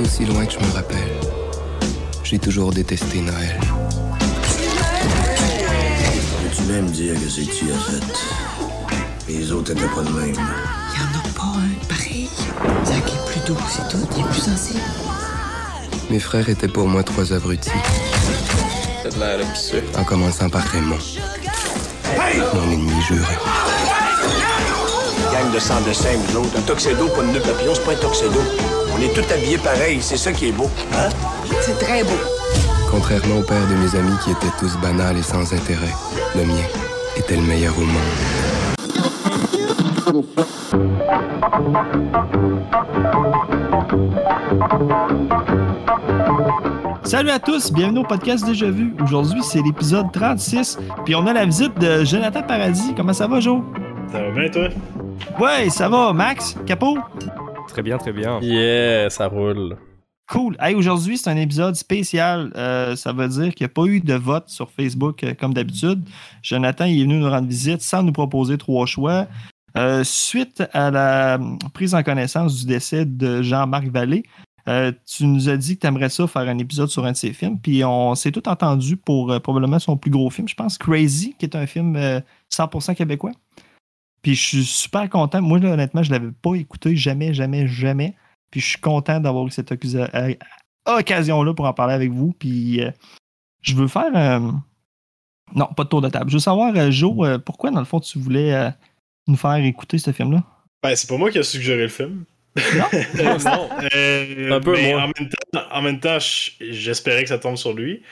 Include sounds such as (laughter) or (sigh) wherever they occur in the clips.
d'aussi loin que je me rappelle. J'ai toujours détesté Noël. Tu même dire que c'est tu as fait? Les autres étaient pas de même. Il y en a pas un pareil. Zach est plus doux, c'est tout. Il est plus sensible. Mes frères étaient pour moi trois abrutis. T'as de l'air. En commençant par Raymond. Mon ennemi juré. Gang de sang de saint, vous autres. Un tuxedo, pas de nœud papillon, c'est pas un tuxedo. On est tous habillés pareil, c'est ça qui est beau. Hein? C'est très beau. Contrairement au père de mes amis qui étaient tous banals et sans intérêt, le mien était le meilleur au monde. Salut à tous, bienvenue au podcast Déjà Vu. Aujourd'hui, c'est l'épisode 36, puis on a la visite de Jonathan Paradis. Comment ça va, Joe? Ça va bien, toi? Ouais, ça va. Max? Capot? Très bien, très bien. Yeah, ça roule. Cool. Hey, aujourd'hui, c'est un épisode spécial. Euh, ça veut dire qu'il n'y a pas eu de vote sur Facebook euh, comme d'habitude. Jonathan il est venu nous rendre visite sans nous proposer trois choix. Euh, suite à la prise en connaissance du décès de Jean-Marc Vallée, euh, tu nous as dit que tu aimerais ça faire un épisode sur un de ses films. Puis on s'est tout entendu pour euh, probablement son plus gros film, je pense, Crazy, qui est un film euh, 100% québécois. Puis je suis super content. Moi, là, honnêtement, je ne l'avais pas écouté jamais, jamais, jamais. Puis je suis content d'avoir eu cette euh, occasion-là pour en parler avec vous. Puis euh, je veux faire. euh, Non, pas de tour de table. Je veux savoir, euh, Joe, euh, pourquoi, dans le fond, tu voulais euh, nous faire écouter ce film-là? Ben, c'est pas moi qui a suggéré le film. Non? (laughs) (laughs) Non. euh, Un peu, mais moi. En même temps, en même temps, j- j'espérais que ça tombe sur lui.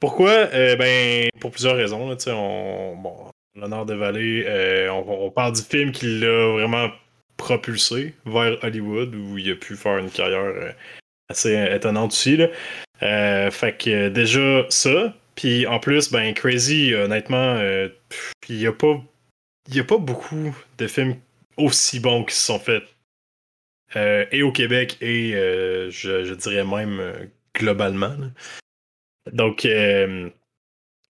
Pourquoi? Euh, ben, pour plusieurs raisons. Là, tu sais, on, bon, l'honneur de Vallée, euh, on, parle du film qui l'a vraiment propulsé vers Hollywood, où il a pu faire une carrière euh, assez étonnante aussi. Là. Euh, fait que euh, déjà ça. Puis en plus, ben Crazy, honnêtement, euh, il y a pas, y a pas beaucoup de films aussi bons qui se sont faits euh, et au Québec et euh, je, dirais même euh, globalement. Donc, euh,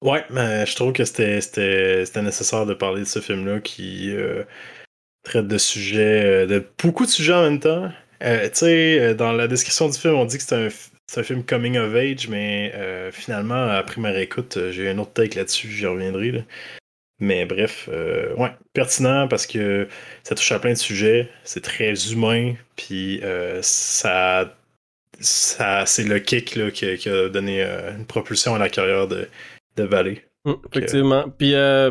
ouais, ben, je trouve que c'était- nécessaire de parler de ce film-là qui euh, traite de sujets, euh, de beaucoup de sujets en même temps. Euh, tu sais, dans la description du film, on dit que c'est un, un film coming of age, mais euh, finalement, à première écoute, euh, j'ai un autre take là-dessus, j'y reviendrai. là. Mais bref, ouais, pertinent parce que ça touche à plein de sujets, c'est très humain, puis ça, ça c'est le kick là, qui, qui a donné une propulsion à la carrière de, de Valley. Mm, effectivement. Puis, euh,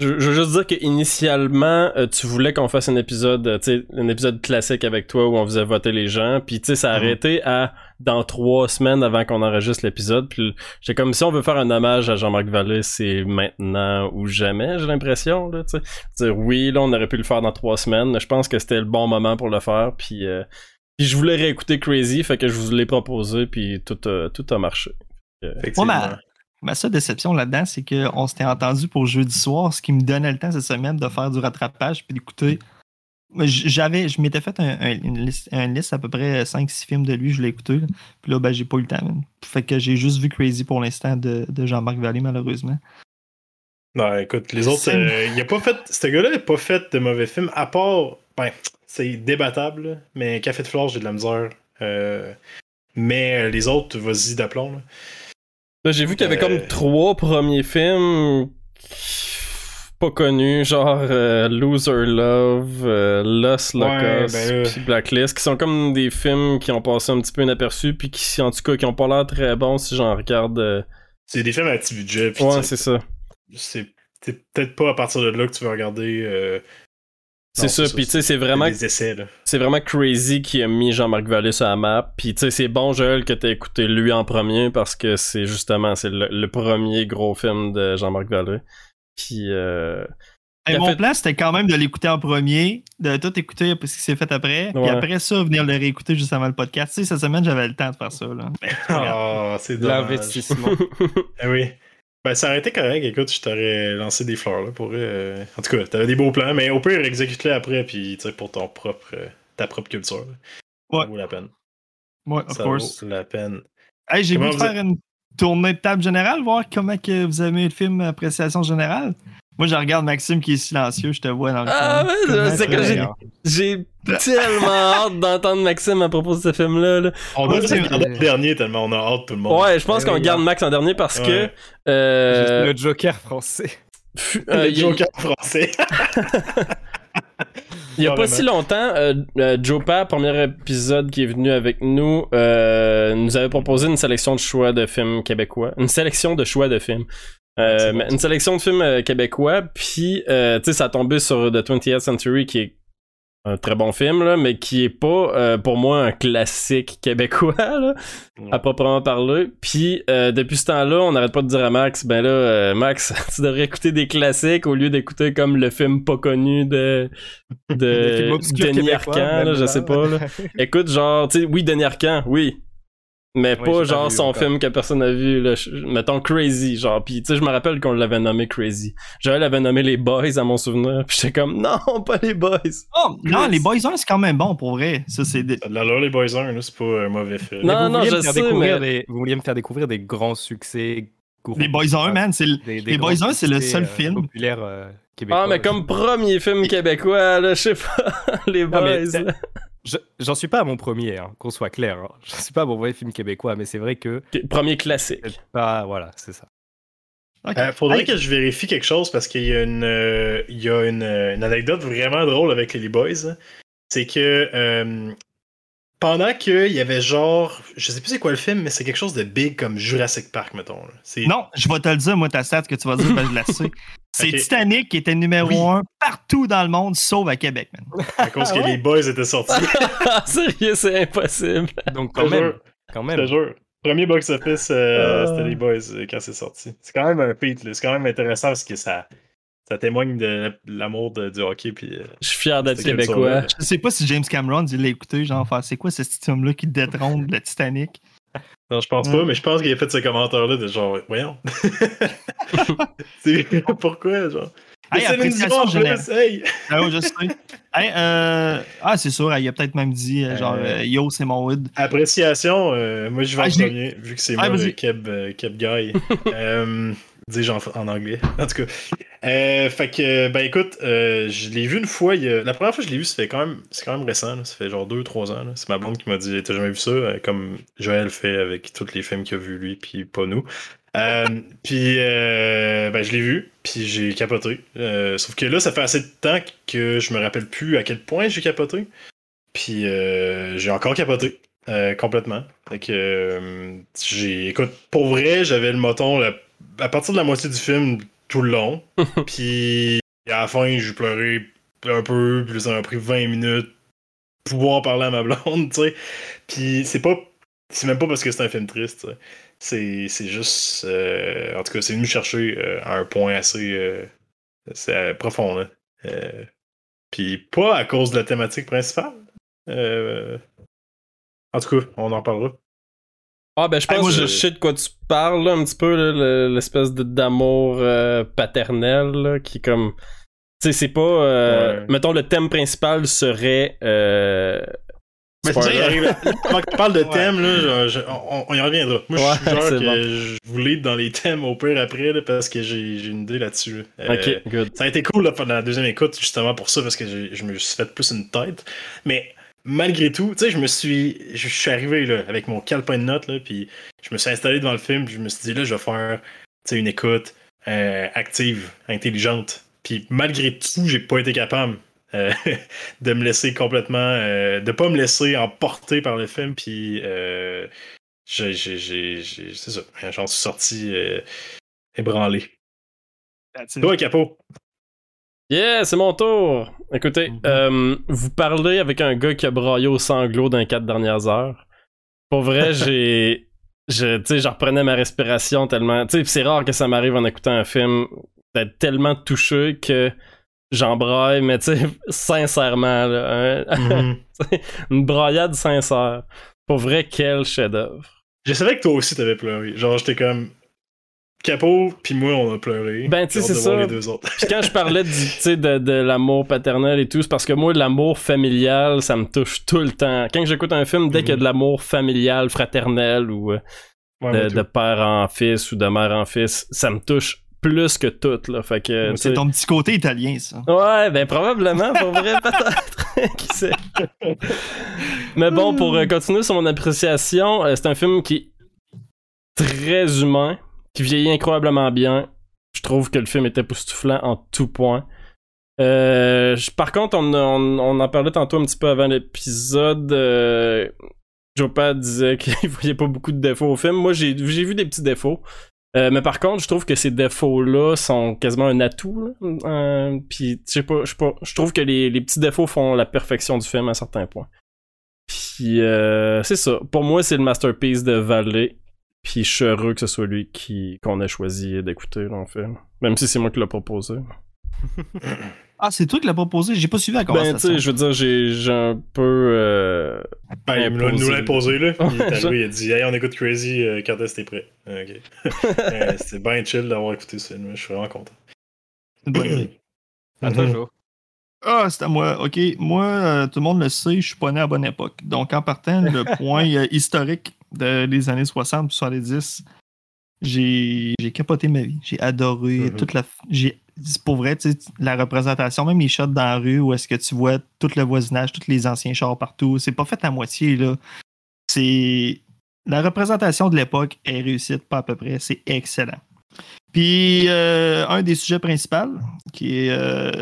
je, je veux juste dire qu'initialement, euh, tu voulais qu'on fasse un épisode, euh, tu sais, un épisode classique avec toi où on faisait voter les gens. Puis, tu sais, ça a Mhm. arrêté à dans trois semaines avant qu'on enregistre l'épisode. Puis, j'ai comme si on veut faire un hommage à Jean-Marc Vallée, c'est maintenant ou jamais, j'ai l'impression. Là, tu sais. Dire oui, là, on aurait pu le faire dans trois semaines. Je pense que c'était le bon moment pour le faire. Puis, euh, puis je voulais réécouter Crazy, fait que je vous l'ai proposé, puis tout, a- tout a marché. Effectivement. ma, ma seule déception là-dedans, c'est qu'on s'était entendu pour jeudi soir, ce qui me donnait le temps cette semaine de faire du rattrapage puis d'écouter. J'avais, je m'étais fait un- un- une, liste, une liste à peu près 5-6 films de lui, je l'ai écouté. là. Puis là, ben, j'ai pas eu le temps. Fait que j'ai juste vu Crazy pour l'instant de, de Jean-Marc Vallée, malheureusement. Non, écoute, les autres, C'est- euh, il a pas fait. Ce gars-là n'a pas fait de mauvais films, à part. Ben, c'est débattable, mais Café de Flore, j'ai de la misère. Euh, mais euh, les autres, vas-y d'aplomb. Là. J'ai vu qu'il y avait Euh, comme trois premiers films pas connus, genre euh, Loser Love, euh, Lost Ouais, Locust, ben là. puis Blacklist, qui sont comme des films qui ont passé un petit peu inaperçus, puis qui, en tout cas, qui ont pas l'air très bons si j'en regarde. euh, C'est des films à petit budget. puis Ouais, c'est ça. c'est c'est peut-être pas à partir de là que tu veux regarder. C'est ça, puis tu sais, c'est vraiment c'est vraiment crazy qui a mis Jean-Marc Vallée sur la map. Puis tu sais, c'est bon, Joël, que t'as écouté lui en premier parce que c'est justement c'est le, le premier gros film de Jean-Marc Vallée. Puis euh, mon fait- plan, c'était quand même de l'écouter en premier, de tout écouter ce qui s'est fait après, Ouais. puis après ça, venir le réécouter juste avant le podcast. Tu sais, cette semaine, j'avais le temps de faire ça. Là. Ben, c'est grave. Ah. L'investissement. Ah (laughs) oui. Ben, ça aurait été correct. Écoute, je t'aurais lancé des fleurs, là, pour euh, En tout cas, t'avais des beaux plans, mais au pire, exécute-les après, puis, tu sais, pour ton propre, euh, ta propre culture. là. Ouais. Ça vaut la peine. Ouais, of ça course. vaut la peine. Hey, j'ai voulu faire une tournée de table générale, voir comment que vous avez aimé le film Appréciation générale. Moi, je regarde Maxime qui est silencieux, je te vois dans le Ah, ouais, c'est que j'ai- tellement (laughs) hâte d'entendre Maxime à propos de ce film-là. là. On doit le c'est- garder le dernier tellement on a hâte tout le monde. Ouais, je pense Eh qu'on garde Max en dernier parce Ouais. que. euh, Le Joker français. (laughs) Le euh, il Joker français. (laughs) Il y a pas si longtemps, euh, euh, Joe Pa, premier épisode qui est venu avec nous, euh, nous avait proposé une sélection de choix de films québécois. Une sélection de choix de films. Euh, bon, une sélection de films euh, québécois, puis euh, tu sais, ça a tombé sur The 20th Century, qui est un très bon film, là, mais qui est pas, euh, pour moi, un classique québécois, là, à proprement parler. Puis, depuis ce temps-là, on n'arrête pas de dire à Max, ben là, Max, (laughs) tu devrais écouter des classiques au lieu d'écouter comme le film pas connu de, de (laughs) Denis Arcand, là, je là. sais pas, là. (laughs) Écoute, genre, tu sais, oui, Denis Arcand, oui. Mais Oui, pas genre vu son encore. film que personne n'a vu, là. Je- Mettons Crazy, genre. Puis, tu sais, je me rappelle qu'on l'avait nommé Crazy. Joël avait nommé Les Boys à mon souvenir. Puis j'étais comme, (laughs) non, pas Les Boys. Oh, non, les Boys 1, c'est quand même bon pour vrai. Ça, c'est des- Ça a de l'allure, les Boys 1, là, c'est pas un mauvais film. Non, Mais vous non, vouliez je me faire sais, découvrir mais- des- Vous vouliez me faire découvrir des grands succès. Les Boys 1, man, c'est le- Des- Les Boys grands 1, c'est le seul euh, film. populaire euh, québécois. Ah, mais comme premier film québécois, là, je sais pas. (laughs) Les Non, mais Boys. J'en suis pas à mon premier, hein, qu'on soit clair. Hein. Je suis pas à mon vrai film québécois, mais c'est vrai que Premier classique. pas. Voilà, c'est ça. Ok. Euh, faudrait que je vérifie quelque chose parce qu'il y a une, euh, il y a une, euh, une anecdote vraiment drôle avec les Boys. C'est que euh, pendant qu'il y avait genre, je sais plus c'est quoi le film, mais c'est quelque chose de big comme Jurassic Park, mettons. Non, je vais te le dire, moi, ta stat que tu vas dire, que je la sais. (laughs) C'est. Titanic qui était numéro Oui. 1 partout dans le monde, sauf à Québec, man. à cause que les Boys étaient sortis. (laughs) Ah, sérieux, c'est impossible. Donc, quand même. jure, Quand je te même. jure. Premier box-office, euh, Ah. c'était les Boys euh, quand c'est sorti. C'est quand même un feat, là. c'est quand même intéressant parce que ça, ça témoigne de l'amour du hockey. Puis, euh, Je suis fier d'être québécois. culture-là. Je sais pas si James Cameron, il l'a écouté, genre, c'est quoi ce petit homme-là qui détrône le Titanic? Non, je pense Mm. pas, mais je pense qu'il a fait ce commentaire-là de genre, voyons. (laughs) pourquoi, genre? Hey, appréciation Dion, en générale. plus, hey! Ah, ouais, je sais. Hey, euh, Ah, c'est sûr, il a peut-être même dit, euh, genre, Euh, Yo, c'est mon weed. Appréciation, euh, moi je vais Ah, en premier, vu que c'est Ah, moi le Keb, euh, Keb Guy. (laughs) Dis-je en, en anglais. (laughs) En tout cas. Euh, fait que, ben écoute, euh, je l'ai vu une fois. La première fois que je l'ai vu, fait quand même, c'est quand même récent. Ça fait genre 2-3 ans. C'est ma blonde qui m'a dit T'as jamais vu ça? Euh, Comme Joël fait avec tous les films qu'il a vu lui, puis pas nous. Euh, (laughs) puis, euh, ben, je l'ai vu, puis j'ai capoté. Sauf que là, ça fait assez de temps que je me rappelle plus à quel point j'ai capoté. Puis, j'ai encore capoté. complètement. Fait que, j'ai, écoute, pour vrai, j'avais le moton la- à partir de la moitié du film tout le long. (laughs) puis, à la fin, j'ai pleuré un peu, puis ça m'a pris 20 minutes pour pouvoir parler à ma blonde, (laughs) tu sais. Puis, c'est pas, c'est même pas parce que c'est un film triste. C'est, c'est juste, euh, en tout cas, c'est venu me chercher euh, à un point assez, euh, assez, profond, là. Puis pas à cause de la thématique principale. Euh, en tout cas, on en parlera. Ah, ben, je pense Hey, moi, que je je- sais de quoi tu parles, là, un petit peu, l'espèce de- d'amour euh, paternel, là, qui comme. Tu sais, c'est pas. euh, Ouais. Mettons, le thème principal serait. Euh... Mais (laughs) tu à- Quand on parle de Ouais. thème, là, je- on, on y reviendra. Moi, je suis genre c'est que bon. je voulais être dans les thèmes au pire après, là, parce que j'ai j'ai une idée là-dessus. là. Euh, Ok, good. Ça a été cool là, pendant la deuxième écoute, justement pour ça, parce que j'ai- je me suis fait plus une tête. Mais malgré tout, tu sais, je me suis. Je suis arrivé là, avec mon calepin de notes, là, puis je me suis installé devant le film, puis je me suis dit, là, je vais faire tu sais, une écoute euh, active, intelligente. Puis malgré tout, j'ai pas été capable. euh, (laughs) de me laisser complètement euh, de pas me laisser emporter par le film puis j'ai j'ai- j'ai- j'ai- c'est ça j'en suis sorti ébranlé toi Capo? Yeah, c'est mon tour. Écoutez, Mhm. euh, vous parlez avec un gars qui a braillé au sanglot dans les quatre dernières heures. Pour vrai, (laughs) j'ai. Je, tu sais, j'en reprenais ma respiration tellement. Tu sais, c'est rare que ça m'arrive en écoutant un film d'être tellement touché que j'en braille, mais tu sais, sincèrement, là, (laughs) un- une braillade sincère. Pour vrai, quel chef-d'œuvre. je savais que toi aussi t'avais pleuré genre j'étais comme Capo puis moi on a pleuré Ben, tu sais, c'est ça. Puis quand je parlais du, de, de l'amour paternel et tout, c'est parce que moi, l'amour familial, ça me touche tout le temps. Quand j'écoute un film, dès qu'il y a de l'amour familial, fraternel ou euh, Ouais, de, père en fils ou de mère en fils, ça me touche plus que tout, là. Fait que, tu C'est ton petit côté italien, ça. Ouais, ben probablement, pour vrai, (laughs) peut-être. (laughs) Qui sait? Mais bon, pour euh, continuer sur mon appréciation, euh, c'est un film qui est très humain, qui vieillit incroyablement bien. Je trouve que le film est époustouflant en tout point. Euh, je- par contre, on, en parlait tantôt un petit peu avant l'épisode. Euh, Joe disait (laughs) qu'il voyait pas beaucoup de défauts au film. Moi, j'ai vu des petits défauts. Euh, mais par contre, je trouve que ces défauts-là sont quasiment un atout. Euh, Puis, je sais pas, pas, je trouve que les, les petits défauts font la perfection du film à certains points. Puis, euh, c'est ça. Pour moi, c'est le masterpiece de Valley. Puis, je suis heureux que ce soit lui qui qu'on ait choisi d'écouter le film. Même si c'est moi qui l'ai proposé. (coughs) Ah, c'est toi qui l'as proposé? J'ai pas suivi la Ben, tu conversation. sais, je veux dire, j'ai un peu. euh, Ben, il nous l'a- nous l'a imposé, là. Il est (laughs) il a dit Hey, on écoute Crazy euh, quand est-ce que t'es prêt? Ah, Ok. (laughs) Euh, C'était bien chill d'avoir écouté ce film, je suis vraiment content. C'est une bonne idée. À toi. Joe. Ah, c'est à moi. OK. Moi, euh, tout le monde le sait, je suis pas né à bonne époque. Donc, en partant, le (laughs) point euh, historique de- des années 60 puis 70, j'ai capoté ma vie. J'ai adoré Mhm. toute la. Pour vrai, tu sais, la représentation, même les shots dans la rue où est-ce que tu vois tout le voisinage, tous les anciens chars partout, c'est pas fait à moitié, là. C'est. La représentation de l'époque est réussite, pas à peu près. C'est excellent. Puis, euh, un des sujets principaux, qui est euh,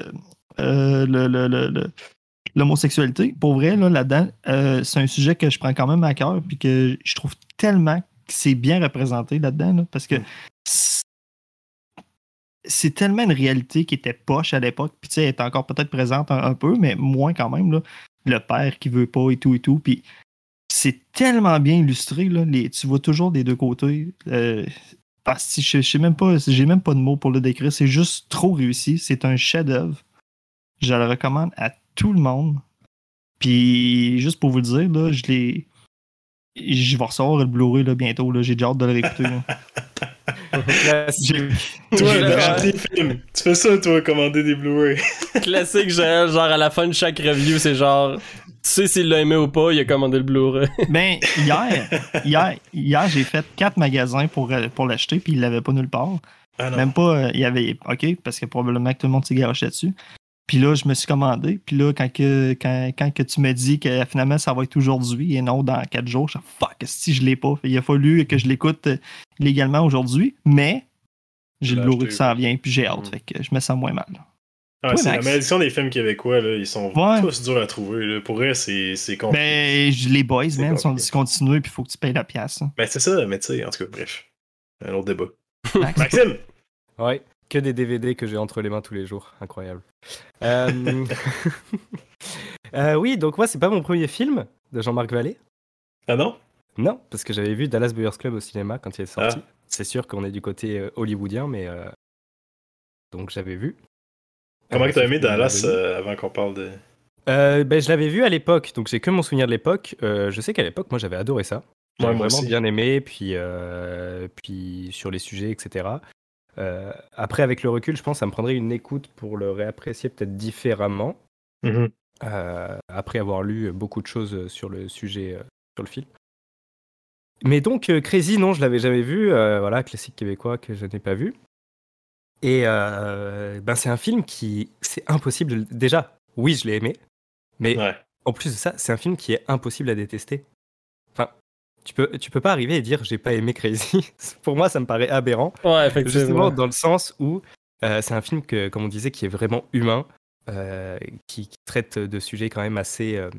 euh, le- le- le- le- l'homosexualité, pour vrai, là, là-dedans, euh, c'est un sujet que je prends quand même à cœur, puis que je trouve tellement que c'est bien représenté là-dedans, là, parce que c'est- c'est tellement une réalité qui était poche à l'époque, puis tu sais, elle est encore peut-être présente un, un peu, mais moins quand même, là. Le père qui veut pas et tout et tout, puis c'est tellement bien illustré, là, les, tu vois toujours des deux côtés. euh, parce que je, je sais même pas, j'ai même pas de mots pour le décrire, c'est juste trop réussi, c'est un chef-d'œuvre. Je le recommande à tout le monde. Puis, juste pour vous le dire, là, je l'ai. Je vais recevoir le Blu-ray là, bientôt. Là. J'ai déjà hâte de le réécouter. Classique. Toi, films. Tu fais ça, toi, commander des Blu-ray. (laughs) Classique, genre, genre à la fin de chaque review, c'est genre. Tu sais s'il l'a aimé ou pas, il a commandé le Blu-ray. (laughs) Ben, hier, hier, hier j'ai fait quatre magasins pour, euh, pour l'acheter, puis il l'avait pas nulle part. Ah. Même pas, euh, il y avait. OK, parce que probablement que tout le monde s'est garoché dessus. Puis là, je me suis commandé. Puis là, quand, que, quand, quand que tu me dis que finalement ça va être aujourd'hui et non dans quatre jours, je suis fuck, si je l'ai pas? Fait, il a fallu que je l'écoute euh, légalement aujourd'hui, mais j'ai le acheté. qui s'en vient, puis j'ai hâte. Mm. Fait que je me sens moins mal. Ah, Toi, c'est la malédiction des films québécois, là. Ils sont Ouais. tous durs à trouver, là. Pour vrai, c'est c'est compliqué. Ben, je- les boys, man, sont discontinués, puis il faut que tu payes la pièce. hein. Ben, c'est ça, mais tu sais, en tout cas, bref. Un autre débat. Max? Maxime! Ouais, que des DVD que j'ai entre les mains tous les jours. Incroyable. Euh, (laughs) euh, oui, donc moi, c'est pas mon premier film de Jean-Marc Vallée. Ah non? Non, parce que j'avais vu Dallas Buyers Club au cinéma quand il est sorti. Ah. C'est sûr qu'on est du côté euh, hollywoodien, mais. euh, Donc j'avais vu. Comment que t'as ce aimé Dallas avant qu'on parle de. Ben, Je l'avais vu à l'époque, donc j'ai que mon souvenir de l'époque. Je sais qu'à l'époque, moi j'avais adoré ça. J'avais Ouais, vraiment aussi. bien aimé, puis, puis sur les sujets, etc. Euh, après, avec le recul, je pense que ça me prendrait une écoute pour le réapprécier peut-être différemment. Mhm. euh, après avoir lu beaucoup de choses sur le sujet, euh, sur le film. Mais donc, Crazy, non, je l'avais jamais vu. voilà, classique québécois que je n'ai pas vu. Et ben, c'est un film qui. C'est impossible. Déjà, oui, je l'ai aimé. Mais Ouais. en plus de ça, c'est un film qui est impossible à détester. Tu peux, tu peux pas arriver et dire j'ai pas aimé Crazy. (laughs) Pour moi, ça me paraît aberrant. Ouais, Justement, dans le sens où euh, c'est un film que, comme on disait, qui est vraiment humain, euh, qui, qui traite de sujets quand même assez. euh,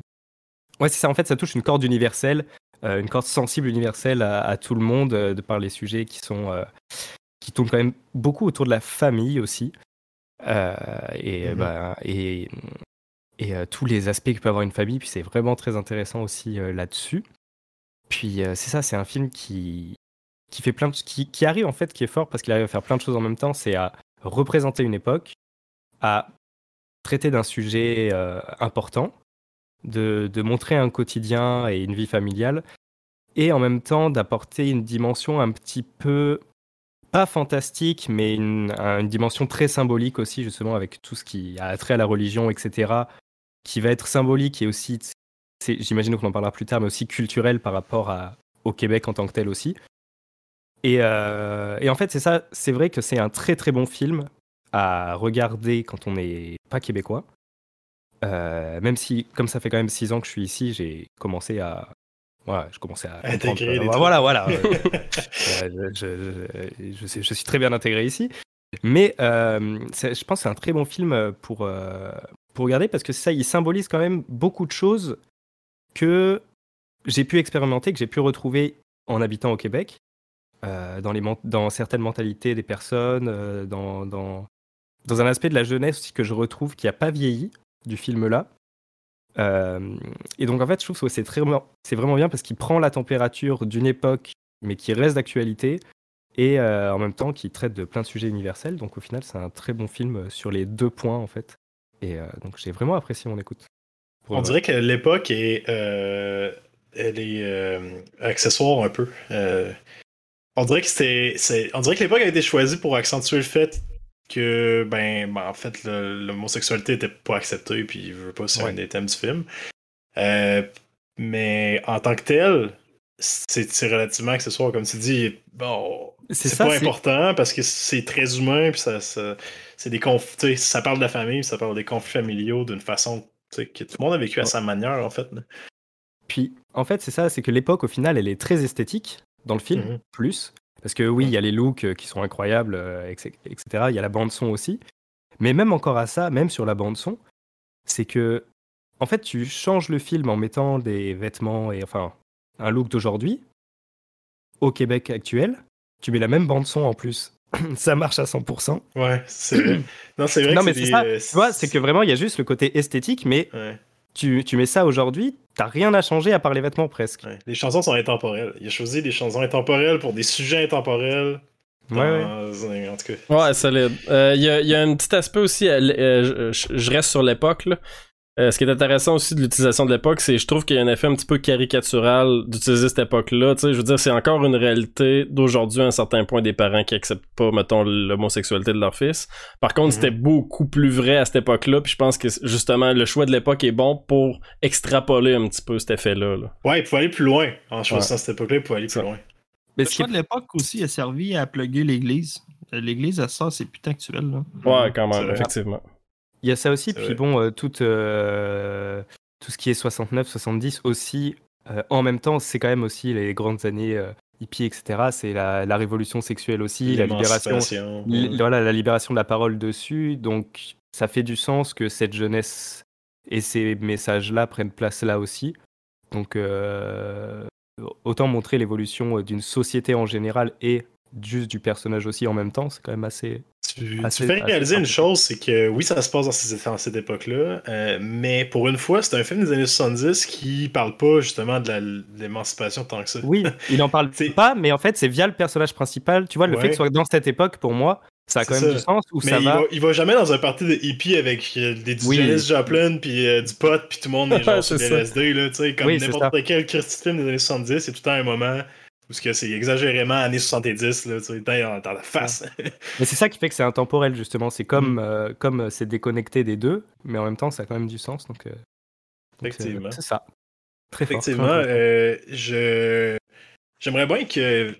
Ouais, c'est ça. En fait, ça touche une corde universelle, euh, une corde sensible universelle à, à tout le monde, de par les sujets qui sont qui tournent quand même beaucoup autour de la famille aussi, et Mhm. bah, et et euh, tous les aspects que peut avoir une famille. Puis c'est vraiment très intéressant aussi là-dessus. Puis euh, c'est ça, c'est un film qui fait plein de qui, qui arrive en fait, qui est fort parce qu'il arrive à faire plein de choses en même temps. C'est à représenter une époque, à traiter d'un sujet euh, important, de, montrer un quotidien et une vie familiale, et en même temps d'apporter une dimension un petit peu pas fantastique, mais une, un- une dimension très symbolique aussi, justement, avec tout ce qui a trait à la religion, etc., qui va être symbolique et aussi, j'imagine qu'on en parlera plus tard, mais aussi culturel par rapport à, au Québec en tant que tel aussi. Et, euh, et en fait, c'est ça, c'est vrai que c'est un très très bon film à regarder quand on n'est pas québécois. Euh, même si, comme ça fait quand même six ans que je suis ici, j'ai commencé à. Voilà, je commençais à. Intégrer les voilà, voilà. (laughs) euh, je, je- je sais- je suis très bien intégré ici. Mais je pense que c'est un très bon film pour, pour regarder parce que ça, il symbolise quand même beaucoup de choses que j'ai pu expérimenter, que j'ai pu retrouver en habitant au Québec, euh, dans, certaines mentalités des personnes, euh, dans, un aspect de la jeunesse aussi que je retrouve qui n'a pas vieilli du film-là. Euh, et donc en fait, je trouve que c'est très- c'est vraiment bien parce qu'il prend la température d'une époque, mais qui reste d'actualité, et en même temps qui traite de plein de sujets universels. Donc au final, c'est un très bon film sur les deux points en fait. Et donc j'ai vraiment apprécié mon écoute. On dirait que l'époque est, euh, elle est euh, accessoire un peu. Euh, on dirait que c'était, c'est- on dirait que l'époque a été choisie pour accentuer le fait que, ben, ben, en fait, le- l'homosexualité était pas acceptée, puis je veux pas, c'est Ouais. un des thèmes du film. Mais en tant que tel, c'est relativement accessoire, comme tu dis. Bon, C'est pas important parce que c'est très humain, puis ça, ça- c'est des conflits. Ça parle de la famille, ça parle des conflits familiaux d'une façon tu sais, que tout le monde a vécu à sa manière, en fait. Puis, en fait, c'est ça, c'est que l'époque, au final, elle est très esthétique dans le film, Mhm. plus. Parce que oui, il y a les looks euh, qui sont incroyables, euh, etc. etc. Il y a la bande-son aussi. Mais même encore à ça, même sur la bande-son, c'est que, en fait, tu changes le film en mettant des vêtements et, enfin, un look d'aujourd'hui. Au Québec actuel, tu mets la même bande-son en plus. (coughs) ça marche à 100%. Ouais, c'est vrai. (coughs) Non, c'est vrai Non, que mais c'est des, ça. euh, Tu vois, c'est que vraiment, il y a juste le côté esthétique, mais Ouais, tu, tu mets ça aujourd'hui, t'as rien à changer à part les vêtements presque. ouais. Les chansons sont intemporelles. Il a choisi des chansons intemporelles pour des sujets intemporels. Ouais, ouais. En tout cas. Ouais, solide. Euh, Il y, a, il y a un petit aspect aussi, euh, je, je reste sur l'époque. là. Euh, ce qui est intéressant aussi de l'utilisation de l'époque, c'est je trouve qu'il y a un effet un petit peu caricatural d'utiliser cette époque-là. Tu sais, je veux dire, c'est encore une réalité d'aujourd'hui à un certain point des parents qui acceptent pas, mettons, l'homosexualité de leur fils. Par contre, Mhm. c'était beaucoup plus vrai à cette époque-là, puis je pense que justement le choix de l'époque est bon pour extrapoler un petit peu cet effet-là. là. Ouais, il pouvait aller plus loin. En choisissant cette époque-là, il pouvait aller plus Ça. loin. Mais Le ce qui choix est- de l'époque aussi a servi à plugger l'église. Euh, L'église, à ça, c'est putain actuel. Là. Ouais, quand même, vrai. effectivement. Il y a ça aussi, puis bon, euh, tout, euh, tout ce qui est 69, 70 aussi, euh, en même temps, c'est quand même aussi les grandes années euh, hippies, etc. C'est la, la révolution sexuelle aussi, la libération, li- voilà, la libération de la parole dessus. Donc, ça fait du sens que cette jeunesse et ces messages-là prennent place là aussi. Donc, autant montrer l'évolution d'une société en général et juste du personnage aussi en même temps, c'est quand même assez. Tu, tu Assez- fais assez réaliser une chose, c'est que oui, ça se passe dans, ces- dans cette époque-là, euh, mais pour une fois, c'est un film des années 70 qui parle pas justement de l'émancipation tant que ça. Oui, il en parle (laughs) C'est- pas, mais en fait, c'est via le personnage principal. Tu vois, le Ouais. fait que ce soit dans cette époque, pour moi, ça a quand même ça. du sens. Où Mais ça il, va. va, il va jamais dans un party de hippie avec euh, des Oui. Janis Joplin puis euh, du pot puis tout le monde est (laughs) genre sur des. LSD là, tu sais comme Oui, n'importe quel Christy film des années 70, c'est tout le temps un moment où ce que c'est exagérément années 70 là, tu sais, dans, dans la face. Mais c'est ça qui fait que c'est intemporel, justement. C'est comme Mm. euh, comme euh, c'est déconnecté des deux, mais en même temps, ça a quand même du sens. Donc, euh, donc, Effectivement. c'est ça. Très fort. Effectivement, très (laughs) euh, je j'aimerais bien que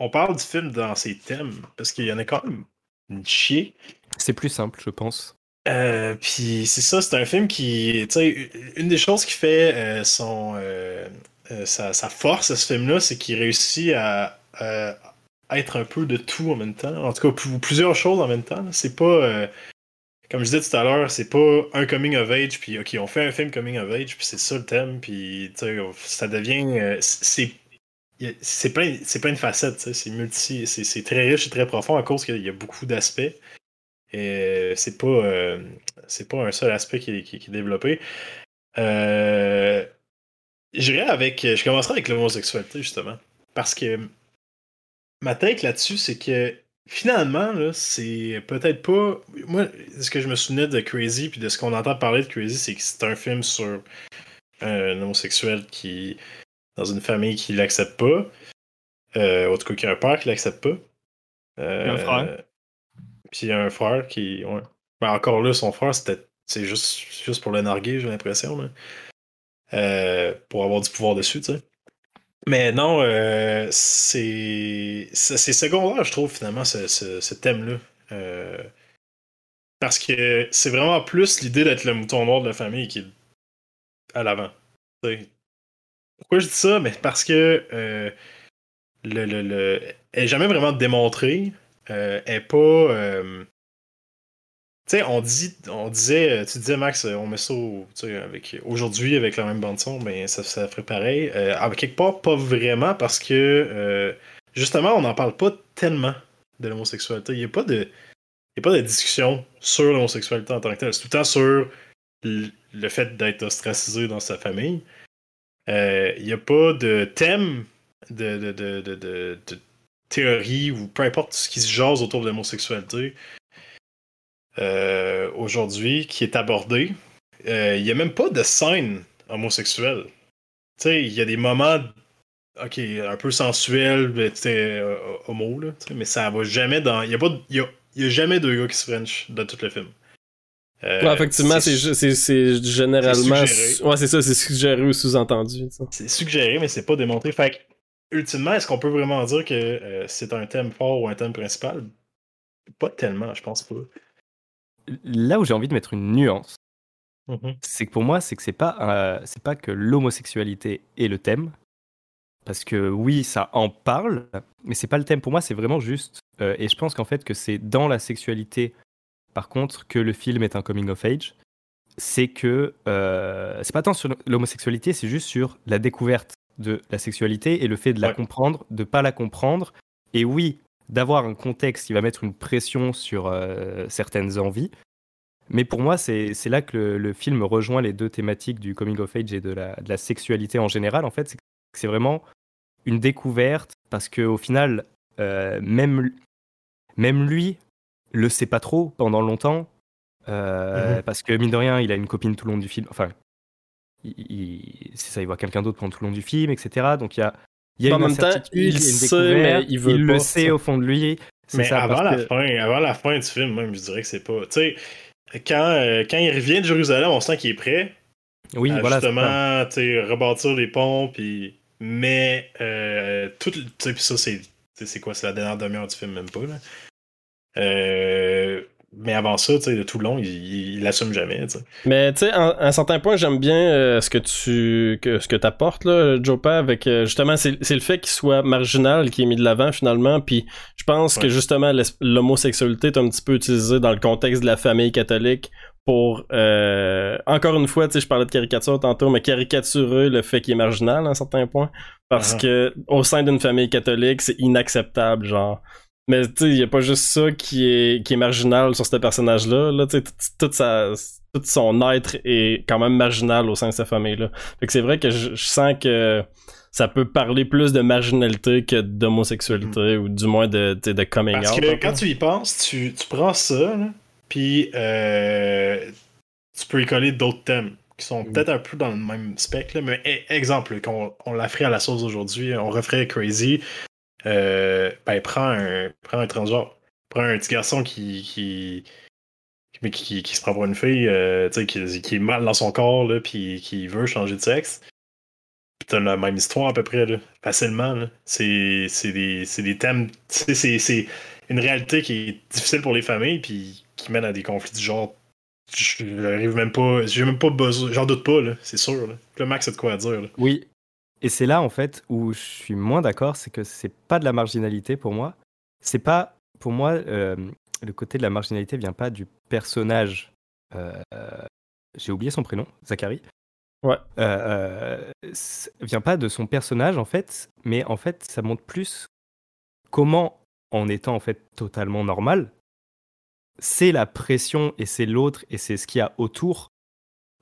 on parle du film dans ses thèmes parce qu'il y en a quand même une chier. C'est plus simple, je pense. Euh, puis c'est ça, c'est un film qui, tu sais, une des choses qui fait euh, son euh, euh, sa, force à ce film-là, c'est qu'il réussit à, euh, être un peu de tout en même temps. En tout cas, plus- plusieurs choses en même temps. C'est pas, euh, comme je disais tout à l'heure, c'est pas un coming of age, puis ok, on fait un film coming of age, puis c'est ça le thème, puis ça devient, c'est c'est plein, plein de facettes, c'est multi, c'est très riche et très profond à cause qu'il y a beaucoup d'aspects. Et c'est pas, pas un seul aspect qui- qui est développé. Euh, J'irai avec, je commencerai avec l'homosexualité justement, parce que ma take là-dessus, c'est que finalement, là, c'est peut-être pas. Moi, ce que je me souvenais de Crazy, puis de ce qu'on entend parler de Crazy, c'est que c'est un film sur un homosexuel qui, dans une famille qui l'accepte pas, euh, en tout cas, qui a un père qui l'accepte pas. Euh, un frère. Puis il y a un frère qui. Ouais. Ben, encore là, son frère, c'était. C'est juste, juste pour le narguer, j'ai l'impression. là. Euh, pour avoir du pouvoir dessus, tu sais. Mais non, euh, c'est secondaire, je trouve, finalement, ce, ce, thème-là. Euh, parce que c'est vraiment plus l'idée d'être le mouton noir de la famille qui est à l'avant. Pourquoi je dis ça? Mais parce que euh, le, le, le, elle n'est jamais vraiment démontrée. Elle n'est pas. Euh, sais, on, dit, on disait, tu disais, Max, on met ça avec, aujourd'hui avec la même bande-son, mais ça, ça ferait pareil. Euh, quelque part, pas vraiment, parce que euh, justement, on n'en parle pas tellement de l'homosexualité. Il n'y a pas de. N'y a pas de discussion sur l'homosexualité en tant que telle. C'est tout le temps sur le fait d'être ostracisé dans sa famille. Euh, il n'y a pas de thème de, de, de, de, théorie ou peu importe ce qui se jase autour de l'homosexualité euh, aujourd'hui qui est abordé. Euh, il n'y a même pas de scène homosexuelle. Tu sais, il y a des moments ok, un peu sensuels, euh, homo, là, mais ça va jamais dans. Il n'y a, pas, y a, y a jamais deux gars qui se French dans tout le film. Euh, ouais, effectivement, c'est généralement. Ouais, c'est ça, c'est suggéré ou sous-entendu. C'est suggéré, mais c'est pas démontré. Fait que, ultimement, est-ce qu'on peut vraiment dire que euh, c'est un thème fort ou un thème principal? Pas tellement, je pense pas. Là où j'ai envie de mettre une nuance, mm-hmm. c'est que pour moi, c'est que c'est pas, euh, c'est pas que l'homosexualité est le thème. Parce que oui, ça en parle, mais c'est pas le thème. Pour moi, c'est vraiment juste. et je pense qu'en fait, que c'est dans la sexualité par contre, que le film est un coming of age, c'est que euh, c'est pas tant sur l'homosexualité, c'est juste sur la découverte de la sexualité et le fait de la comprendre, de pas la comprendre. Et oui, d'avoir un contexte qui va mettre une pression sur euh, certaines envies. Mais pour moi, c'est là que le, film rejoint les deux thématiques du coming of age et de la, de la sexualité en général. En fait, c'est vraiment une découverte parce qu'au final, euh, même, même lui le sait pas trop pendant longtemps. Euh, mhm. Parce que mine de rien, il a une copine tout le long du film. Enfin, c'est ça, il voit quelqu'un d'autre pendant tout le long du film, etc. Donc il y a, il y a une même temps, il sait, mais il, veut le sait au fond de lui. Mais ça, avant, la fin, avant la fin du film, même, je dirais que c'est pas. Tu sais, quand, euh, quand il revient de Jérusalem, on sent qu'il est prêt. Oui, à voilà. Justement, tu sais, rebâtir les ponts, puis. Mais, euh, tout. Tu sais, puis ça, c'est. C'est quoi, c'est la dernière demi-heure du film, même pas, là. Euh, mais avant ça, de tout le long, il, l'assume jamais. Mais tu sais, à un certain point, j'aime bien euh, ce que tu que, ce que apportes, là, Jopa, avec euh, justement, c'est le fait qu'il soit marginal qui est mis de l'avant finalement. Puis je pense que justement, l'homosexualité est un petit peu utilisée dans le contexte de la famille catholique pour encore une fois, tu sais, je parlais de caricature tantôt, mais caricaturer le fait qu'il est marginal à un certain point. Parce uh-huh. que au sein d'une famille catholique, c'est inacceptable, genre. Mais tu sais, il y a pas juste ça qui est, qui est marginal sur ce personnage-là. Là, tu tout, sa, tout son être est quand même marginal au sein de sa famille-là. Fait que c'est vrai que je, sens que ça peut parler plus de marginalité que d'homosexualité, mm. ou du moins de, de coming Parce out. Parce que quand tu y penses, tu, tu prends ça, puis euh, tu peux y coller d'autres thèmes qui sont peut-être un peu dans le même spectre. mais e, exemple, qu'on on la ferait à la sauce aujourd'hui, on referait Crazy, euh, ben, prends un, prends un transgenre. Prends un petit garçon qui, qui, qui, qui, se prend pour une fille, euh, qui, qui, est mal dans son corps, là, puis qui veut changer de sexe. Puis t'as la même histoire à peu près, facilement. C'est, des, des thèmes. C'est, une réalité qui est difficile pour les familles, puis qui mène à des conflits du genre. J'arrive même pas. J'ai même pas besoin. J'en doute pas, là, c'est sûr. Là. Le max, c'est de quoi dire. Là. Oui, et c'est là, en fait, où je suis moins d'accord, c'est que c'est pas de la marginalité pour moi. C'est pas, pour moi, euh, le côté de la marginalité vient pas du personnage. Euh, j'ai oublié son prénom, Zachary. Ouais. Euh, vient pas de son personnage, en fait, mais en fait, ça montre plus comment, en étant en fait totalement normal, c'est la pression et c'est l'autre et c'est ce qu'il y a autour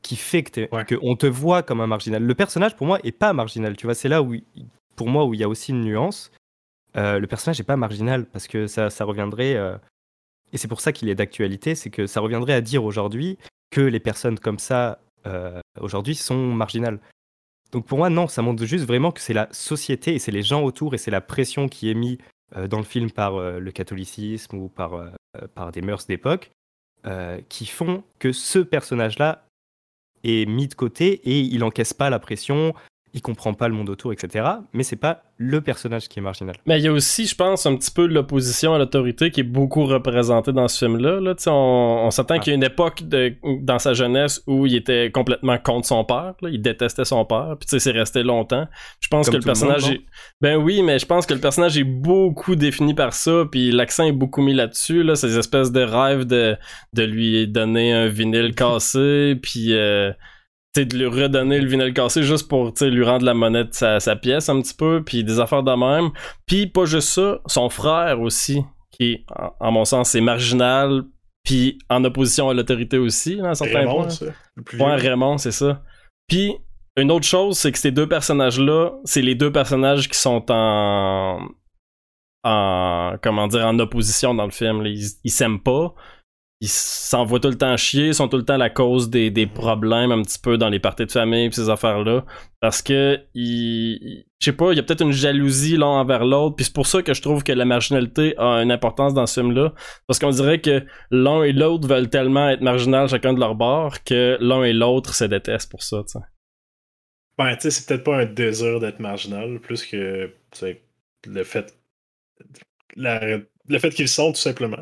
qui fait que qu'on te voit comme un marginal. Le personnage, pour moi, est pas marginal. Tu vois, c'est là où, pour moi, où il y a aussi une nuance. Euh, le personnage n'est pas marginal parce que ça, ça reviendrait, euh, et c'est pour ça qu'il est d'actualité, c'est que ça reviendrait à dire aujourd'hui que les personnes comme ça euh, aujourd'hui sont marginales. Donc pour moi, non, ça montre juste vraiment que c'est la société et c'est les gens autour et c'est la pression qui est mise dans le film par le catholicisme ou par, par des mœurs d'époque qui font que ce personnage-là est mis de côté et il encaisse pas la pression. Il comprend pas le monde autour, etc. Mais c'est pas le personnage qui est marginal. Mais il y a aussi, je pense, un petit peu l'opposition à l'autorité qui est beaucoup représentée dans ce film-là. Là. On, on s'attend qu'il y a une époque de, dans sa jeunesse où il était complètement contre son père. Là. Il détestait son père. Puis c'est resté longtemps. Je pense Comme que le personnage monde, est... Ben oui, mais je pense que le personnage est beaucoup défini par ça. Puis l'accent est beaucoup mis là-dessus. Là. Ces espèces de rêves de, de lui donner un vinyle cassé. Puis... Euh, de lui redonner le vinyle cassé juste pour t'sais, lui rendre la monnaie de sa, sa pièce un petit peu, puis des affaires de même. Puis pas juste ça, son frère aussi, qui est, en, en mon sens, c'est marginal, puis en opposition à l'autorité aussi, à certains Raymond, points. ça, le plus. Raymond, c'est ça. Puis une autre chose, c'est que ces deux personnages-là, c'est les deux personnages qui sont en en comment dire en opposition dans le film. ils s'aiment pas. Ils s'envoient tout le temps chier, sont tout le temps la cause des, des problèmes un petit peu dans les parties de famille pis ces affaires-là. Parce que je sais pas, il y a peut-être une jalousie l'un envers l'autre, puis c'est pour ça que je trouve que la marginalité a une importance dans ce film-là. Parce qu'on dirait que l'un et l'autre veulent tellement être marginal chacun de leur bord que l'un et l'autre se détestent pour ça. Ben, tu sais, c'est peut-être pas un désir d'être marginal, plus que le fait le fait qu'ils sont, tout simplement.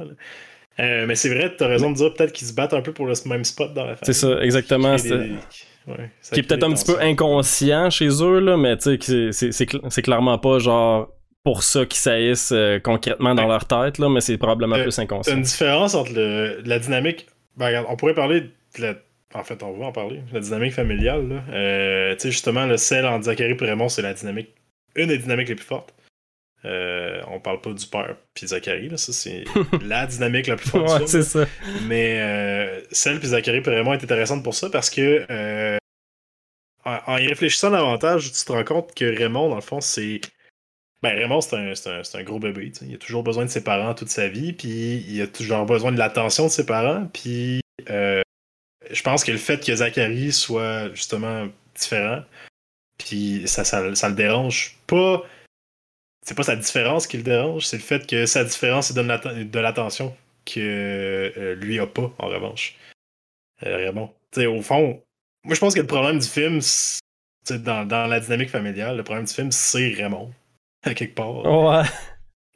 Euh, mais c'est vrai, t'as raison de dire peut-être qu'ils se battent un peu pour le même spot dans la famille. C'est ça, exactement. Qui des- ouais, est peut-être un petit peu inconscient chez eux, là, mais tu sais, c'est- c'est c'est cl- c'est clairement pas genre pour ça qu'ils saillissent euh, concrètement dans Ouais. leur tête, là, mais c'est probablement Euh, plus T'as inconscient. une différence entre le- la dynamique. Ben, regarde, on pourrait parler de la. En fait, on va en parler. La dynamique familiale. là. Tu sais, justement, le celle entre Zachary et Raymond, c'est la dynamique. Une des dynamiques les plus fortes. Euh, on parle pas du père puis Zachary, là. Ça, c'est (laughs) la dynamique la plus forte. Ouais, c'est ça. Mais euh, celle puis Zachary puis Raymond est intéressante pour ça parce que euh, en, en y réfléchissant davantage, tu te rends compte que Raymond, dans le fond, c'est. Ben, Raymond, c'est un, un- un gros bébé. Il a toujours besoin de ses parents toute sa vie, puis il a toujours besoin de l'attention de ses parents, puis je pense que le fait que Zachary soit justement différent, puis ça, ça, ça le dérange pas. C'est pas sa différence qui le dérange, c'est le fait que sa différence donne de l'attention que euh, lui a pas, en revanche. Euh, Raymond. Au fond, moi je pense que le problème du film, dans, dans la dynamique familiale, le problème du film, c'est Raymond, (laughs) à quelque part. Ouais.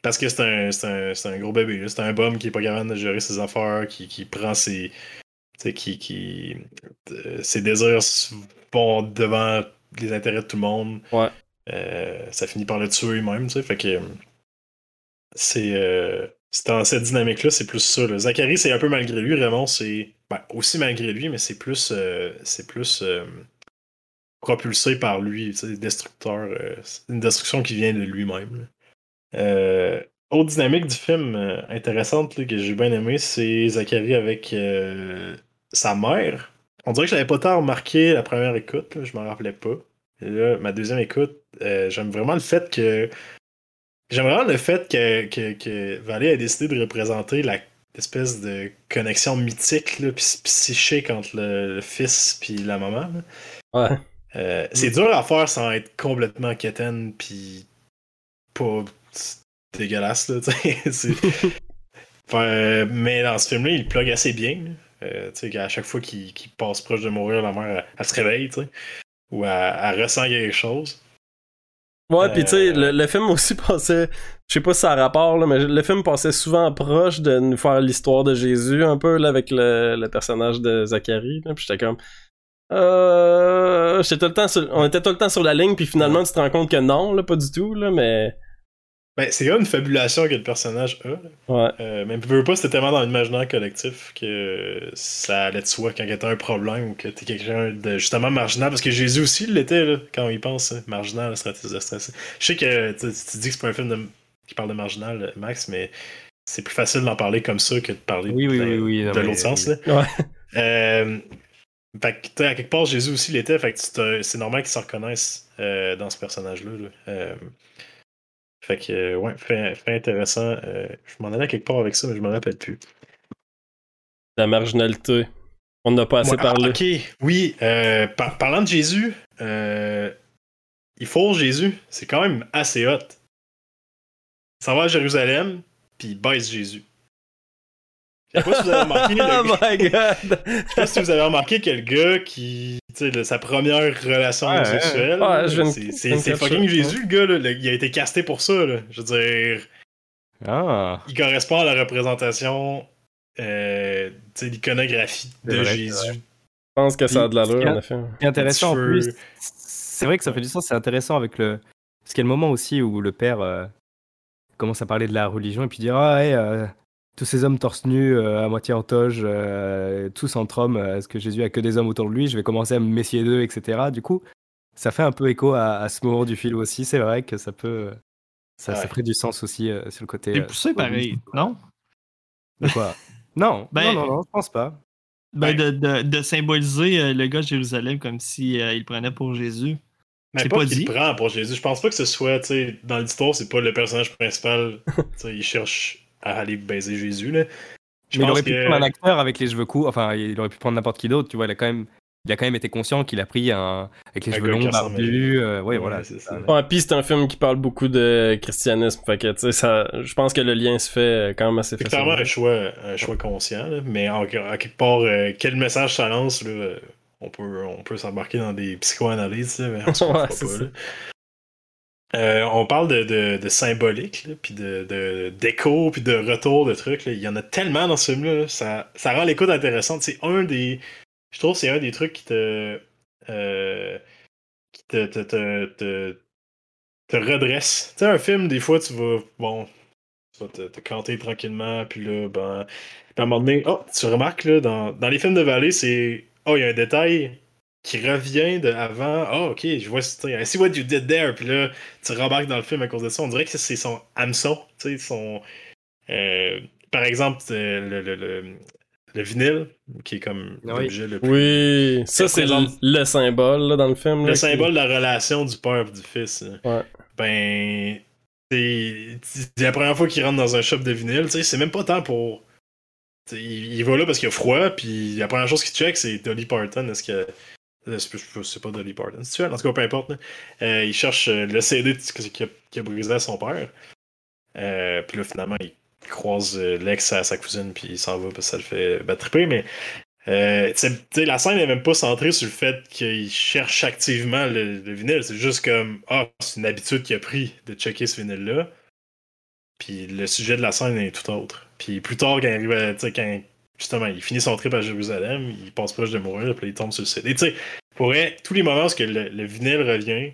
Parce que c'est un, c'est un, c'est un gros bébé. C'est un bum qui est pas capable de gérer ses affaires, qui, qui prend ses. qui. qui euh, ses désirs vont devant les intérêts de tout le monde. Ouais. Euh, ça finit par le tuer même, tu sais. Fait que. euh, C'est. euh, c'est dans cette dynamique-là, c'est plus ça. Zachary, c'est un peu malgré lui. Raymond, c'est. Ben, aussi malgré lui, mais c'est plus. c'est plus. propulsé par lui, destructeur. c'est une destruction qui vient de lui-même. autre dynamique du film intéressante là, que j'ai bien aimé, c'est Zachary avec sa mère. On dirait que je l'avais pas tant remarqué la première écoute, là, je m'en rappelais pas. Là, ma deuxième écoute, euh, j'aime vraiment le fait que. J'aime vraiment le fait que, que, que Vallée a décidé de représenter la espèce de connexion mythique là, psychique entre le, le fils puis la maman. là. Ouais. Euh, c'est dur à faire sans être complètement quétaine puis pas dégueulasse là, (laughs) (laughs) Enfin, euh, mais dans ce film-là, il plug assez bien. Euh, tu sais, qu'à chaque fois qu'il passe proche de mourir, la mère, elle, elle se réveille, tu sais. Ou elle, elle ressent quelque chose. Ouais, pis tu sais, Euh, le, le film aussi (laughs) passait, je sais pas si ça a rapport, là, mais le film passait souvent proche de nous faire l'histoire de Jésus, un peu, là, avec le, le personnage de Zacharie, là, pis j'étais comme... Euh... J'étais tout le temps sur- on était tout le temps sur la ligne, puis finalement, tu te rends compte que non, là, pas du tout, là, mais... Ben, c'est comme une fabulation que le personnage a. Ouais. Euh, mais veux pas, c'était tellement dans l'imaginaire collectif que ça allait de soi quand il y a un problème ou que t'es quelqu'un de justement marginal. Parce que Jésus aussi l'était, là, quand il pense hein, marginal, stratégie de stress. Je sais que tu, tu dis que c'est pas un film de- qui parle de marginal, Max, mais c'est plus facile d'en parler comme ça que de parler Oui, de, oui, oui, de l'autre sens. oui. Là. Ouais. Euh, fait que, à quelque part, Jésus aussi l'était, fait que c'est normal qu'ils se reconnaissent euh, dans ce personnage-là. là. Fait que, euh, ouais, fait, fait intéressant. Euh, je m'en allais quelque part avec ça, mais je me rappelle plus. La marginalité. On n'a pas assez Ouais, ah, parlé. ok, oui. euh, par- parlant de Jésus, euh, il faut Jésus. C'est quand même assez hot. Ça va à Jérusalem, puis il baisse Jésus. Je sais pas si vous avez remarqué, le Oh my god! (laughs) je sais pas si vous avez remarqué que le gars qui, tu sais, sa première relation Ouais, sexuelle, ouais, je viens de- c'est- c'est c'est fucking. Jésus, le gars, là. Le- il a été casté pour ça, là. Je veux dire, Ah, il correspond à la représentation, euh, tu sais, l'iconographie C'est de vrai, Jésus. Je pense que ça a de l'allure, en effet. ce qui est intéressant en cheveux. plus, c'est vrai que ça fait du sens, c'est intéressant avec le. Parce qu'il y a le moment aussi où le père euh, commence à parler de la religion et puis dire Ah ouais, euh, tous ces hommes torse nus, euh, à moitié en toge, euh, tous entre hommes, euh, est-ce que Jésus a que des hommes autour de lui? Je vais commencer à me méfier d'eux, etc. Du coup, ça fait un peu écho à, à ce moment du film aussi. C'est vrai que ça peut. Ça, ça Ouais. ferait du sens aussi euh, sur le côté. C'est euh, poussé pareil, non? De quoi? Non, (laughs) Ben- non, non, non, je pense pas. Ben, de, de, de symboliser euh, le gars de Jérusalem comme si euh, il prenait pour Jésus. Mais C'est pas, pas qu'il prend pour Jésus. Je pense pas que ce soit, tu sais, dans l'histoire, c'est pas le personnage principal. (laughs) tu sais, il cherche à aller baiser Jésus, là. Je Mais il aurait pu que- prendre un acteur avec les cheveux courts. Enfin, il aurait pu prendre n'importe qui d'autre. Tu vois, il a quand même, il a quand même été conscient qu'il a pris un avec les Un cheveux longs, barbus. euh, ouais, Ouais, voilà. c'est c'est ça. ça. Ouais, puis c'est un film qui parle beaucoup de christianisme, fait que, tu sais, ça, je pense que le lien se fait euh, quand même assez C'est clairement facilement. un choix, un choix conscient, là. mais en, en quelque part, euh, quel message ça lance, là, on peut, on peut s'embarquer dans des psychoanalyses, mais on se (laughs) Ouais, pas, là. Euh, on parle de, symbolique, puis de, d'écho, puis de retour de trucs. Il y en a tellement dans ce film-là. là. Ça, rend l'écoute intéressante. C'est un des. Je trouve c'est un des trucs qui te. euh, qui te, te, te, redresse. Tu sais, un film, des fois, tu vas. Bon. Tu vas te, te canter tranquillement, puis là, ben. À un moment donné, oh, tu remarques, là, dans, dans les films de Vallée, c'est. Oh, il y a un détail qui revient de avant. Oh, ok, je vois, tu sais, I see what you did there. Puis là, tu remarques dans le film à cause de ça. On dirait que c'est son hameçon, tu sais, son. euh, par exemple, euh, le, le, le, le vinyle, qui est comme Oui. l'objet le plus. Oui, ça c'est le, symbole là, dans le film. là, Le qui- symbole de la relation du père et du fils. Ouais. Ben. C'est la première fois qu'il rentre dans un shop de vinyle, tu sais, c'est même pas tant pour. Il, il va là parce qu'il y a froid, puis la première chose qu'il check, c'est Dolly Parton. Est-ce que. Euh, C'est pas- Dolly Parton, c'est En tout cas, peu importe. Euh, il cherche euh, le CD qui a, qui a brisé à son père. Puis là, finalement, il croise l'ex à sa cousine, puis il s'en va parce que ça le fait battre triper, mais. tu tu la scène n'est même pas centrée sur le fait qu'il cherche activement le, le vinyle. C'est juste comme, ah, c'est une habitude qu'il a pris de checker ce vinyle-là. Puis le sujet de la scène est tout autre. Puis plus tard, quand il arrive à, tu quand justement, il finit son trip à Jérusalem, il passe proche de mourir, puis il tombe sur le CD. Tu sais, pour vrai, tous les moments où le, le vinyle revient,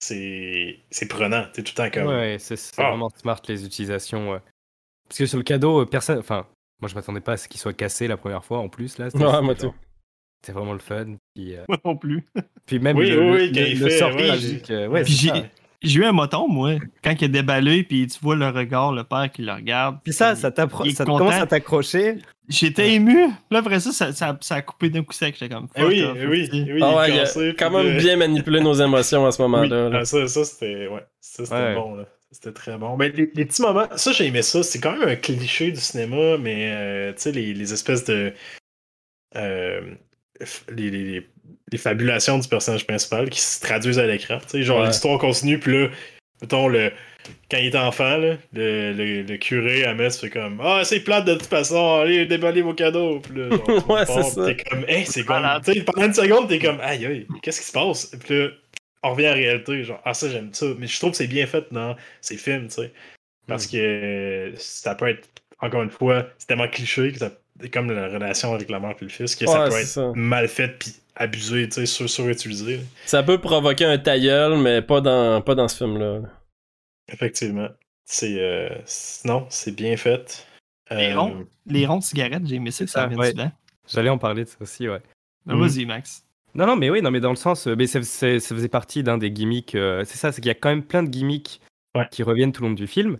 c'est c'est prenant. Tu tout le temps comme. Ouais, c'est c'est Ah. vraiment smart les utilisations. ouais. Parce que sur le cadeau, euh, personne. Enfin, moi je m'attendais pas à ce qu'il soit cassé la première fois en plus là. C'était Ouais, moi genre- tout. C'était vraiment le fun. Puis, euh, Moi non plus. puis même Oui, le, oui, le- le- il le fait, sort ouais, tragique. euh, ouais, Puis j'ai. J'ai eu un moton, moi, quand il est déballé, puis tu vois le regard, le père qui le regarde. Puis ça, ça, ça commence à t'accrocher. J'étais ému. Là, après ça, ça, ça, ça a coupé d'un coup sec. J'étais comme. Eh oui, eh oui, eh oui, Ah ouais, a quand puis même bien manipulé nos émotions à ce Oui, moment-là. là. ah, ça, ça c'était ouais, ça, c'était Ouais. bon. Là. C'était très bon. Mais les, les petits moments, ça, j'ai aimé ça. C'est quand même un cliché du cinéma, mais euh, tu sais, les, les espèces de. euh, les, les, les- fabulations du personnage principal qui se traduisent à l'écran. Tu sais, genre Ouais. l'histoire continue, puis là, mettons, le, quand il est enfant, là, le, le, le curé à Metz fait comme Ah, c'est plate de toute façon, allez, déballez vos cadeaux. Puis là, genre, (laughs) Ouais, c'est ça. T'es comme, hey, c'est comme. Malade. Tu sais, pendant une seconde, t'es comme, aïe, aïe, qu'est-ce qui se passe? Puis là, on revient à la réalité, genre, ah, ça, j'aime ça. Mais je trouve que c'est bien fait dans ces films, tu sais. Parce que euh, ça peut être, encore une fois, c'est tellement cliché que ça. Comme la relation avec la mère et le fils, que ça Ouais, peut c'est être ça. mal fait puis abusé, tu sais, sur, surutilisé. Ça peut provoquer un tailleul, mais pas dans, pas dans ce film-là. Effectivement. C'est. euh, non, c'est bien fait. Les Euh, ronds. Les ronds de cigarettes, j'ai aimé ça que ça ça, revienne ouais. J'allais en parler de ça aussi, ouais. Ben, Mhm. Vas-y, Max. Non, non, mais oui, non, mais dans le sens, euh, mais ça, c'est- ça faisait partie d'un des gimmicks. euh, c'est ça, c'est qu'il y a quand même plein de gimmicks Ouais. qui reviennent tout le long du film.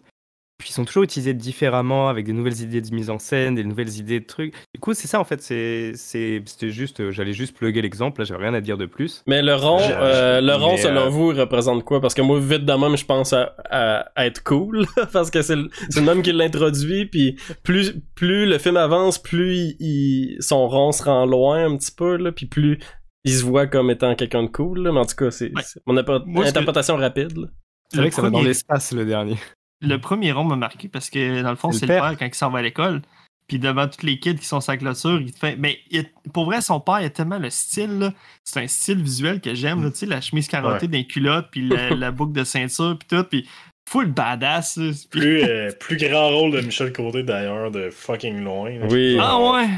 Puis ils sont toujours utilisés différemment, avec des nouvelles idées de mise en scène, des nouvelles idées de trucs. Du coup, c'est ça en fait. c'est c'est- C'était juste, euh, j'allais juste plugger l'exemple. Là, j'avais rien à dire de plus. Mais le rond, euh, le rond, selon euh, vous, il représente quoi? Parce que moi, vite de même, je pense à, à- à être cool, (laughs) parce que c'est le, c'est le même qui l'introduit, puis plus, plus le film avance, plus il, il- son rond se rend loin un petit peu, là, puis plus il se voit comme étant quelqu'un de cool, là. mais en tout cas, c'est Ouais. mon que- interprétation rapide. là. C'est vrai que ça va dans l'espace le dernier. Le premier rond m'a marqué parce que dans le fond, C'est le père. père quand il s'en va à l'école. puis devant tous les kids qui sont sa clôture, il te fait. Mais il- pour vrai, son père, il a tellement le style, là. C'est un style visuel que j'aime, là, tu sais, la chemise carottée d'un culotte, puis la, (laughs) la boucle de ceinture, puis tout, puis full badass. Puis- Plus, euh, plus grand rôle de Michel Côté d'ailleurs, de fucking loin. là. Oui. Ah ouais!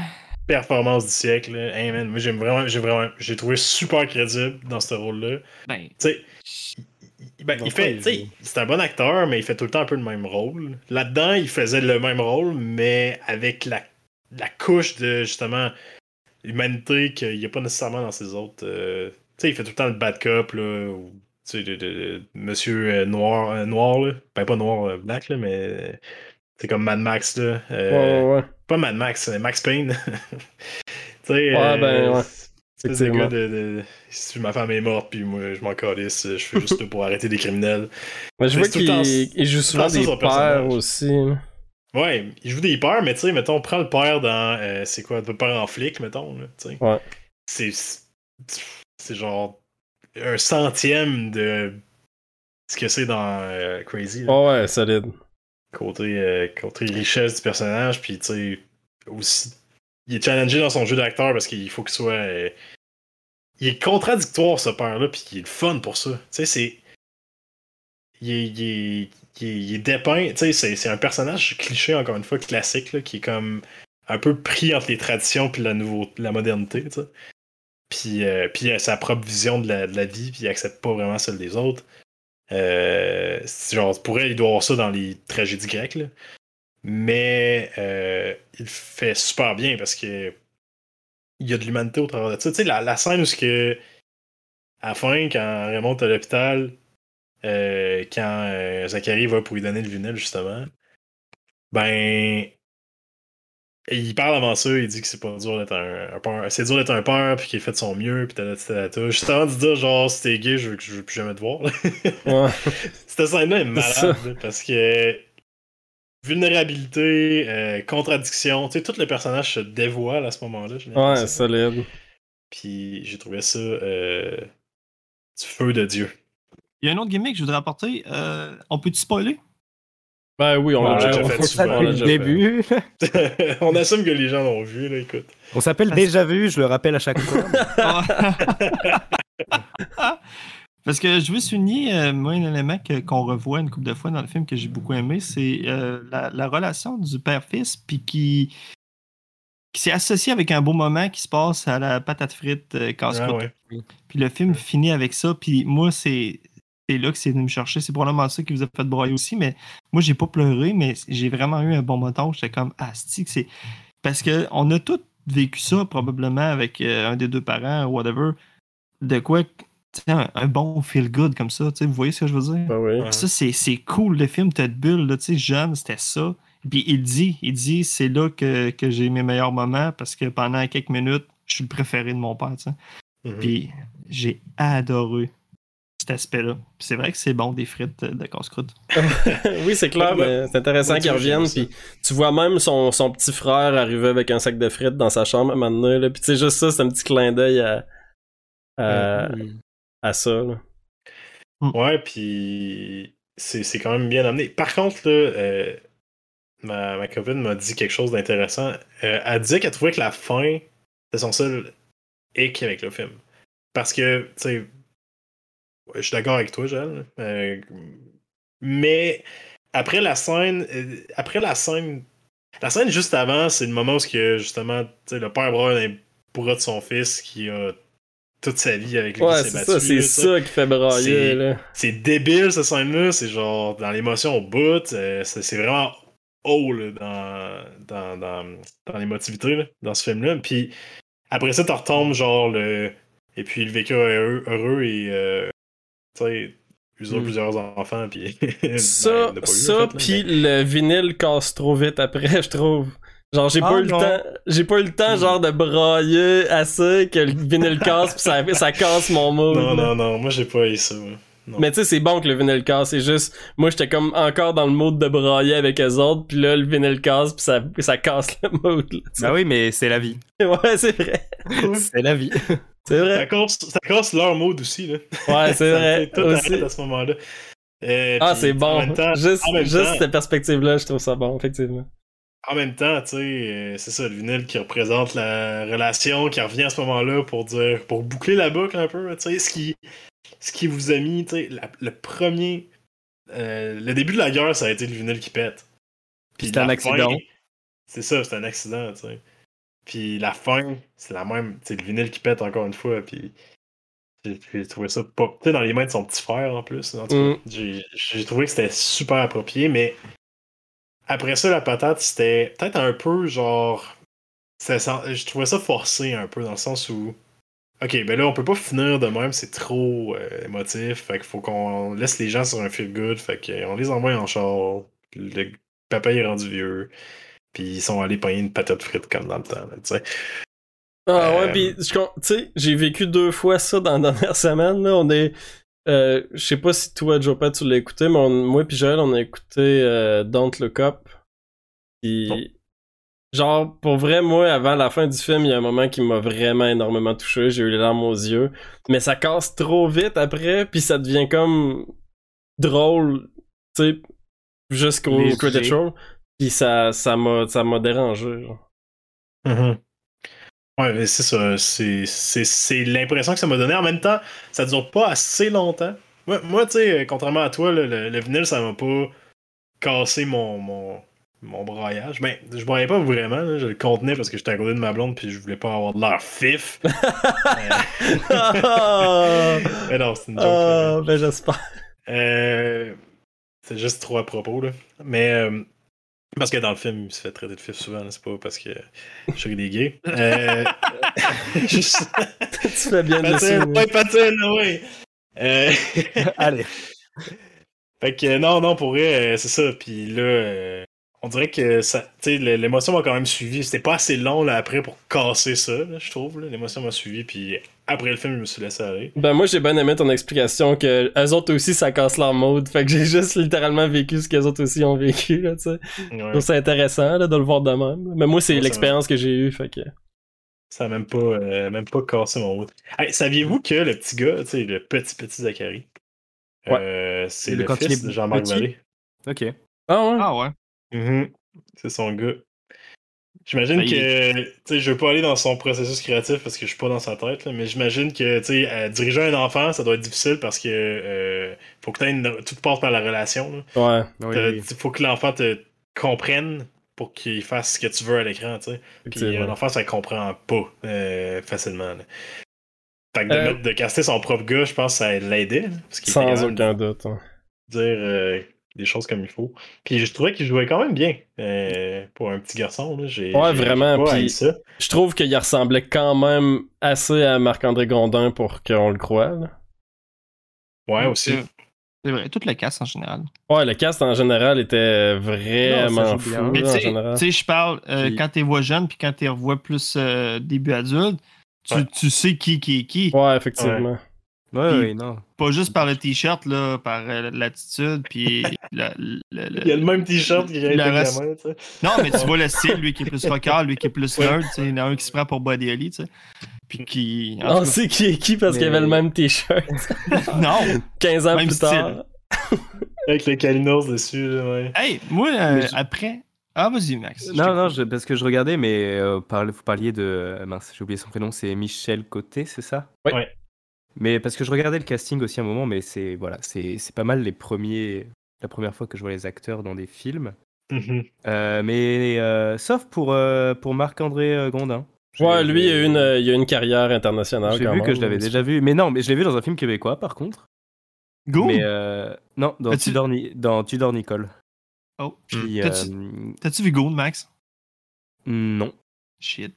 Performance du siècle. Là. Hey, man, moi j'aime vraiment, j'ai vraiment, j'ai trouvé super crédible dans ce rôle-là. Ben, Tu sais, ben, il fait, il c'est un bon acteur, mais il fait tout le temps un peu le même rôle. Là-dedans, il faisait le même rôle, mais avec la, la couche de justement l'humanité qu'il n'y a pas nécessairement dans ses autres. euh, tu sais, il fait tout le temps le bad cop, là, ou, tu sais, de, de- de- monsieur euh, noir, euh, noir, là. Ben, pas noir, black, là, mais c'est comme Mad Max, là. Ouais, ouais, ouais. Pas Mad Max, Max Payne. (laughs) tu sais, Ouais, ben, ouais. c'est Effectivement. gars de- Si ma femme est morte, puis moi, je m'en calisse, je fais juste (laughs) pour arrêter des criminels. Mais je Mais vois temps- qu'il il joue souvent des pères aussi. Ouais, il joue des pères, mais tu sais, mettons, on prend le père dans. euh, c'est quoi, le père en flic, mettons, là. Ouais. C'est. C'est genre. Un centième de. Ce que c'est dans euh, Crazy. là. Ouais, ouais, solide. Côté, euh, côté richesse du personnage, puis tu sais. Aussi. Il est challengé dans son jeu d'acteur parce qu'il faut qu'il soit. Euh, il est contradictoire, ce père-là, puis il est le fun pour ça. Tu sais, c'est. Il est, il est- il est- dépeint. Tu sais, c'est, c'est un personnage cliché, encore une fois, classique, là, qui est comme un peu pris entre les traditions puis la, la modernité. Puis, euh, puis il a sa propre vision de la, de la vie, puis il accepte pas vraiment celle des autres. Euh, genre, pour elle, il doit avoir ça dans les tragédies grecques, là. Mais euh, il fait super bien parce que il y a de l'humanité au travers de ça. Tu sais, la, la scène où que à la fin, quand Raymond est à l'hôpital, euh, quand euh, Zachary va pour lui donner le vinyle, justement, ben. Il parle avant ça, il dit que c'est pas dur d'être un, un père. C'est dur d'être un père, puis qu'il fait de son mieux, puis tada. Juste avant de dire, genre, si t'es gay, je veux, je veux plus jamais te voir. Ouais. (laughs) Cette scène-là est malade, parce que vulnérabilité, euh, contradiction, tu sais, tout le personnage se dévoile à ce moment-là. Ouais, solide. Puis j'ai trouvé ça euh, du feu de Dieu. il y a un autre gimmick que je voudrais apporter. Euh, on peut-tu spoiler? Ben oui, on l'a déjà fait. souvent, depuis le début. (laughs) On assume que les gens l'ont vu, là, écoute. On s'appelle (laughs) déjà vu, je le rappelle à chaque fois. (laughs) Parce que je veux souligner, euh, moi, un élément qu'on revoit une couple de fois dans le film que j'ai beaucoup aimé, c'est euh, la, la relation du père-fils, puis qui, qui s'est associé avec un beau moment qui se passe à la patate frite euh, casse-croûte. Ah ouais. Puis le film finit avec ça, puis moi, c'est là que c'est venu me chercher. C'est probablement ça qui vous a fait broyer aussi, mais moi, j'ai pas pleuré, mais j'ai vraiment eu un bon moment. J'étais comme, ah, c'est. Parce que on a tous vécu ça, probablement, avec euh, un des deux parents, ou whatever. De quoi, un, un bon feel good comme ça, vous voyez ce que je veux dire? Ben oui. Ça, c'est c'est cool, le film Tête Bulle, là, tu sais, jeune, c'était ça. Puis il dit, il dit, c'est là que, que j'ai mes meilleurs moments parce que pendant quelques minutes, je suis le préféré de mon père. Mhm. Puis j'ai adoré cet aspect-là. C'est vrai que c'est bon, des frites de casse-croûte. (laughs) oui, c'est clair, Ouais, mais c'est intéressant ouais, qu'il tu vois, revienne. j'ai vu Puis tu vois même son, son petit frère arriver avec un sac de frites dans sa chambre maintenant. Là. Puis tu sais, juste ça, c'est un petit clin d'œil à, à, Mm. À ça. Là. Ouais, puis c'est quand même bien amené. Par contre, là, euh, ma, ma copine m'a dit quelque chose d'intéressant. Euh, elle disait qu'elle trouvait que la fin, c'était son seul hic avec le film. Parce que, tu sais, je suis d'accord avec toi, Joël. euh, mais après la scène, après la scène, la scène juste avant, c'est le moment où que, justement, le père Brown est bras de son fils qui a toute sa vie avec lui Ouais, c'est ça, c'est ça qui fait brailler. C'est- débile cette scène-là, c'est genre dans l'émotion au bout, euh, c'est vraiment haut là, dans, dans, dans, dans l'émotivité dans ce film-là. Puis après ça, tu retombes genre le. Et puis le vécu heureux, heureux et. euh, tu sais, plusieurs, Mm. plusieurs enfants, puis. (laughs) ben, Ça, il y en a pas eu, en ça fait, pis le vinyle casse trop vite après, (laughs) je trouve. Genre, j'ai Ah, pas eu le temps, j'ai pas eu le temps, Mm. genre, de brailler assez que le vinyle casse pis ça, ça casse mon mood. Non, là. non, non, moi j'ai pas eu ça. moi. Non. Mais tu sais, c'est bon que le vinyle casse, c'est juste, moi j'étais comme encore dans le mood de brailler avec eux autres, puis là le vinyle casse, puis ça, ça casse le mood. là, Bah oui, mais c'est la vie. (laughs) ouais, c'est vrai. C'est la vie. (laughs) C'est Ça vrai. casse, ça casse leur mode aussi, là. Ouais, c'est (laughs) Ça vrai. tout aussi. à ce moment-là. Euh, Ah, c'est bon. temps, juste juste temps- cette perspective-là, je trouve ça bon, effectivement. En même temps, tu sais, euh, c'est ça, le vinyle qui représente la relation qui revient à ce moment-là pour dire, pour boucler la boucle un peu, tu sais, ce qui, ce qui vous a mis, tu sais, le premier, euh, le début de la guerre, ça a été le vinyle qui pète. Puis C'était un accident. C'est ça, c'est un accident, tu sais. Puis la fin, c'est la même, c'est le vinyle qui pète encore une fois, puis j'ai trouvé ça pas. Tu sais, dans les mains de son petit frère en plus. Mm. j'ai trouvé que c'était super approprié, mais après ça, la patate, c'était peut-être un peu genre. Je trouvais ça forcé un peu dans le sens où. Ok, ben là, on peut pas finir de même, c'est trop euh, émotif. Fait qu'il faut qu'on laisse les gens sur un feel good. Fait qu'on les envoie en char. Le papa est rendu vieux. Puis ils sont allés payer une patate frite comme dans le temps, tu sais. Ah Euh, ouais, pis je con- tu sais, j'ai vécu deux fois ça dans la dernière semaine. Là. On est. Euh, je sais pas si toi, Jopa, tu l'as écouté, mais on- moi puis Joël, on a écouté euh, Don't Look Up. Pis, Non. genre, pour vrai, moi, avant la fin du film, il y a un moment qui m'a vraiment énormément touché. J'ai eu les larmes aux yeux. Mais ça casse trop vite après, puis ça devient comme drôle, tu sais, jusqu'au credit roll. Puis ça, ça m'a, ça m'a dérangé. genre. Mhm. Ouais, mais c'est ça. C'est, c'est, c'est l'impression que ça m'a donné. En même temps, ça dure pas assez longtemps. Moi, moi tu sais, contrairement à toi, le, le vinyle, ça m'a pas cassé mon, mon, mon braillage. Ben, je braillais pas vraiment. là. je le contenais parce que j'étais à côté de ma blonde puis je voulais pas avoir de l'air fif. Ah! (laughs) (laughs) mais non, c'est une joke. ben j'espère. Euh, c'est juste trop à propos, là. Mais. euh, parce que dans le film, il se fait traiter de fif souvent, c'est pas parce que je suis des (laughs) gays. Euh, tu fais bien de patine, ouais, patine, ouais. Euh, (laughs) Allez. (laughs) fait que non, non, pour vrai, euh, c'est ça. Puis là, on dirait que ça, tu sais, l- l'émotion m'a quand même suivi. C'était pas assez long là après pour casser ça, là, je trouve. là. L'émotion m'a suivi, puis après le film, je me suis laissé aller. Ben moi j'ai bien aimé ton explication que eux autres aussi ça casse leur mode. Fait que j'ai juste littéralement vécu ce qu'eux autres aussi ont vécu là, tu sais. Ouais. ça intéressant là, de le voir de même. Mais moi c'est Ouais, l'expérience que j'ai eue, fait que. Ça a même pas, euh, même pas cassé mon route. Hey, Saviez-vous que le petit gars, tu sais, le petit petit Zachary, euh, c'est Le le, fils de Jean-Marc petit? Vallée? Ok. Ah ouais? Ah ouais. Mhm. C'est son gars. J'imagine Ben, il que, tu sais, je veux pas aller dans son processus créatif parce que je suis pas dans sa tête, là, mais j'imagine que, tu sais, diriger un enfant, ça doit être difficile parce que euh, faut que une... tout passe par la relation. là. Ouais. Oui. Faut que l'enfant te comprenne pour qu'il fasse ce que tu veux à l'écran, tu sais. Puis un enfant, ça comprend pas euh, facilement. là. Fait que de, Euh, mettre- de caster son propre gars, je pense que ça l'aidait. là, Parce qu'il Sans aucun doute. hein. dire des choses comme il faut. Puis je trouvais qu'il jouait quand même bien euh, pour un petit garçon. Là. J'ai, Ouais, j'ai- vraiment, puis- ça. Je trouve qu'il ressemblait quand même assez à Marc-André Gondin pour qu'on le croie. là. Ouais, aussi. C'est vrai, toute la casse en général. Ouais, le cast en général était vraiment fou Mais tu sais- général. tu sais, je parle, euh, Puis- quand tu les vois jeunes, puis quand tu les revois plus euh, début adulte, tu, Ouais. tu sais qui qui est qui. Ouais, effectivement. Ouais, Ouais, non. Pas juste par le t-shirt, là, par euh, l'attitude, puis (laughs) la- le- le- Il y a le même t-shirt Le été reste- gamin, tu sais. Non, mais tu vois le style, lui qui est plus rocker, lui qui est plus nerd, tu sais, il y en a un qui se prend pour Buddy Holly, tu sais. Puis qui. en On sait qui est qui parce Mais- qu'il avait le même t-shirt. (laughs) non! 15 ans Même plus style. tard. (laughs) Avec le Kalinos dessus, là, ouais. Hey, moi, euh, je- après. Ah, vas-y, Max. Non, non, je- parce que je regardais, mais euh, parle- vous parliez de. euh, Mince, j'ai oublié son prénom, c'est Michel Côté, c'est ça? Oui. Ouais. Mais parce que je regardais le casting aussi un moment, mais c'est voilà, c'est c'est pas mal les premiers, la première fois que je vois les acteurs dans des films. Mhm. Euh, mais euh, sauf pour euh, pour Marc-André Gondin. Ouais, lui, il a, j'ai- une, euh, il a une carrière internationale J'ai vu que je l'avais déjà vu, mais non, mais je l'ai vu dans un film québécois par contre. Go! Mais euh, non, dans Tudor, Ni- dans Tudor Nicole. Oh, euh, T'as-tu vu Gold, Max? non. Shit.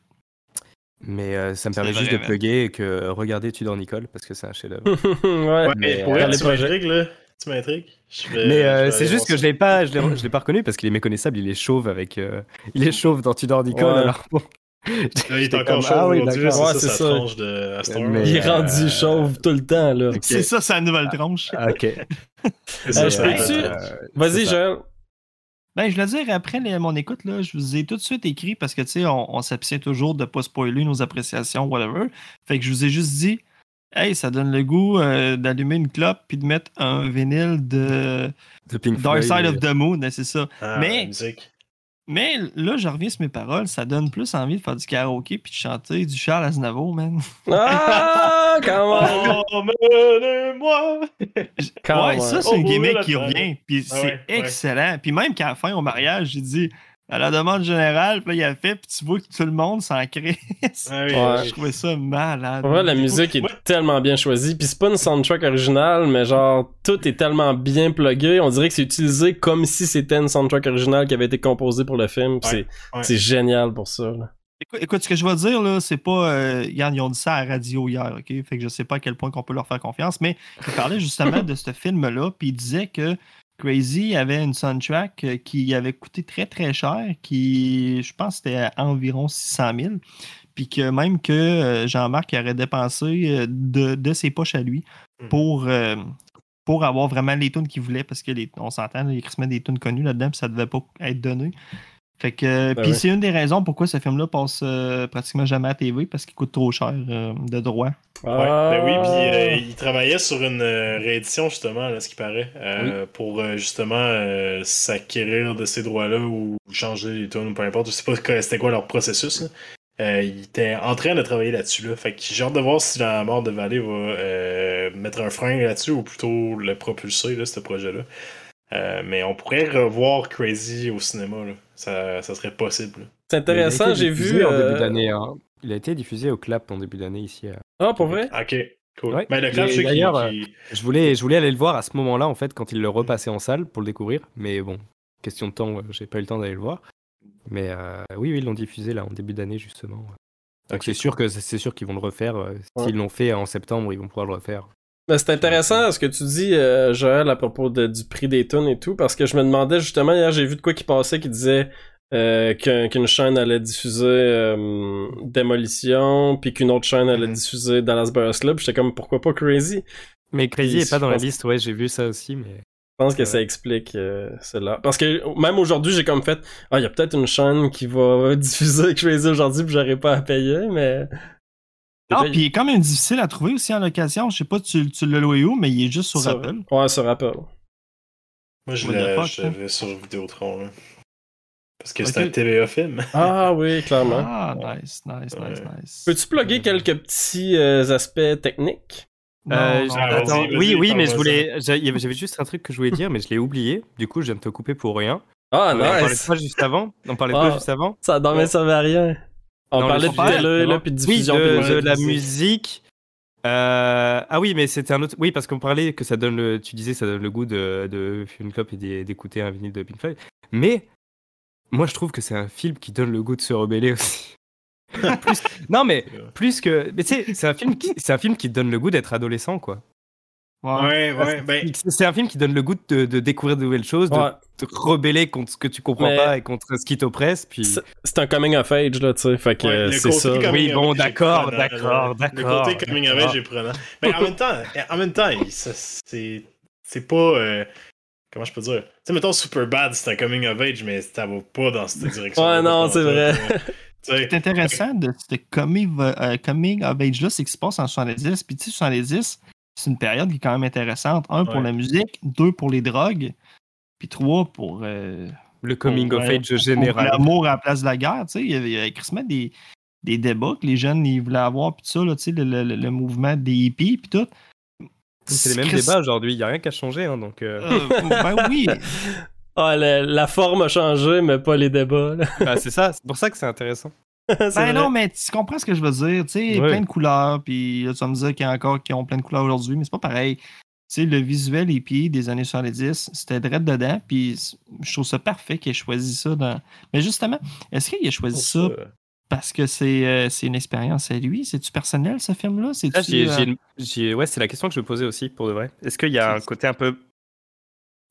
Mais euh, ça me permet juste de plugger que regardez Tudor Nicole parce que c'est un chef-d'œuvre. (laughs) ouais. Ouais, Mais, pour euh, elle, les tu m'intrigues, là. Tu m'intrigues. Mais euh, c'est juste que ça. je l'ai pas, je l'ai, je l'ai pas reconnu parce qu'il est méconnaissable. Il est chauve avec, euh, il est chauve dans Tudor Nicole. Ouais. Alors bon. Là, il est encore comme, chaud ah oui, aujourd'hui, c'est Ouais, ça, tranche de Astor. Mais- Il est rendu euh, chauve tout le temps, là. Ok. C'est ça, sa nouvelle tranche. Ah, ok. Ça, Euh, je peux-tu-. Euh, Vas-y. Joël. Ben, je veux dire, après les- mon écoute, là, je vous ai tout de suite écrit parce que, tu sais, on, on s'abstient toujours de pas spoiler nos appréciations, whatever. Fait que je vous ai juste dit, hey, ça donne le goût euh, d'allumer une clope puis de mettre un vinyle de De Pink Dark Floyd, Side euh, of the Moon, hein, c'est ça. Ah, Mais- musique. Mais là, je reviens sur mes paroles, ça donne plus envie de faire du karaoké puis de chanter du Charles Aznavour, man. Ah, comment? (laughs) Emmène-moi! Come ouais, ça, c'est Oh, un oui, gimmick qui revient, puis Ah c'est excellent. Puis même qu'à la fin, au mariage, j'ai dit, à la demande générale, puis là, il a fait, puis tu vois que tout le monde s'en crée. Ah oui, (laughs) Ouais. Je trouvais ça malade. Ouais, la musique est Ouais. tellement bien choisie. Puis c'est pas une soundtrack originale, mais genre, tout est tellement bien plugué. On dirait que c'est utilisé comme si c'était une soundtrack originale qui avait été composée pour le film. Ouais, c'est génial pour ça. là. Écoute, écoute, ce que je vais dire, là, c'est pas. euh, regarde, ils ont dit ça à la radio hier, OK? Fait que je sais pas à quel point qu'on peut leur faire confiance, mais ils parlaient justement de ce film-là, puis ils disaient que Crazy avait une soundtrack euh, qui avait coûté très très cher, qui, je pense, c'était à environ 600 000, puis que même que euh, Jean-Marc aurait dépensé euh, de, de ses poches à lui Mhm. pour. euh, pour avoir vraiment les tunes qu'il voulait, parce que les, on s'entend, il se met des tunes connues là-dedans, puis ça devait pas être donné. Fait que, Ben puis ouais. c'est une des raisons pourquoi ce film-là passe euh, pratiquement jamais à TV parce qu'il coûte trop cher euh, de droit. Ouais, ben oui, puis Ah. euh, il travaillait sur une euh, réédition, justement, là, ce qui paraît, euh, pour euh, justement euh, s'acquérir de ces droits-là ou changer les tunes ou peu importe. Je sais pas c'était quoi leur processus. là. Euh, il était en train de travailler là-dessus. Là. Fait que j'ai hâte de voir si la mort de Valley va euh, mettre un frein là-dessus ou plutôt le propulser, là, ce projet-là. Euh, mais on pourrait revoir Crazy au cinéma. Là. Ça, ça serait possible. C'est intéressant, j'ai vu. en euh, début d'année. hein. Il a été diffusé au clap en début d'année ici. à- Ah, pour vrai? Ok, cool. Ouais. Ben, le euh, Je voulais, je voulais aller le voir à ce moment-là, en fait, quand il le repassait en salle pour le découvrir. Mais bon, question de temps, euh, j'ai pas eu le temps d'aller le voir. Mais euh, oui, oui, ils l'ont diffusé là en début d'année, justement. Donc c'est sûr que c'est sûr qu'ils vont le refaire. euh, Ouais. S'ils l'ont fait en septembre, ils vont pouvoir le refaire. Ben, c'est intéressant ce que tu dis, euh, Joël, à propos de- du prix des tunes et tout, parce que je me demandais justement, hier, j'ai vu de quoi qui passait qui disait euh, qu'un- qu'une chaîne allait diffuser euh, Démolition, puis qu'une autre chaîne allait Mhm. diffuser Dallas Buyers Club. J'étais comme, pourquoi pas Crazy? Mais Crazy est pas dans la liste, ouais, j'ai vu ça aussi, mais. Je pense que Ouais. ça explique euh, cela. Parce que même aujourd'hui, j'ai comme fait, ah, il y a peut-être une chaîne qui va (laughs) diffuser Crazy aujourd'hui, puis j'aurais pas à payer, mais... Ah, puis il est quand même difficile à trouver aussi en location. Je sais pas, tu, tu l'as loué où, mais il est juste sur Sur- Apple. Ouais, sur Apple. Moi, je hein? l'avais sur Vidéotron. Là. Parce que Ok. c'est un TVA film. (laughs) Ah oui, clairement. Ah, nice, nice, nice, Ouais. nice. Peux-tu plugger quelques petits euh, aspects techniques? Non, Euh, non, Ah, attends, oui, oui, mais je voulais. J'avais juste un truc que je voulais dire, mais je l'ai oublié. Du coup, je viens de te couper pour rien. Ah, on parlait nice! pas juste avant. On parlait Ah. pas juste avant. Ça dormait, ça servait à rien. On Non, parlait de son- télé, là, puis de diffusion. oui, puis de, de de la musique. Euh, ah oui, mais c'était un autre. Oui, parce qu'on parlait que ça donne le. Tu disais que ça donne le goût de, de une clope et d'é- d'écouter un vinyle de Pink Floyd. Mais moi, je trouve que c'est un film qui donne le goût de se rebeller aussi. (laughs) Plus- Non, mais plus que. Mais tu sais, c'est un film qui, c'est un film qui te donne le goût d'être adolescent, quoi. Ouais. Ouais, ouais, ben. C'est un film qui donne le goût de, de découvrir de nouvelles choses, de te rebeller contre ce que tu comprends Mais- pas et contre ce qui t'oppresse. Puis c'est c'est un coming of age, là, tu sais. Fait que Ouais, c'est ça. Oui, bon, d'accord, d'accord, d'accord, Le côté coming of age est prenant. Mais en même temps, en même temps, c'est c'est pas. euh, comment je peux dire? Tu sais, mettons, Superbad, c'est un coming of age, mais ça va pas dans cette direction. Ouais, non, c'est vrai. Ce qui est intéressant de ce coming, euh, coming of age-là, c'est qu'il se passe en 70. Puis, tu sais, 70, c'est une période qui est quand même intéressante. Un, pour Ouais. la musique. Deux, pour les drogues. Puis trois, pour, euh, le coming of Ouais. age pour général. l'amour à la place de la guerre. Tu sais, il y avait, crissement des, des débats que les jeunes ils voulaient avoir. Puis tout ça, là, tu sais, le, le- le mouvement des hippies. Puis tout. C'est les mêmes Chris- débats aujourd'hui, il n'y a rien qu'à changer. Hein, donc, euh, Euh, ben (laughs) oui. Ah, la, la forme a changé, mais pas les débats, bah, c'est ça, c'est pour ça que c'est intéressant. (laughs) Ben vrai. non, mais tu comprends ce que je veux dire. Tu sais, Ouais. plein de couleurs. Puis là, tu vas me dire qu'il y a encore qui ont plein de couleurs aujourd'hui, mais c'est pas pareil. Tu sais, le visuel hippie des années 70, c'était direct dedans. Puis je trouve ça parfait qu'il ait choisi ça. Dans... Mais justement, est-ce qu'il a choisi ça parce que c'est euh, c'est une expérience à lui? C'est-tu personnel, ce film-là? Une- j'ai- ouais, c'est la question que je me posais aussi, pour de vrai. Est-ce qu'il y a un côté un peu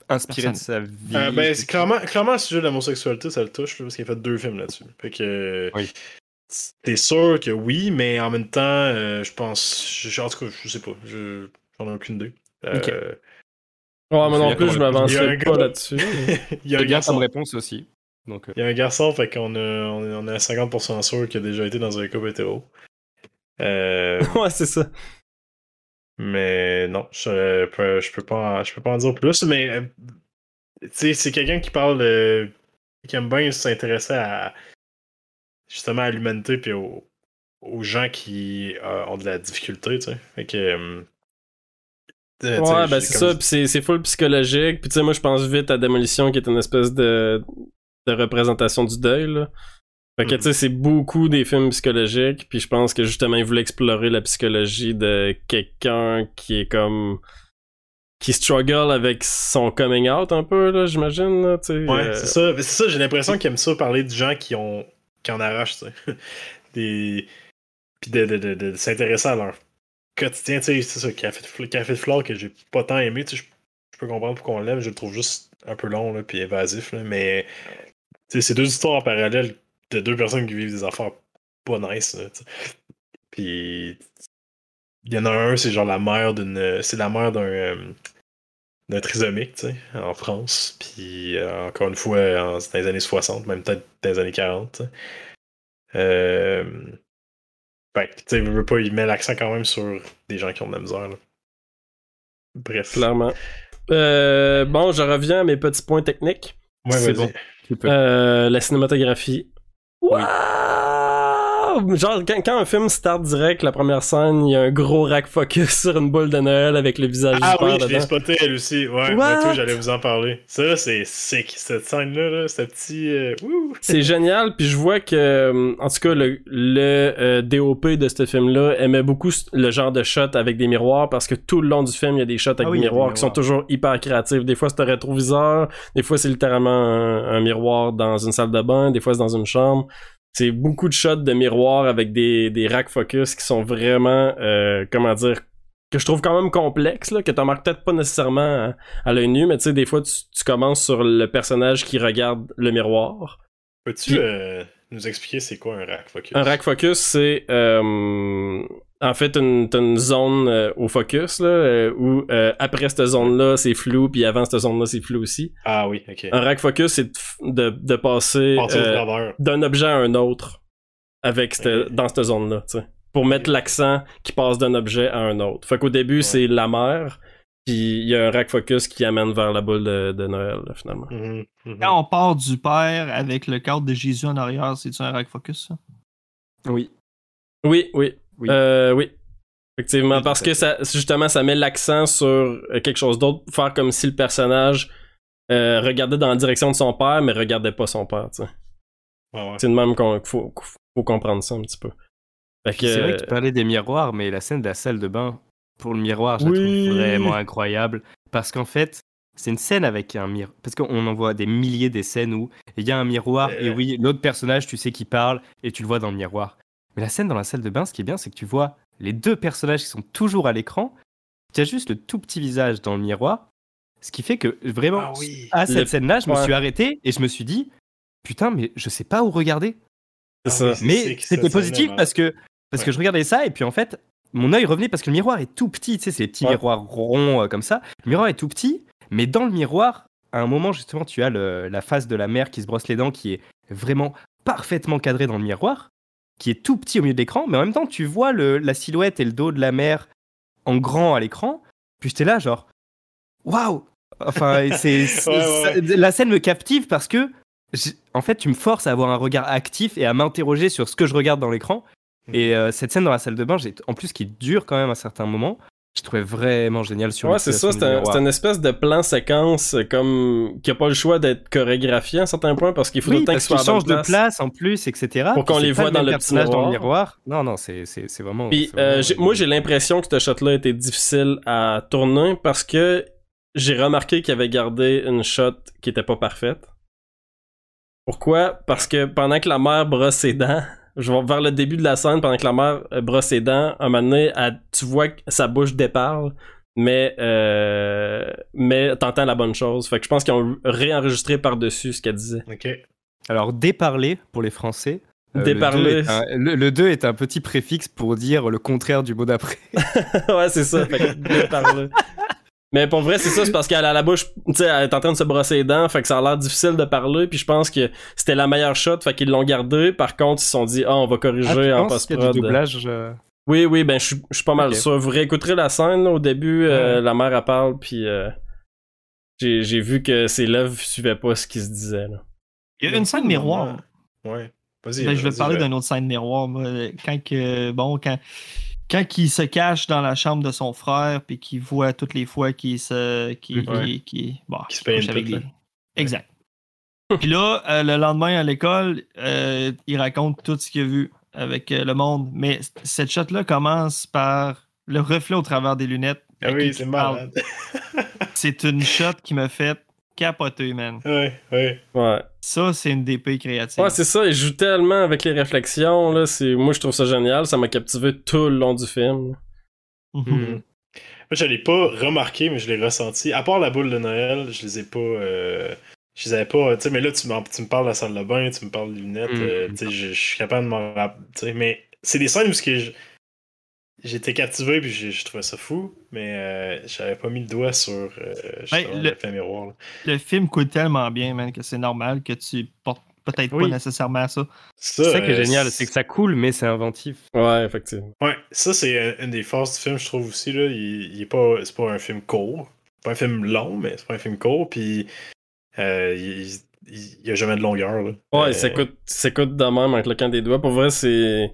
inspiré de sa vie Euh, ben, c'est clairement, clairement, le sujet de l'homosexualité, ça le touche, là, parce qu'il a fait deux films là-dessus. Fait que. Oui. T'es sûr que oui, mais en même temps, euh, je pense. je- en tout cas, je sais pas. Je, j'en ai aucune idée. Euh, Ok. Ouais, moi non plus, je a gars- pas là-dessus. il y a un garçon. comme réponse aussi. Donc, euh, Il y a un garçon, fait qu'on a, on est, on est à 50% sûr qu'il a déjà été dans un couple hétéro. Euh, (laughs) ouais, c'est ça. Mais non, je peux, je peux pas, en- je peux pas en dire plus. Mais euh, tu sais, c'est quelqu'un qui parle, euh, qui aime bien s'intéresser à justement à l'humanité puis aux, aux gens qui euh, ont de la difficulté, tu sais. Fait que. euh, Ouais, ben c'est comme- ça, puis c'est, c'est full psychologique. Puis tu sais, moi je pense vite à Démolition qui est une espèce de, de représentation du deuil, là. Fait que Mhm. tu sais, c'est beaucoup des films psychologiques, puis je pense que justement ils voulaient explorer la psychologie de quelqu'un qui est comme. qui struggle avec son coming out un peu, là, j'imagine, là, tu sais. Ouais, euh, c'est ça. Mais C'est ça, j'ai l'impression qu'ils aiment ça parler de gens qui ont qui en arrachent, tu sais. (laughs) Des. Puis de, de, de, de s'intéresser à leur quotidien, tu sais, c'est ça, Café de, Café de Flore que j'ai pas tant aimé, tu sais, je, je peux comprendre pourquoi on l'aime, je le trouve juste un peu long, là, puis évasif, là, mais. Tu sais, c'est deux histoires en parallèle de deux personnes qui vivent des affaires pas nice, là. Puis. Il y en a un, c'est genre la mère d'une. C'est la mère d'un. euh, d'un trisomique, tu sais, en France. Puis, euh, encore une fois, en- c'est dans les années 60, même peut-être dans les années 40. tu sais. Euh... Fait que, tu sais, je veux pas, il met l'accent quand même sur des gens qui ont de la misère. là. Bref. Clairement. Euh, bon, je reviens à mes petits points techniques. Ouais, C'est vas-y. bon. Euh, la cinématographie. Oui. Genre, quand, quand un film start direct, la première scène, il y a un gros rack focus (laughs) sur une boule de Noël avec le visage Ah du père oui, je l'ai dedans. spoté elle aussi. Ouais, What? moi tout, j'allais vous en parler. Ça, c'est sick, cette scène-là, là, ce petit. euh, wouh! C'est génial, puis je vois que, euh, en tout cas, le, le euh, DOP de ce film-là aimait beaucoup le genre de shot avec des miroirs parce que tout le long du film, il y a des shots avec Ah oui, des miroirs qui sont toujours hyper créatifs. Des fois, c'est un rétroviseur, des fois, c'est littéralement un, un miroir dans une salle de bain, des fois, c'est dans une chambre. C'est beaucoup de shots de miroirs avec des, des rack focus qui sont vraiment, euh, comment dire, que je trouve quand même complexes, là, que tu remarques peut-être pas nécessairement à, à l'œil nu, mais tu sais, des fois, tu, tu commences sur le personnage qui regarde le miroir. Peux-tu euh, nous expliquer c'est quoi un rack focus? Un rack focus, c'est euh, en fait une, t'as une zone euh, au focus là, euh, où euh, après cette zone-là, c'est flou, puis avant cette zone-là, c'est flou aussi. Ah oui, ok. Un rack focus, c'est de, passer euh, d'un objet à un autre avec cette- dans cette zone-là, tu sais, pour mettre l'accent qui passe d'un objet à un autre. Fait qu'au début, c'est la mer, puis il y a un rack focus qui amène vers la boule de, de Noël, là, finalement. Mhm, mhm. Quand on part du père avec le cadre de Jésus en arrière, c'est-tu un rack focus, ça? Oui. Oui, oui. Oui. Euh, oui. Effectivement, Oui, parce que ça, justement, ça met l'accent sur euh, quelque chose d'autre, faire comme si le personnage euh, regardait dans la direction de son père, mais regardait pas son père, tu sais. Ouais. C'est de même qu'on qu'il faut, comprendre ça un petit peu. C'est vrai que tu parlais des miroirs, mais la scène de la salle de bain, pour le miroir, je la trouve vraiment incroyable. Parce qu'en fait, c'est une scène avec un miroir. Parce qu'on en voit des milliers des scènes où il y a un miroir, et Euh. oui, l'autre personnage, tu sais qui parle, et tu le vois dans le miroir. Mais la scène dans la salle de bain, ce qui est bien, c'est que tu vois les deux personnages qui sont toujours à l'écran. Tu as juste le tout petit visage dans le miroir. Ce qui fait que vraiment, Ah oui. à cette Le- scène-là, je me suis arrêté et je me suis dit, putain, mais je sais pas où regarder. Ah ça. oui, c'est Mais c'était positif scène-là, parce que parce que je regardais ça et puis en fait mon œil revenait parce que le miroir est tout petit, tu sais, c'est les petits Ouais. miroirs ronds euh, comme ça. Le miroir est tout petit, mais dans le miroir, à un moment justement, tu as le- la face de la mère qui se brosse les dents qui est vraiment parfaitement cadrée dans le miroir, qui est tout petit au milieu de l'écran, mais en même temps tu vois le- la silhouette et le dos de la mère en grand à l'écran. Puis j'étais là genre waouh. Enfin, c'est (laughs) Ouais, ouais, la scène me captive parce que en fait, tu me forces à avoir un regard actif et à m'interroger sur ce que je regarde dans l'écran. Mhm. Et euh, cette scène dans la salle de bain, en plus qui dure quand même un certain moment, je trouvais vraiment génial sur Ouais, c'est ça, c'est un- miroir. une espèce de plan séquence euh, comme qui a pas le choix d'être chorégraphié à un certain point parce qu'il faut Oui, autant qu'il parce soit qu'il à bonne change de place. en plus, etc. Pour qu'on les voit dans le petit personnage dans le miroir. miroir. Non, non, c'est c'est- c'est vraiment. Puis euh, moi j'ai l'impression que ce shot-là était difficile à tourner parce que j'ai remarqué qu'il avait gardé une shot qui était pas parfaite. Pourquoi? Parce que pendant que la mère brosse ses dents, je vais vers le début de la scène, pendant que la mère euh, brosse ses dents, à un moment donné, elle- tu vois que sa bouche déparle, mais euh, mais t'entends la bonne chose. Fait que je pense qu'ils ont réenregistré par-dessus ce qu'elle disait. Ok. Alors, déparler pour les Français. euh, Déparler. Le 2 est un- Le, le 2 est un petit préfixe pour dire le contraire du mot d'après. (laughs) ouais, c'est ça. Fait que déparler. (laughs) Mais pour vrai, c'est ça, c'est parce qu'elle a la bouche, tu sais, elle est en train de se brosser les dents, fait que ça a l'air difficile de parler, puis je pense que c'était la meilleure shot, fait qu'ils l'ont gardé. Par contre, ils se sont dit, ah, on va corriger Ah, en penses qu'il y a du post-prod. doublage euh, Oui, oui, ben, je suis- pas mal Ok. sûr. Vous réécouterez la scène, là, au début, euh, la mère, elle parle, puis euh, j'ai j'ai vu que ses lèvres suivaient pas ce qui se disait, là. Il y a une scène miroir. Ouais. Vas-y. Ben, je vais vas-y, parler vas-y. d'une autre scène miroir. moi. Quand, que, bon, quand, quand il se cache dans la chambre de son frère, puis qu'il voit toutes les fois qu'il se. Ouais. bon, Qu'il se paye avec les-. Exact. Puis là, euh, le lendemain à l'école, euh, il raconte tout ce qu'il a vu avec euh, le monde. Mais cette shot-là commence par le reflet au travers des lunettes. Ah oui, c'est malade. C'est une shot qui m'a fait capoter, man. Ouais, ouais. Ouais. Ça, c'est une DP créative. Ouais, c'est ça, il joue tellement avec les réflexions, là. C'est... Moi, je trouve ça génial, ça m'a captivé tout le long du film. Mhm. Mm. Moi, je l'ai pas remarqué, mais je l'ai ressenti. À part la boule de Noël, je les ai pas. euh, Je les avais pas. Tu sais, mais là, tu, me parles de la salle de bain, tu me parles des lunettes. Mm. euh, tu sais, je, suis capable de m'en rappeler. tu sais, Mais c'est des scènes où ce que je- j'étais captivé puis je, je trouvais ça fou, mais euh, j'avais pas mis le doigt sur euh, le- l'effet miroir. là. Le film coûte tellement bien, man, que c'est normal que tu portes peut-être Oui. pas nécessairement à ça. Ça, C'est ça qui est euh, génial, c'est que ça coule, mais c'est inventif. Ouais, effectivement. Ouais, ça c'est un- une des forces du film, je trouve aussi. Là. Il, il est pas, c'est pas un film court. C'est pas un film long, mais c'est pas un film court. Puis euh, il, il, il y a jamais de longueur. Là. Ouais, Euh, il s'écoute, il s'écoute de même en claquant des doigts. Pour vrai, c'est,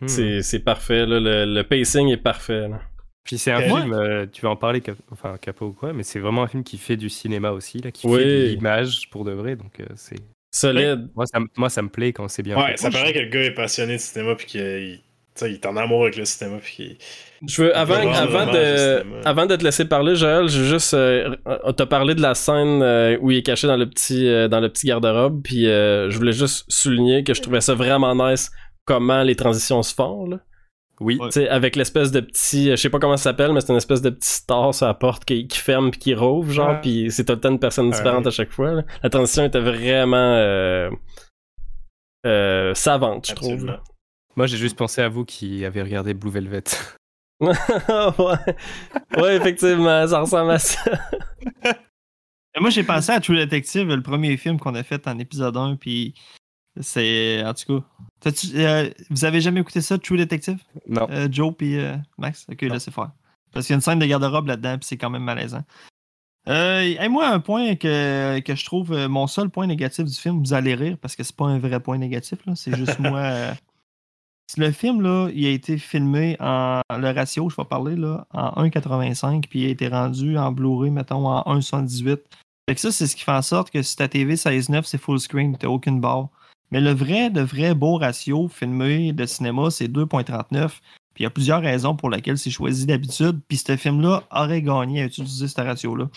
Hmm. c'est, c'est parfait, là. Le, le pacing est parfait, là. Puis c'est un film, euh, tu vas en parler, Cap- enfin Capo ou quoi, mais c'est vraiment un film qui fait du cinéma aussi, là, qui Oui. fait de l'image pour de vrai. Donc euh, c'est Solide. moi ça, me- moi ça me plaît quand c'est bien Ouais, fait. ça paraît que le gars est passionné de cinéma. Puis qu'il il, est en amour avec le cinéma. Puis Je veux, avant, avant, de, avant de te laisser parler, Joël, je veux juste euh, euh, t'as parlé de la scène euh, où il est caché dans le petit, euh, dans le petit garde-robe, puis euh, je voulais juste souligner que je trouvais ça vraiment nice comment les transitions se font, là. Oui, Ouais. Avec l'espèce de petit, euh, je sais pas comment ça s'appelle, mais c'est une espèce de petit star sur la porte qui, qui ferme puis qui rouvre, genre, Ouais. puis c'est tout le temps une personne différente Ouais. à chaque fois. là. La transition était vraiment euh, euh, savante, je trouve. Moi j'ai juste pensé à vous qui avez regardé Blue Velvet. (laughs) ouais. ouais, effectivement, ça ressemble à ça. Et (laughs) Moi, j'ai pensé à True Detective, le premier film qu'on a fait en épisode 1, puis c'est. En tout cas. Euh, vous avez jamais écouté ça, True Detective? Non. Euh, Joe puis euh, Max? Ok, laissez faire. Parce qu'il y a une scène de garde-robe là-dedans, puis c'est quand même malaisant. Hey, moi, un point que, que je trouve mon seul point négatif du film, vous allez rire parce que c'est pas un vrai point négatif, c'est juste (laughs) moi. le film, là, il a été filmé en. Le ratio, je vais parler, là, en 1,85, puis il a été rendu en Blu-ray, mettons, en 1,78. Fait que ça, c'est ce qui fait en sorte que si ta TV 16.9, c'est full screen, t'as aucune barre. Mais le vrai, le vrai beau ratio filmé de cinéma, c'est 2.39. Puis il y a plusieurs raisons pour lesquelles c'est choisi d'habitude. Puis ce film-là aurait gagné à utiliser ce ratio-là.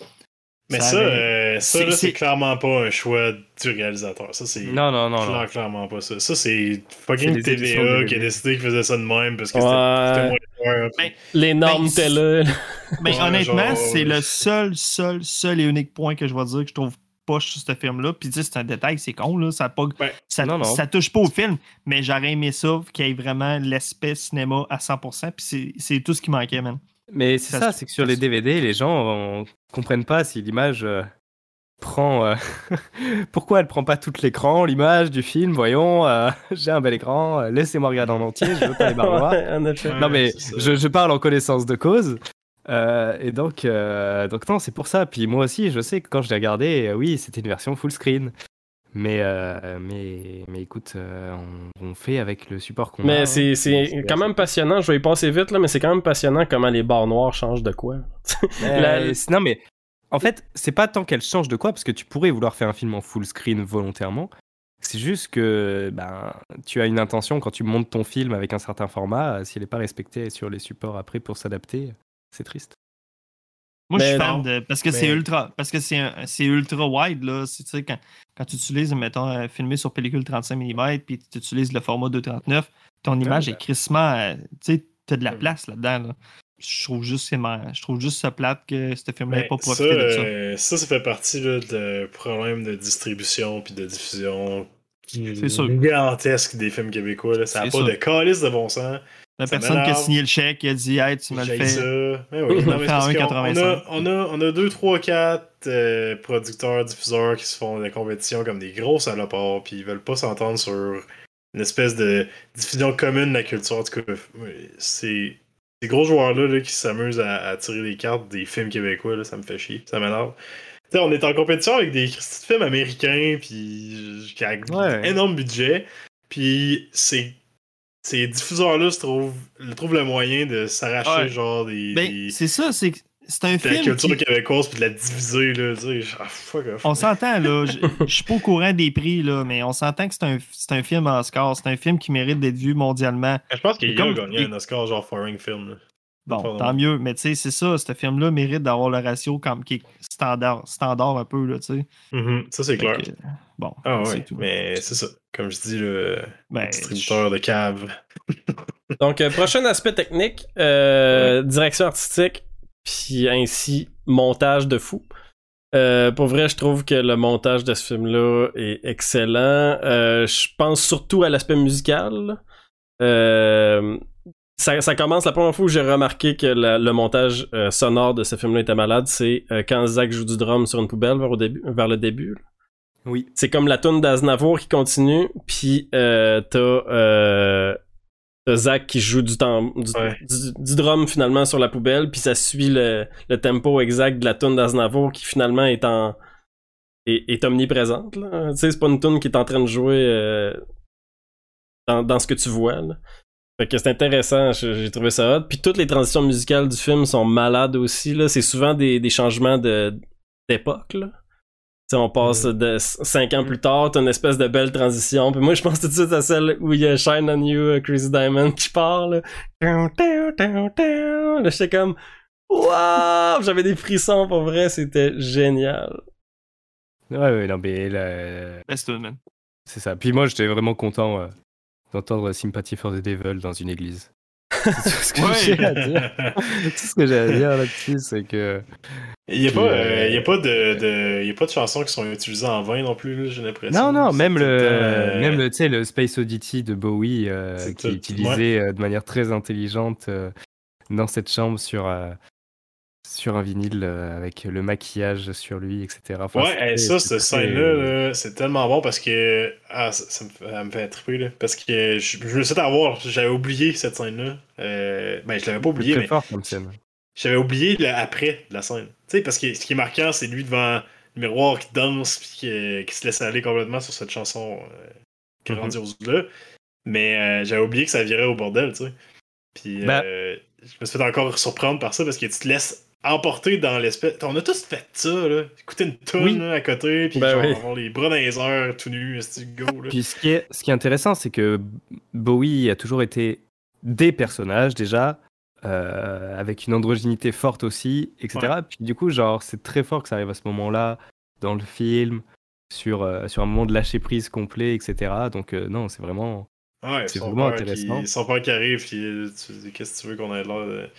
Mais Ça ça, avait- euh, ça c'est- clairement pas un choix du réalisateur. Ça, c'est. Non, non, non, clair- non. clairement pas ça. Ça, c'est fucking TVA qui a décidé qu'il faisait ça de même parce que Ouais. c'était- moins. Ben, Les normes Ben, étaient là. là. Mais Ouais, honnêtement, genre, c'est le seul, seul, seul et unique point que je vais dire que je trouve poche sur ce film-là. Puis tu sais, c'est un détail, c'est con, là. Ça, a pas, Ouais. ça, Non, non. ça touche pas au film, mais j'aurais aimé ça, qu'il y ait vraiment l'aspect cinéma à 100%. Puis c'est- tout ce qui manquait, man. Mais c'est Ça c'est que sur les DVD, les gens euh, comprennent pas si l'image euh, prend. euh, (laughs) Pourquoi elle prend pas tout l'écran, l'image du film Voyons, euh, (laughs) j'ai un bel écran, euh, laissez-moi regarder en entier, je veux pas les (laughs) barres. Ouais, non mais je parle en connaissance de cause. Euh, et donc, euh, donc non, c'est pour ça. Puis moi aussi, je sais que quand je l'ai regardé, euh, oui, c'était une version full screen. Mais, mais, mais écoute, on, on fait avec le support qu'on a. Mais hein. c'est, quand même passionnant, je vais y passer vite, là, mais c'est quand même passionnant comment les barres noires changent de quoi. (laughs) La- Non, mais en fait, c'est pas tant qu'elle change de quoi, parce que tu pourrais vouloir faire un film en full screen volontairement. C'est juste que ben, tu as une intention quand tu montes ton film avec un certain format, euh, s'il n'est pas respecté sur les supports après pour s'adapter, c'est triste. Moi, je suis fan non. de. Parce que Mais- c'est ultra. Parce que c'est ultra wide, là. C'est, Tu sais, quand, quand tu utilises, mettons, un filmé sur pellicule 35 mm, puis tu utilises le format 239, ton image ben. est crissement. euh, Tu sais, t'as de la place là-dedans, là. Je trouve juste je trouve juste ça plate que ce film-là n'ait Mais pas ça, profité de ça. euh, ça, ça fait partie là, de problèmes de distribution puis de diffusion gigantesque des films québécois. Là. Ça n'a C'est pas sûr. de calice de bon sens. La ça personne qui a signé le chèque, qui a dit Hey, tu me le ça. Ben oui, (laughs) On non, le mais fait c'est en parce qu'on- 1,85. On a, on, a, on a deux, trois, quatre euh, producteurs, diffuseurs qui se font des compétitions comme des gros salopards, puis ils veulent pas s'entendre sur une espèce de diffusion commune de la culture. En tout cas, c'est. Ces gros joueurs-là là, qui s'amusent à, à tirer les cartes des films québécois, là, ça me fait chier, ça m'énerve. sais, on est en compétition avec des films américains, puis qui a Ouais. énorme budget, puis c'est ces diffuseurs-là se trouvent, trouvent le moyen de s'arracher Ouais. genre des, Ben, des- c'est ça, c'est que c'est un de la film. culture qui- québécoise puis de la diviser là, tu sais, ah, fuck off. On s'entend, là. Je (laughs) suis pas au courant des prix, là, mais on s'entend que c'est un, c'est un film Oscar. C'est un film qui mérite d'être vu mondialement. Je pense qu'il a comme- gagné un Oscar genre foreign film. Là. Bon, Pardon. tant mieux. Mais tu sais, c'est ça. Ce film-là mérite d'avoir le ratio comme qui est standard, standard un peu, là, tu sais. Mhm, Ça c'est clair. que, Bon, Ah c'est ouais, tout. mais c'est ça. Comme je dis, le Ben, distributeur de cave. (laughs) Donc, euh, prochain aspect technique, euh, direction artistique, puis ainsi montage de fou. Euh, pour vrai, je trouve que le montage de ce film-là est excellent. Euh, je pense surtout à l'aspect musical. Euh, ça, ça commence la première fois où j'ai remarqué que la- le montage euh, sonore de ce film-là était malade, c'est euh, quand Zach joue du drum sur une poubelle vers, au début, vers le début. là. Oui. C'est comme la tune d'Aznavour qui continue, puis euh, t'as euh, Zach qui joue du, tam- du, Ouais. du- du drum finalement sur la poubelle, puis ça suit le, le tempo exact de la tune d'Aznavour qui finalement est en est, est omniprésente. Tu sais, c'est pas une tune qui est en train de jouer dans, dans ce que tu vois. Là. Fait que c'est intéressant, j'ai trouvé ça hot. Puis toutes les transitions musicales du film sont malades aussi. Là. C'est souvent des, des changements de d'époque. Là. Tu sais, on passe de 5 ans plus tard, t'as une espèce de belle transition. Puis moi, je pense tout de suite à celle où il y a Shine on You, euh, Chris Diamond qui part. Là. Là, j'étais comme, waouh! J'avais des frissons pour vrai, c'était génial. Ouais, ouais, non, mais là, Best tune, man. c'est ça. Puis moi, j'étais vraiment content euh, d'entendre Sympathy for the Devil dans une église. (laughs) C'est tout ce que Ouais. j'ai à dire. tout ce que j'ai à dire là-dessus, c'est que. Il n'y a, pas, euh, euh, il y a, pas de, de, il y a pas de chansons qui sont utilisées en vain non plus, j'ai l'impression. Non, non, même le, même le, sais, le Space Oddity de Bowie euh, qui est utilisé euh, de manière très intelligente euh, dans cette chambre sur, euh, sur un vinyle euh, avec le maquillage sur lui, etc. Enfin, Ouais, hey, ça, cette scène-là, là, c'est tellement bon parce que. Ah, ça, ça me, fait- elle me fait triper, là. Parce que je, je me suis fait avoir, j'avais oublié cette scène-là. Euh, ben, je l'avais pas c'est oublié, très mais fort comme scène. j'avais oublié le après de la scène. Tu sais, parce que ce qui est marquant, c'est lui devant le miroir qui danse puis qui, qui se laisse aller complètement sur cette chanson euh, Mhm. grandiose-là. Mais euh, j'avais oublié que ça virait au bordel, tu sais. Puis Ben- euh, je me suis fait encore surprendre par ça parce que tu te laisses emporter dans l'espèce. On a tous fait ça, là. Écouter une tonne Oui. là, à côté, puis Ben genre oui. avoir les bras dans les airs, tout nu, go, là. Puis ce qui est, ce qui est intéressant, c'est que Bowie a toujours été des personnages déjà, euh, avec une androgynité forte aussi, etc. Puis du coup, genre, c'est très fort que ça arrive à ce moment-là, dans le film, sur, euh, sur un moment de lâcher prise complet, etc. Donc euh, non, c'est vraiment... Ouais, c'est vraiment intéressant. Qui, son père qui arrive, puis qu'est-ce que tu veux qu'on ait de.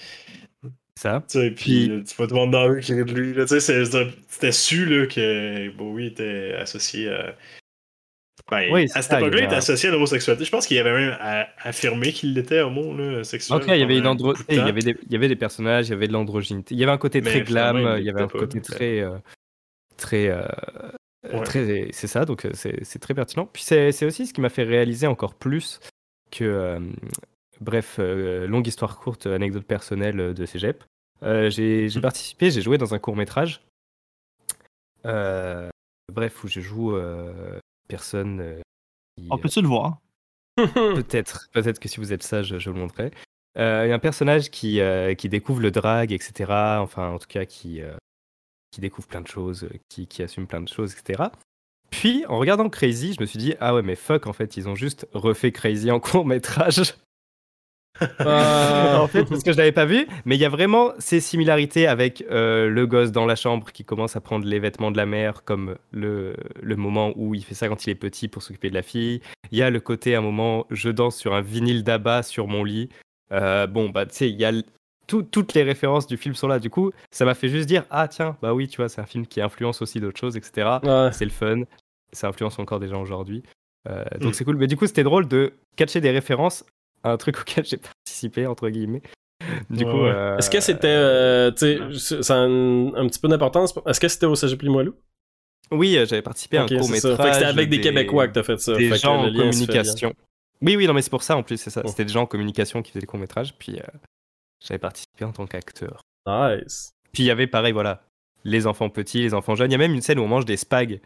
Ça? Tu sais, puis Puis- euh, tu vois tout le monde dans la rue qui rit de lui. là. Tu sais, c'était su là, que Bowie était associé à. Ben, Oui, à cette époque-là, il était associé à l'homosexualité. Je pense qu'il avait même affirmé qu'il était homo, là, sexuel. Il y avait une andro... de il y avait des, il y avait des personnages, il y avait de l'androgynité, il y avait un côté Mais très glam, il y avait un côté très, euh, très, euh, Ouais. très, c'est ça. Donc c'est très pertinent. Puis c'est aussi ce qui m'a fait réaliser encore plus que, euh, bref, longue histoire courte, anecdote personnelle de Cégep. Euh, j'ai Mhm. participé, j'ai joué dans un court métrage. Euh, bref, où je joue euh, personne. qui, On peut-tu le voir? (laughs) Peut-être, peut-être que si vous êtes sage, je le montrerai. Euh, Il y a un personnage qui, euh, qui découvre le drag, etc. Enfin, en tout cas, qui, euh, qui découvre plein de choses, qui, qui assume plein de choses, etc. Puis, en regardant Crazy, je me suis dit, ah ouais, mais fuck, en fait, ils ont juste refait Crazy en court métrage. Ah. (laughs) en fait, parce que je l'avais pas vu, mais il y a vraiment ces similarités avec euh, le gosse dans la chambre qui commence à prendre les vêtements de la mère, comme le, le moment où il fait ça quand il est petit pour s'occuper de la fille. Il y a le côté, à un moment, je danse sur un vinyle d'abat sur mon lit. Euh, bon, bah, tu sais, il y a tout- toutes les références du film sont là. Du coup, ça m'a fait juste dire, ah tiens, bah oui, tu vois, c'est un film qui influence aussi d'autres choses, etc. Ouais. C'est le fun. Ça influence encore des gens aujourd'hui. Euh, donc Mm. c'est cool. Mais du coup, c'était drôle de catcher des références un truc auquel j'ai participé, entre guillemets. Du Ouais, coup, ouais. euh, Est-ce que c'était, euh, tu sais, ça a un, un petit peu d'importance? Est-ce que c'était au Cégep Limoilou? Oui, euh, j'avais participé à un court métrage. C'était avec des, Québécois que t'as fait ça. Des Fait gens le en communication. Oui, oui, non, mais c'est pour ça en plus, c'est ça. Oh. C'était des gens en communication qui faisaient des courts métrages, puis euh, j'avais participé en tant qu'acteur. Nice. Puis il y avait pareil, voilà, les enfants petits, les enfants jeunes. Il y a même une scène où on mange des spags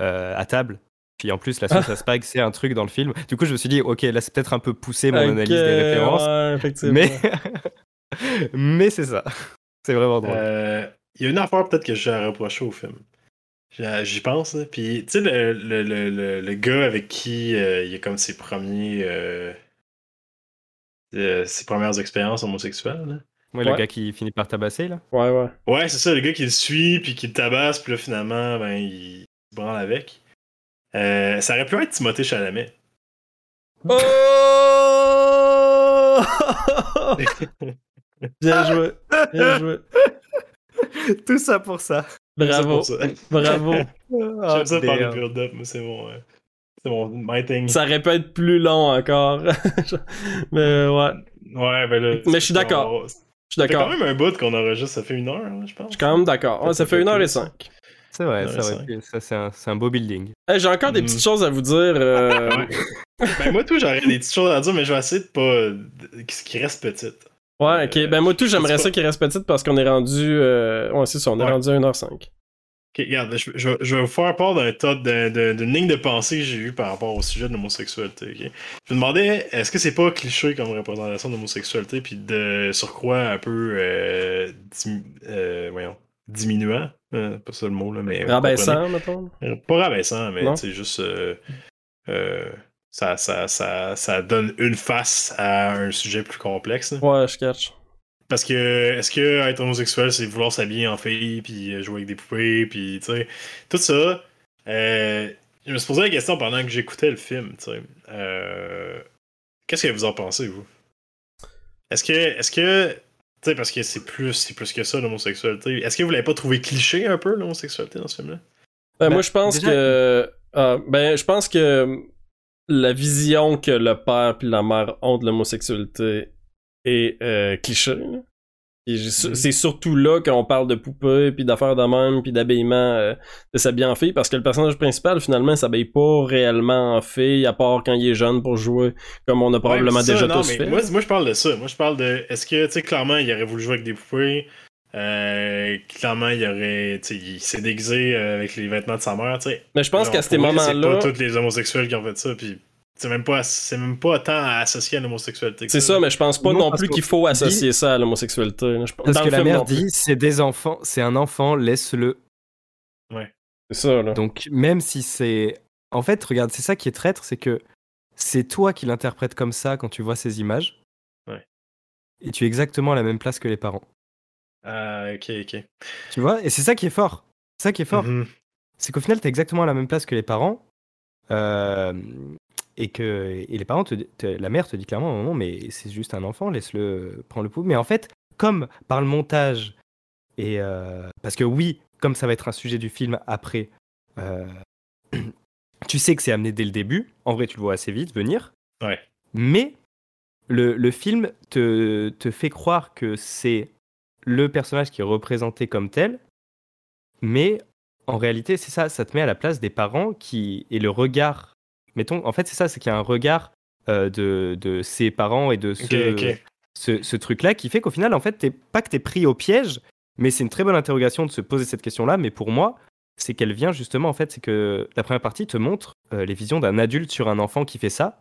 euh, à table. Puis en plus, la sauce à spag, c'est un truc dans le film. Du coup, je me suis dit, ok, là, c'est peut-être un peu poussé mon analyse des références. ouais, effectivement. Mais, (laughs) mais c'est ça. C'est vraiment drôle. Euh, Il y a une affaire peut-être que j'ai à reprocher au film. J'y- pense. Puis, tu sais, le, le, le, le, le gars avec qui euh, il a comme ses premiers. euh, euh, ses premières expériences homosexuelles. là. Ouais, ouais. le gars qui finit par tabasser, là. Ouais, ouais. Ouais, c'est ça, le gars qui le suit, puis qui le tabasse, puis là, finalement, ben, il se branle avec. Euh, ça aurait pu être Timothée Chalamet. Oh! Bien (laughs) joué. Bien joué. Tout ça pour ça. Bravo. C'est pour ça. Bravo. (laughs) J'aime ça faire damn. le build-up, mais c'est mon. euh, c'est mon my thing. Ça aurait pu être plus long encore. (laughs) Mais ouais. Ouais, ben là. Mais je suis d'accord. Je suis Ça fait quand d'accord. même un bout qu'on enregistre, ça fait une heure, hein, je pense. Je suis quand même d'accord. Ouais, ça fait une heure et cinq. C'est vrai, Ouais, ça, c'est ça, un, c'est un beau building. Hey, J'ai encore des Mm. petites choses à vous dire. euh, ben moi tout, j'aurais des petites choses à dire, mais je vais essayer de pas. qui reste petite. Ouais, ok. Ben moi tout, j'aimerais sais ça qu'il reste petite parce qu'on est rendu. euh, Ouais, c'est ça, on est Ouais. rendu à 1h05. Ok, regarde, je, je- je vais vous faire part d'un tas d'une ligne de pensée que j'ai eue par rapport au sujet de l'homosexualité. ok? Je me demandais, est-ce que c'est pas cliché comme représentation de l'homosexualité, puis de surcroît un peu euh, dim- euh, voyons, diminuant, euh, pas ça le mot là, mais Rabaissant, mettons? comprenez. Pas rabaissant, mais c'est juste euh, euh, ça, ça, ça, ça donne une face à un sujet plus complexe. là. Ouais, je catch. Parce que, est-ce que être homosexuel, c'est vouloir s'habiller en fille, puis euh, jouer avec des poupées, puis tu sais, tout ça. euh, je me suis posé la question pendant que j'écoutais le film, tu sais. Euh, Qu'est-ce que vous en pensez, vous? Est-ce que, est-ce que, tu sais, parce que c'est plus, c'est plus que ça l'homosexualité. Est-ce que vous l'avez pas trouvé cliché un peu l'homosexualité dans ce film-là? Ben, Ben, moi, je pense déjà- que. ah, ben, je pense que la vision que le père puis la mère ont de l'homosexualité est euh, cliché. C'est surtout là qu'on parle de poupées, puis d'affaires de même, puis d'habillement, euh, de s'habiller en fille, parce que le personnage principal, finalement, il s'habille pas réellement en fille, à part quand il est jeune pour jouer, comme on a probablement Ouais, mais ça, déjà non, tous fait. Moi, moi, je parle de ça. Moi, je parle de. Est-ce que, tu sais, clairement, il aurait voulu jouer avec des poupées. Euh, clairement, il aurait. Tu sais, il s'est déguisé euh, avec les vêtements de sa mère, tu sais. Mais je pense qu'à ces moments-là. C'est pas tous les homosexuels qui ont fait ça, puis c'est même pas, c'est même pas tant associé à l'homosexualité. que C'est ça, mais je pense pas Non, plus qu'il faut dit- associer ça à l'homosexualité. Parce dans que le la film mère dit, c'est des enfants, c'est un enfant, laisse-le. C'est ça, là. Donc, même si c'est. En fait, regarde, c'est ça qui est traître, c'est que c'est toi qui l'interprètes comme ça quand tu vois ces images. Ouais. Et tu es exactement à la même place que les parents. Ah, ok, ok. Tu vois Et c'est ça qui est fort. C'est ça qui est fort. Mhm. C'est qu'au final, tu es exactement à la même place que les parents. euh, et que et les parents, te, te- la mère te dit clairement moment, mais c'est juste un enfant, laisse-le prendre le pouls. Mais en fait, comme par le montage, et euh, parce que oui, comme ça va être un sujet du film après, euh, (clears throat) tu sais que c'est amené dès le début. En vrai, tu le vois assez vite venir. Ouais. Mais le, le film te, te fait croire que c'est le personnage qui est représenté comme tel, mais en réalité, c'est ça, ça te met à la place des parents qui et le regard. Mettons, en fait, c'est ça, c'est qu'il y a un regard euh, de, de ses parents et de ce, ce, ce truc-là qui fait qu'au final, en fait, t'es pas que t'es pris au piège, mais c'est une très bonne interrogation de se poser cette question-là. Mais pour moi, c'est qu'elle vient justement, en fait, c'est que la première partie te montre euh, les visions d'un adulte sur un enfant qui fait ça.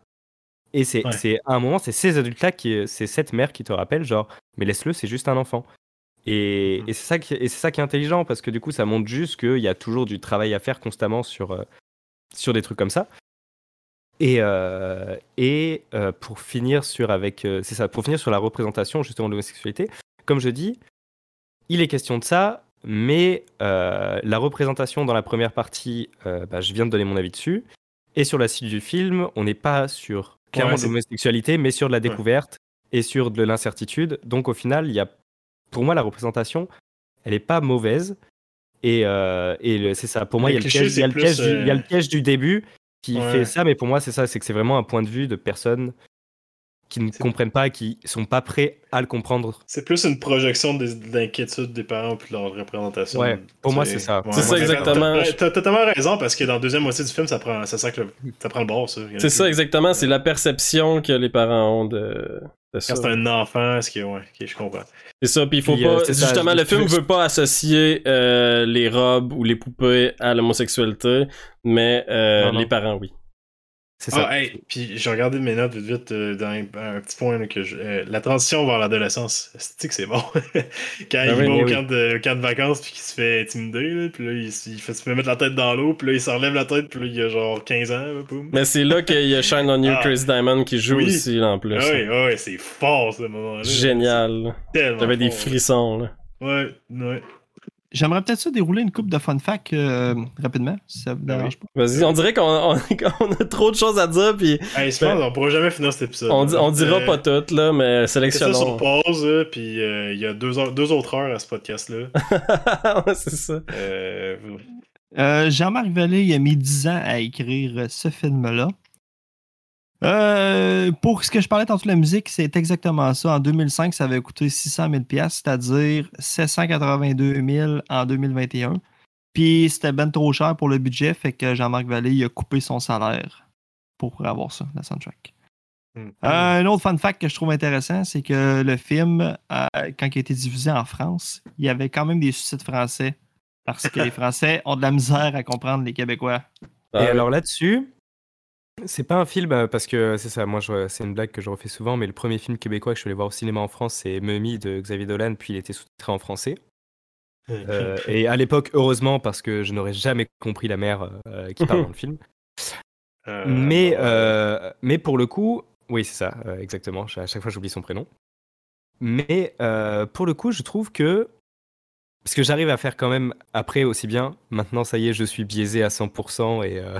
Et c'est Ouais. c'est- à un moment, c'est ces adultes-là, qui, c'est cette mère qui te rappelle, genre, mais laisse-le, c'est juste un enfant. Et, Mhm. et c'est ça, qui- et c'est ça qui est intelligent, parce que du coup, ça montre juste qu'il y a toujours du travail à faire constamment sur, euh, sur des trucs comme ça. Et, euh, et euh, pour finir sur avec, euh, c'est ça, pour finir sur la représentation justement de l'homosexualité, comme je dis, il est question de ça, mais la représentation dans la première partie, bah, je viens de donner mon avis dessus, et sur la suite du film, on n'est pas sur clairement Ouais, de l'homosexualité, mais sur de la découverte et sur de l'incertitude. Donc au final, il y a, pour moi, la représentation, elle est pas mauvaise. Et, et c'est ça. Pour moi, il y, a Le le cliché, piège, il y a c'est le piège plus, du- il y a le piège du début qui Ouais. fait ça, mais pour moi, c'est ça, c'est que c'est vraiment un point de vue de personnes qui ne comprennent pas, qui sont pas prêts à le comprendre. C'est plus une projection des- de l'inquiétude des parents puis de leur représentation. Ouais, pour moi, C'est- c'est ça. ouais, C'est ça, exactement. T'as totalement raison parce que dans la deuxième moitié du film, ça prend, ça, que le- ça prend le bord, ça. C'est ça, exactement. C'est la perception que les parents ont de. Quand c'est un enfant, est-ce que. Ouais, ok, je comprends. C'est ça, puis il faut Puis, euh, pas. justement, le film veut pas associer euh, les robes ou les poupées à l'homosexualité, mais euh, Non, non. les parents, oui. C'est ça. Ah, hey, puis j'ai regardé mes notes vite vite euh, dans un, un petit point là, que je- euh, la transition vers l'adolescence, c'est que c'est bon? (laughs) Quand il oui, va mais au, oui. camp de, au camp de vacances puis qu'il se fait intimider, là, puis là il, fait se fait mettre la tête dans l'eau, puis là il s'enlève la tête, puis là il a genre 15 ans, là. Mais c'est là qu'il y a Shine on You, Ah. Chris Diamond qui joue Oui. aussi, là, en plus. Ah oui, ah oui, c'est fort ce moment-là. Génial. J'avais des frissons, là. là. Ouais, ouais. J'aimerais peut-être ça dérouler une coupe de fun fact euh, rapidement, si ça vous Ah dérange pas. Vas-y, on dirait qu'on on, (laughs) on a trop de choses à dire, puis Hey, pense qu'on pourra jamais finir cet épisode. on, di- on dira Euh, pas toutes, là, mais mettez ça sur sélectionnons. pause, là, puis euh, il y a deux, heures- deux autres heures à ce podcast-là. (laughs) Ouais, c'est ça. Euh, Euh, Jean-Marc Vallée, il a mis 10 ans à écrire euh, ce film-là. Euh, pour ce que je parlais tantôt de la musique, c'est exactement ça. En 2005, ça avait coûté 600 000 c'est-à-dire 782 000 en 2021. Puis c'était ben trop cher pour le budget, fait que Jean-Marc Vallée il a coupé son salaire pour avoir ça, la soundtrack. hmm. Euh, un autre fun fact que je trouve intéressant, c'est que le film, euh, quand il a été diffusé en France, il y avait quand même des sous-titres français. Parce que les (laughs) Français ont de la misère à comprendre les Québécois. Ah Et alors là-dessus, c'est pas un film euh, parce que c'est ça, moi je- c'est une blague que je refais souvent, mais le premier film québécois que je suis allé voir au cinéma en France, c'est Mummy de Xavier Dolan, puis il était sous-titré en français. Euh, et à l'époque, heureusement, parce que je n'aurais jamais compris la mère euh, qui parle (laughs) dans le film. Euh, Mais, euh, mais pour le coup, oui, c'est ça, euh, exactement. À chaque fois, j'oublie son prénom. Mais euh, pour le coup, je trouve que. Parce que j'arrive à faire quand même après aussi bien. Maintenant, ça y est, je suis biaisé à 100% et, euh,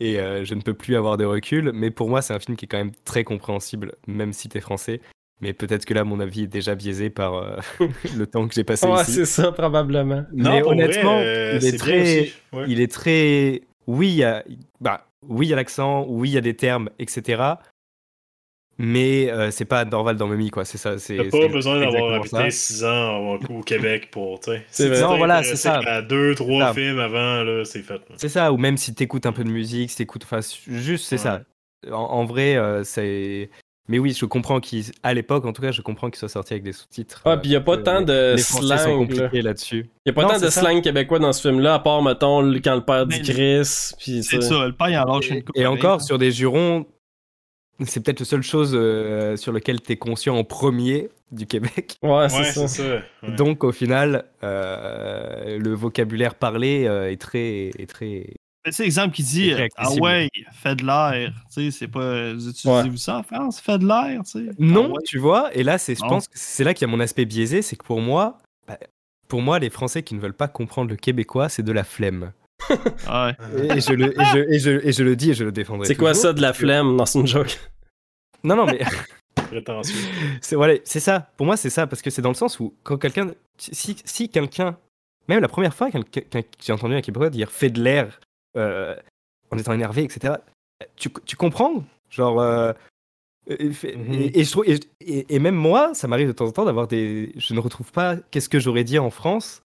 et euh, je ne peux plus avoir de recul. Mais pour moi, c'est un film qui est quand même très compréhensible, même si t'es français. Mais peut-être que là, mon avis est déjà biaisé par euh, (laughs) le temps que j'ai passé Ouais, ici. c'est ça, probablement. non, mais vrai, honnêtement, euh, il est très- bien aussi. Ouais. Il est très. Oui, il y a, bah, oui, il y a l'accent, oui, il y a des termes, etc. Mais euh, c'est pas Dorval dans Mummy, quoi. C'est ça. T'as pas besoin d'avoir habité ça. 6 ans au, au Québec pour. C'est Non, voilà, c'est ça. À deux, trois ça. films avant, là, c'est fait. C'est ça. Ou même si t'écoutes un peu de musique, si t'écoutes. Enfin, juste, c'est Ouais. ça. En, en vrai, euh, c'est. Mais oui, je comprends qu'à l'époque, en tout cas, je comprends qu'ils soient sortis avec des sous-titres. Ah, puis y a pas euh, tant de slang, là-dessus. Il y a pas Non, tant de ça. slang québécois dans ce film-là, à part, mettons, quand le père dit Chris, puis C'est ça. ça, le père, il en lâche une coupe. Et encore, sur des jurons, c'est peut-être la seule chose euh, sur lequel tu es conscient en premier du Québec. Ouais, c'est Ouais, ça. c'est ça. ouais. Donc, au final, euh, le vocabulaire parlé euh, est très. Est très... Tu sais, exemple qui dit C'est Ah ouais, fait de l'air. Tu sais, c'est pas. Vous utilisez-vous Ouais. ça en France? Fait de l'air, tu sais? Non, Ah ouais. tu vois, et là, c'est, je pense que c'est là qu'il y a mon aspect biaisé, c'est que pour moi, bah, pour moi, les Français qui ne veulent pas comprendre le québécois, c'est de la flemme. Ouais. Et, je, le, et, je, et, je, et je le dis et je le défendrai. C'est quoi ça de la flemme? C'est une joke? Non, non, mais (laughs) (laughs) c'est voilà, c'est ça. Pour moi, c'est ça parce que c'est dans le sens où quand quelqu'un, si, si quelqu'un, même la première fois que j'ai entendu un Québécois dire fait de l'air euh, en étant énervé, etc. Tu, tu comprends, genre. euh, et, Mhm. et- et je trouve- et- et- et même moi, ça m'arrive de temps en temps d'avoir des. Je ne retrouve pas qu'est-ce que j'aurais dit en France.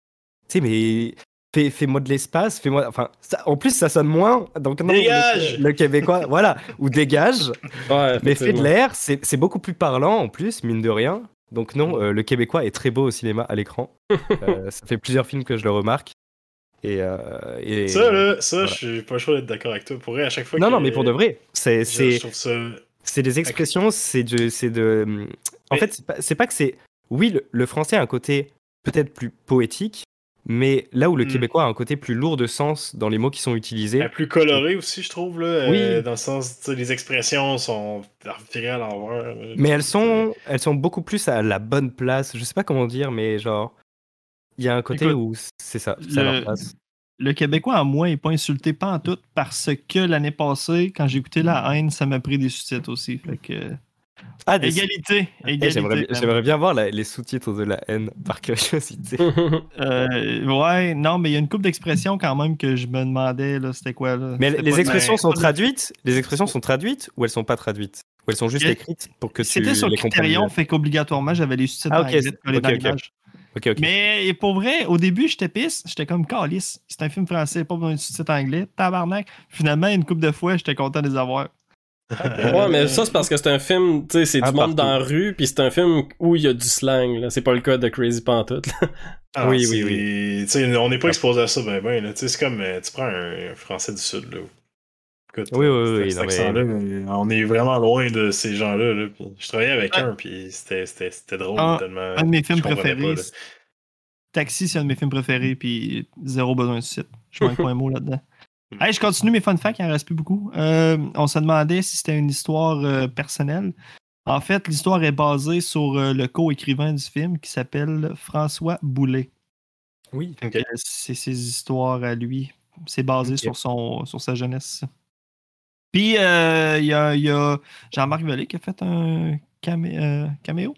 Tu sais, mais fais, fais-moi de l'espace, fais-moi. Enfin, ça- en plus, ça sonne moins. Donc, non, Dégage le, le Québécois, (laughs) voilà, ou dégage. Ouais, Mais fait de l'air, c'est c'est beaucoup plus parlant en plus, mine de rien. Donc non, euh, le Québécois est très beau au cinéma, à l'écran. (laughs) Euh, ça fait plusieurs films que je le remarque. Et, euh, et- Ça, là, ça, Voilà. je suis pas chaud d'être d'accord avec toi. Pour vrai, à chaque fois Non, que- non, mais pour de vrai, c'est je, c'est je trouve ça. c'est des expressions, c'est de c'est de. En Mais- fait, c'est pas, c'est pas que c'est. Oui, le, le français a un côté peut-être plus poétique, mais là où le Hmm. québécois a un côté plus lourd de sens dans les mots qui sont utilisés. La plus colorée aussi, je trouve, là. Oui. euh, dans le sens, les expressions sont virées à l'envers. là. Mais elles sont, elles sont beaucoup plus à la bonne place. Je sais pas comment dire, mais genre, il y a un côté Écoute, où c'est ça, c'est à leur le- place. Le Québécois, à moi, n'est pas insulté pas en tout parce que l'année passée, quand j'ai écouté La haine, ça m'a pris des sous-titres aussi. Fait que. Ah, des- Égalité. Eh, Égalité. J'aimerais bien voir la- les sous-titres de la haine par curiosité. (laughs) Euh, ouais, non, mais il y a une couple d'expressions quand même que je me demandais, là, c'était quoi, là? Mais les expressions sont traduites? Les expressions sont traduites ou elles sont pas traduites? Ou elles sont juste Et- écrites pour que tu C'était sur les Criterion, fait qu'obligatoirement, j'avais les sous-titres Ah, en ok, anglais c'est- collés dans ok, ok. l'image. Ok, ok. Mais pour vrai, au début, j'étais pisse. J'étais comme calice. C'est un film français, pas besoin de sous-titres anglais. Tabarnak. Finalement, une couple de fois, j'étais content de les avoir. Ouais, mais ça, c'est parce que c'est un film, tu sais, c'est Ah, du monde partout. dans la rue, puis c'est un film où il y a du slang, là. C'est pas le cas de Crazy Pantoute, là. Ah, Oui, oui, tu sais, on n'est pas exposé à ça, ben, ben, là. Tu sais, c'est comme, euh, tu prends un, un Français du Sud, là. Écoute, Oui, oui, euh, oui, cet non, mais- accent-là, euh, on est vraiment loin de ces gens-là, là. Puis je travaillais avec un, puis c'était, c'était, c'était drôle, Un- tellement. Un de mes films préférés. pas, là. Taxi, c'est un de mes films préférés, puis zéro besoin de site. Je manque pas un mot là-dedans. Hey, je continue mes fun facts, il en reste plus beaucoup. Euh, on se demandait si c'était une histoire euh, personnelle. En fait, l'histoire est basée sur euh, le co-écrivain du film qui s'appelle François Boulet. Oui. Euh, C'est ses histoires à lui. C'est basé sur, son, sur sa jeunesse. Puis, euh, il y a, il y a Jean-Marc Vallée qui a fait un camé- euh, caméo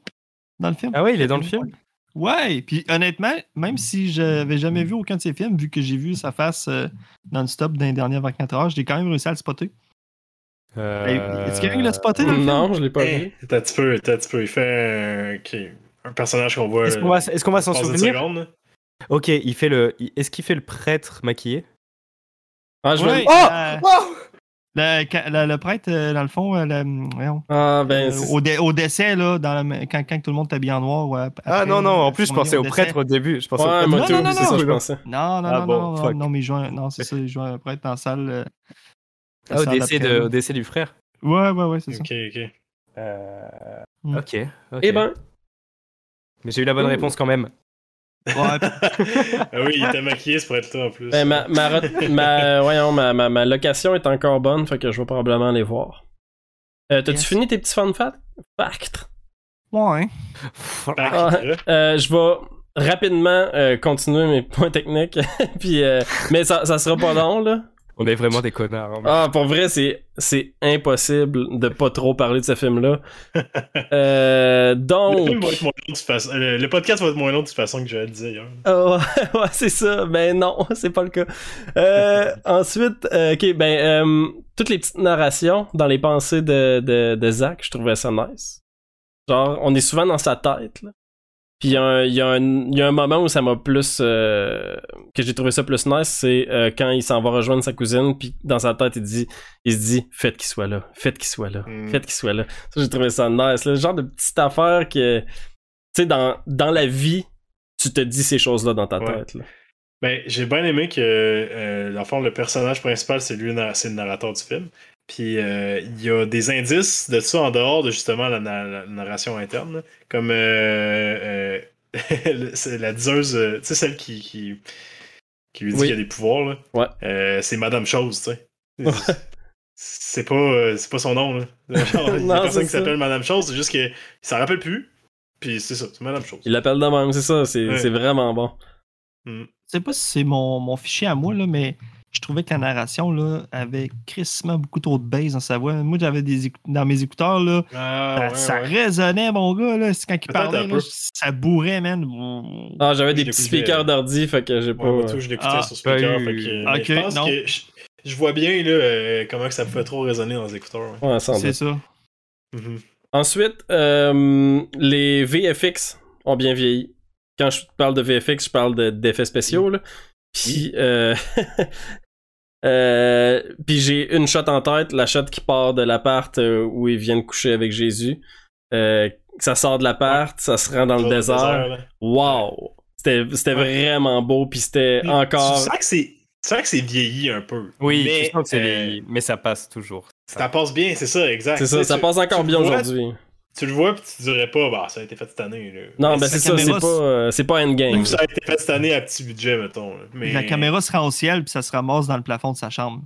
dans le film. Ah ouais, il est dans le film Ouais, puis honnêtement, même si j'avais jamais vu aucun de ses films, vu que j'ai vu sa face euh, non-stop dans les dernières 24 heures, j'ai quand même réussi à le spotter. Euh, Est-ce qu'il y a dans le film? Non, je l'ai pas Hey, vu. T'as un petit peu, t'as un petit peu. Il fait un, personnage qu'on voit. Est-ce qu'on va, est-ce qu'on va s'en souvenir? Ok, il fait le. Est-ce qu'il fait le prêtre maquillé? Ah, je Ouais, vais... euh, le, le- le prêtre, euh, dans le fond, euh, le- voyons, Ah, ben, euh, au, dé- au décès, là, dans quand, quand tout le monde est habillé en noir. ouais, Ah non, non, en plus je pensais au prêtre au début. Je pensais au prêtre. Non, non, non, ça, non. je pensais. Non, non, Ah non, bon, non, non, mais il joue un- non, c'est ça, il joue un prêtre dans la salle. euh, Ah, au décès, d'après, de, là. au décès du frère. Ouais, ouais, ouais, c'est ça. Ok, ok. Mm. Ok. ok. Eh ben, Mais j'ai eu la bonne Ouh. réponse quand même. Ouais, (laughs) ah oui, il était maquillé, c'est pour être là en plus. ben, ma, ma, ma, (laughs) voyons, ma, ma, ma location est encore bonne, fait que je vais probablement aller voir. Euh, T'as-tu Yes. fini tes petits fun facts? Facts. ouais. Ah, là. Euh, je vais rapidement euh, continuer mes points techniques, (laughs) puis euh, mais ça, ça sera pas long là. On est vraiment des connards. hein. Ah, pour vrai, c'est c'est impossible de pas trop parler de ce film-là. (laughs) Euh, Le donc, film va être moins long de toute façon- Le, podcast va être moins long de toute façon que je le disais hier. Ah (laughs) ouais, c'est ça. Ben non, (laughs) c'est pas le cas. Euh, ensuite, euh, ok, ben euh, toutes les petites narrations dans les pensées de, de, de Zach, je trouvais ça nice. Genre, on est souvent dans sa tête. Là. Puis il y, a un- il y, a un- il y a un moment où ça m'a plus euh, que j'ai trouvé ça plus nice, c'est euh, quand il s'en va rejoindre sa cousine, puis dans sa tête il dit, il se dit, faites qu'il soit là, faites qu'il soit là, Mm. faites qu'il soit là. Ça j'ai trouvé ça nice, le genre de petite affaire que, tu sais, dans dans la vie, tu te dis ces choses-là dans ta Ouais. tête. Là. Ben, j'ai bien aimé que, euh, dans le fond, le personnage principal, c'est lui, c'est le narrateur du film. Puis, euh, il y a des indices de ça en dehors de justement la, na- la narration interne. là. Comme euh, euh, (laughs) la diseuse, euh, tu sais, celle qui, qui, qui lui dit Oui. qu'il y a des pouvoirs. Là. Ouais. Euh, c'est Madame Chose, tu sais. c'est pas, c'est pas son nom. Là. (laughs) Genre, il y Non, a personne c'est qui s'appelle Madame Chose, c'est juste qu'il s'en rappelle plus. Puis, c'est ça, c'est Madame Chose. Il l'appelle de même, c'est ça, c'est Ouais. vraiment bon. Je sais pas si c'est mon, mon fichier à moi, là, mais je trouvais que la narration là, avait crissement beaucoup trop de bass dans sa voix. Moi, j'avais des dans mes écouteurs, là, Ah, ça, ça ouais. résonnait, mon gars. Là. C'est Quand il Peut-être parlait, là, ça bourrait, man. Ah, j'avais des petits speakers euh, d'ordi, fait que j'ai pas. Ouais, moi, tout, je l'écoutais Ah, sur speaker. ben, fait que, je pense non. que je, je vois bien là, euh, comment que ça fait trop résonner dans les écouteurs. C'est ça. Mhm. Ensuite, euh, les VFX ont bien vieilli. Quand je parle de VFX, je parle de- d'effets spéciaux. Là. Puis, euh, (laughs) euh, puis j'ai une shot en tête, la shot qui part de l'appart euh, où ils viennent coucher avec Jésus. Euh, ça sort de l'appart, ça se rend dans le désert. Wow! C'était c'était Ouais. vraiment beau, puis c'était encore. Tu sens que c'est, tu sens que c'est vieilli un peu. Oui, mais, je sens que c'est euh, les- mais ça passe toujours. ça passe bien, c'est ça, exact. C'est ça, ça passe encore tu bien aujourd'hui. Tu le vois, puis tu dirais pas, bah, ça a été fait cette année. Là. Non, Mais ben c'est ça, c'est pas, euh, c'est pas Endgame. Ça a été fait cette année à petit budget, mettons. là. Mais... La caméra se rend au ciel, puis ça se ramasse dans le plafond de sa chambre.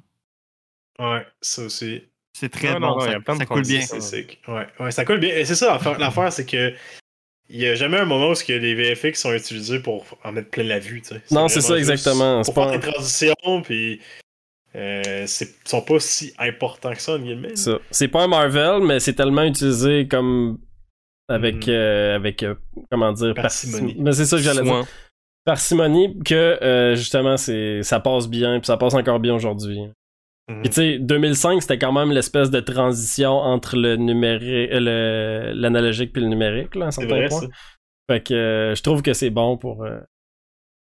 Ouais, ça aussi. C'est très bon. non, ça, ça coule bien. C'est sick. Ouais, ouais, ça coule bien. Et c'est ça, l'affaire, c'est que il y a jamais un moment où ce que les VFX sont utilisés pour en mettre plein la vue. tu sais. Non, c'est ça, exactement. C'est Pour pas- faire des transitions, puis euh, c'est- sont pas si importants que ça, en guillemets. Ça. C'est pas un Marvel, mais c'est tellement utilisé comme avec Mhm. euh, avec euh, comment dire Parcimonie. parcim- Mais c'est ça que j'allais dire. Parcimonie que euh, justement c'est ça passe bien puis ça passe encore bien aujourd'hui. Mhm. Puis tu sais 2005 c'était quand même l'espèce de transition entre le numérique euh, le l'analogique puis le numérique là à un C'est certain vrai, point. ça. Fait que euh, je trouve que c'est bon pour euh,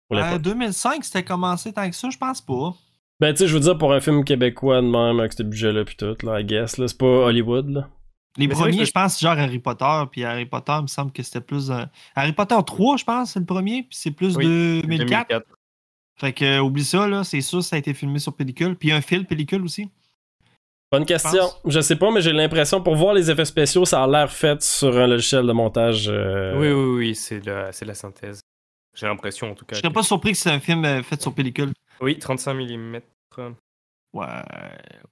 pour Euh, l'époque. 2005, c'était commencé tant que ça, je pense pas. Ben, tu sais, je veux dire, pour un film québécois de même, avec ce budget-là, puis tout, là, I guess, là, c'est pas Hollywood, là. Les Mais premiers, je pense, c'est genre Harry Potter, puis Harry Potter, il me semble que c'était plus. euh, Harry Potter 3, je pense, c'est le premier, puis c'est plus Oui, 2004. Fait que, euh, oublie ça, là, c'est sûr, ça a été filmé sur pellicule. Puis un fil pellicule aussi. Bonne question. Je sais pas, mais j'ai l'impression, pour voir les effets spéciaux, ça a l'air fait sur un logiciel de montage. euh, Oui, oui, oui, c'est la, la synthèse. J'ai l'impression en tout cas. Je serais pas surpris que c'est un film euh, fait sur pellicule. Oui, 35 mm. Ouais.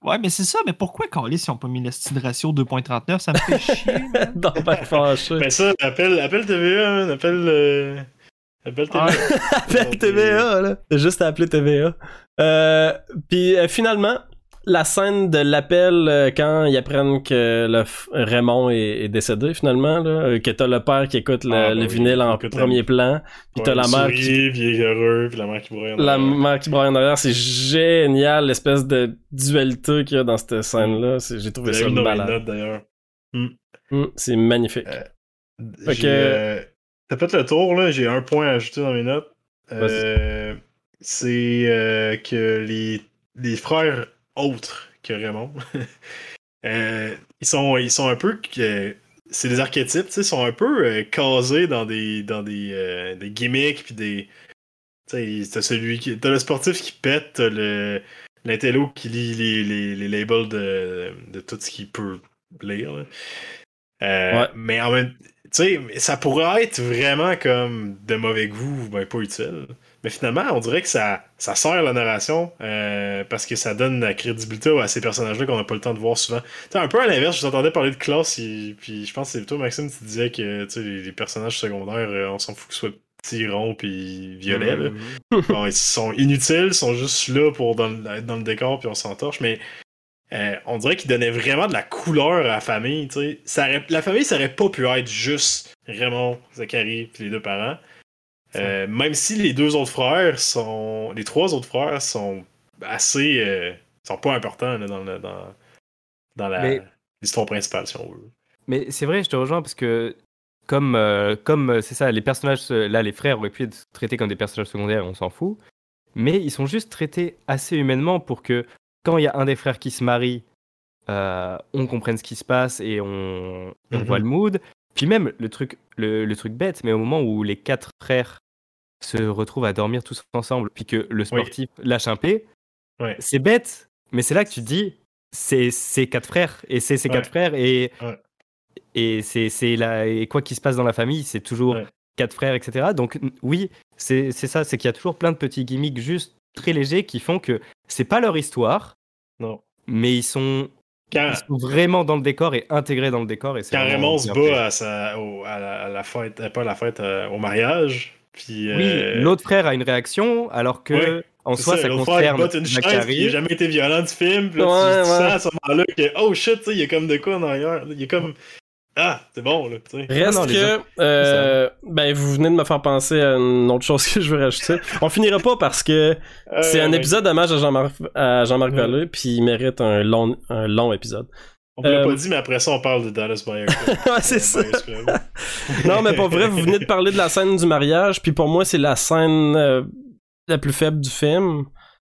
Ouais, mais c'est ça, mais pourquoi Calis, ils ont pas mis le style ratio 2.39 Ça me fait chier. (laughs) Dans ben fâché. Ben ça, appelle, appelle TVA, appelle. euh, Appelle TVA. (laughs) Appelle TVA, là. Juste à appeler TVA. Euh, Puis euh, finalement, la scène de l'appel euh, quand ils apprennent que le Raymond est, est décédé, finalement, là, euh, que t'as le père qui écoute le, Ah, le oui, vinyle en premier plan, puis t'as la mère qui puis heureux, puis la mère qui brûle. La mère qui braille en arrière, c'est génial, l'espèce de dualité qu'il y a dans cette scène-là. C'est- J'ai trouvé ça malade. d'ailleurs. Hum, c'est magnifique. Euh, Fait que- euh, T'as fait le tour, là. J'ai un point à ajouter dans mes notes. C'est que les, les frères autres que Raymond, (laughs) euh, ils, sont, ils sont un peu. C'est des archétypes, tu sais, ils sont un peu euh, casés dans des, dans des, euh, des gimmicks, puis des. T'as celui qui. T'as le sportif qui pète, t'as le. L'intello qui lit les, les, les labels de, de tout ce qu'il peut lire. Ouais. Mais en même tu sais, ça pourrait être vraiment comme de mauvais goût, ben pas utile. Mais finalement, on dirait que ça, ça sert la narration euh, parce que ça donne la crédibilité à ces personnages-là qu'on n'a pas le temps de voir souvent. Un peu à l'inverse, je t'entendais parler de classe, et, puis je pense que c'est toi, Maxime, tu disais que les, les personnages secondaires, euh, on s'en fout qu'ils soient petits, ronds, puis violets. (laughs) Bon, ils sont inutiles, ils sont juste là pour dans être dans le décor, puis on s'entorche, mais euh, on dirait qu'ils donnaient vraiment de la couleur à la famille. Ça aurait- la famille, ça aurait pas pu être juste Raymond, Zachary, puis les deux parents. Euh, même si les deux autres frères sont. Les trois autres frères sont assez. euh, sont pas importants là, dans, le- dans, dans la- Mais- l'histoire principale, si on veut. Mais c'est vrai, je te rejoins parce que comme euh, comme euh, c'est ça, les personnages là, les frères auraient pu être traités comme des personnages secondaires, on s'en fout. Mais ils sont juste traités assez humainement pour que quand il y a un des frères qui se marie, on comprenne ce qui se passe et on, on Mhm. voit le mood. Puis même le truc, le, le truc bête, mais au moment où les quatre frères se retrouvent à dormir tous ensemble, puis que le sportif lâche un P, Ouais. c'est bête, mais c'est là que tu te dis, c'est c'est quatre frères et c'est ces Ouais. quatre frères et Ouais. et c'est c'est la et quoi qu'il se passe dans la famille, c'est toujours quatre frères, etc. Donc oui, c'est c'est ça, c'est qu'il y a toujours plein de petits gimmicks juste très légers qui font que c'est pas leur histoire, Non. mais ils sont, Quand, ils sont vraiment dans le décor et intégrés dans le décor. Et quand Raymond se bat à, sa, au- à la, à la fête, euh, pas à la fête, euh, au mariage, puis. Oui, euh, l'autre frère a une réaction, alors que Ouais, en soi, ça, l'autre frère, il concerne une chaise, il Zachary. a jamais été violent du film. Puis là, Ouais, tu, tu ouais. sens à ce moment-là que, oh shit, tu sais, il y a comme de quoi en arrière. Il y a comme, ah, c'est bon, là, tu sais. Reste non, que, euh, ben, vous venez de me faire penser à une autre chose (laughs) que je veux rajouter. On finira pas parce que c'est Euh, un ouais. épisode d'hommage à Jean-Marc à Jean-Marc Ouais. Vallée, puis il mérite un long, un long épisode. On vous l'a Euh, pas dit, mais après ça, on parle de Dallas Buyers Club. (laughs) Ouais, c'est ça. (laughs) Non, mais pour vrai, vous venez de parler de la scène du mariage, puis pour moi, c'est la scène euh, la plus faible du film.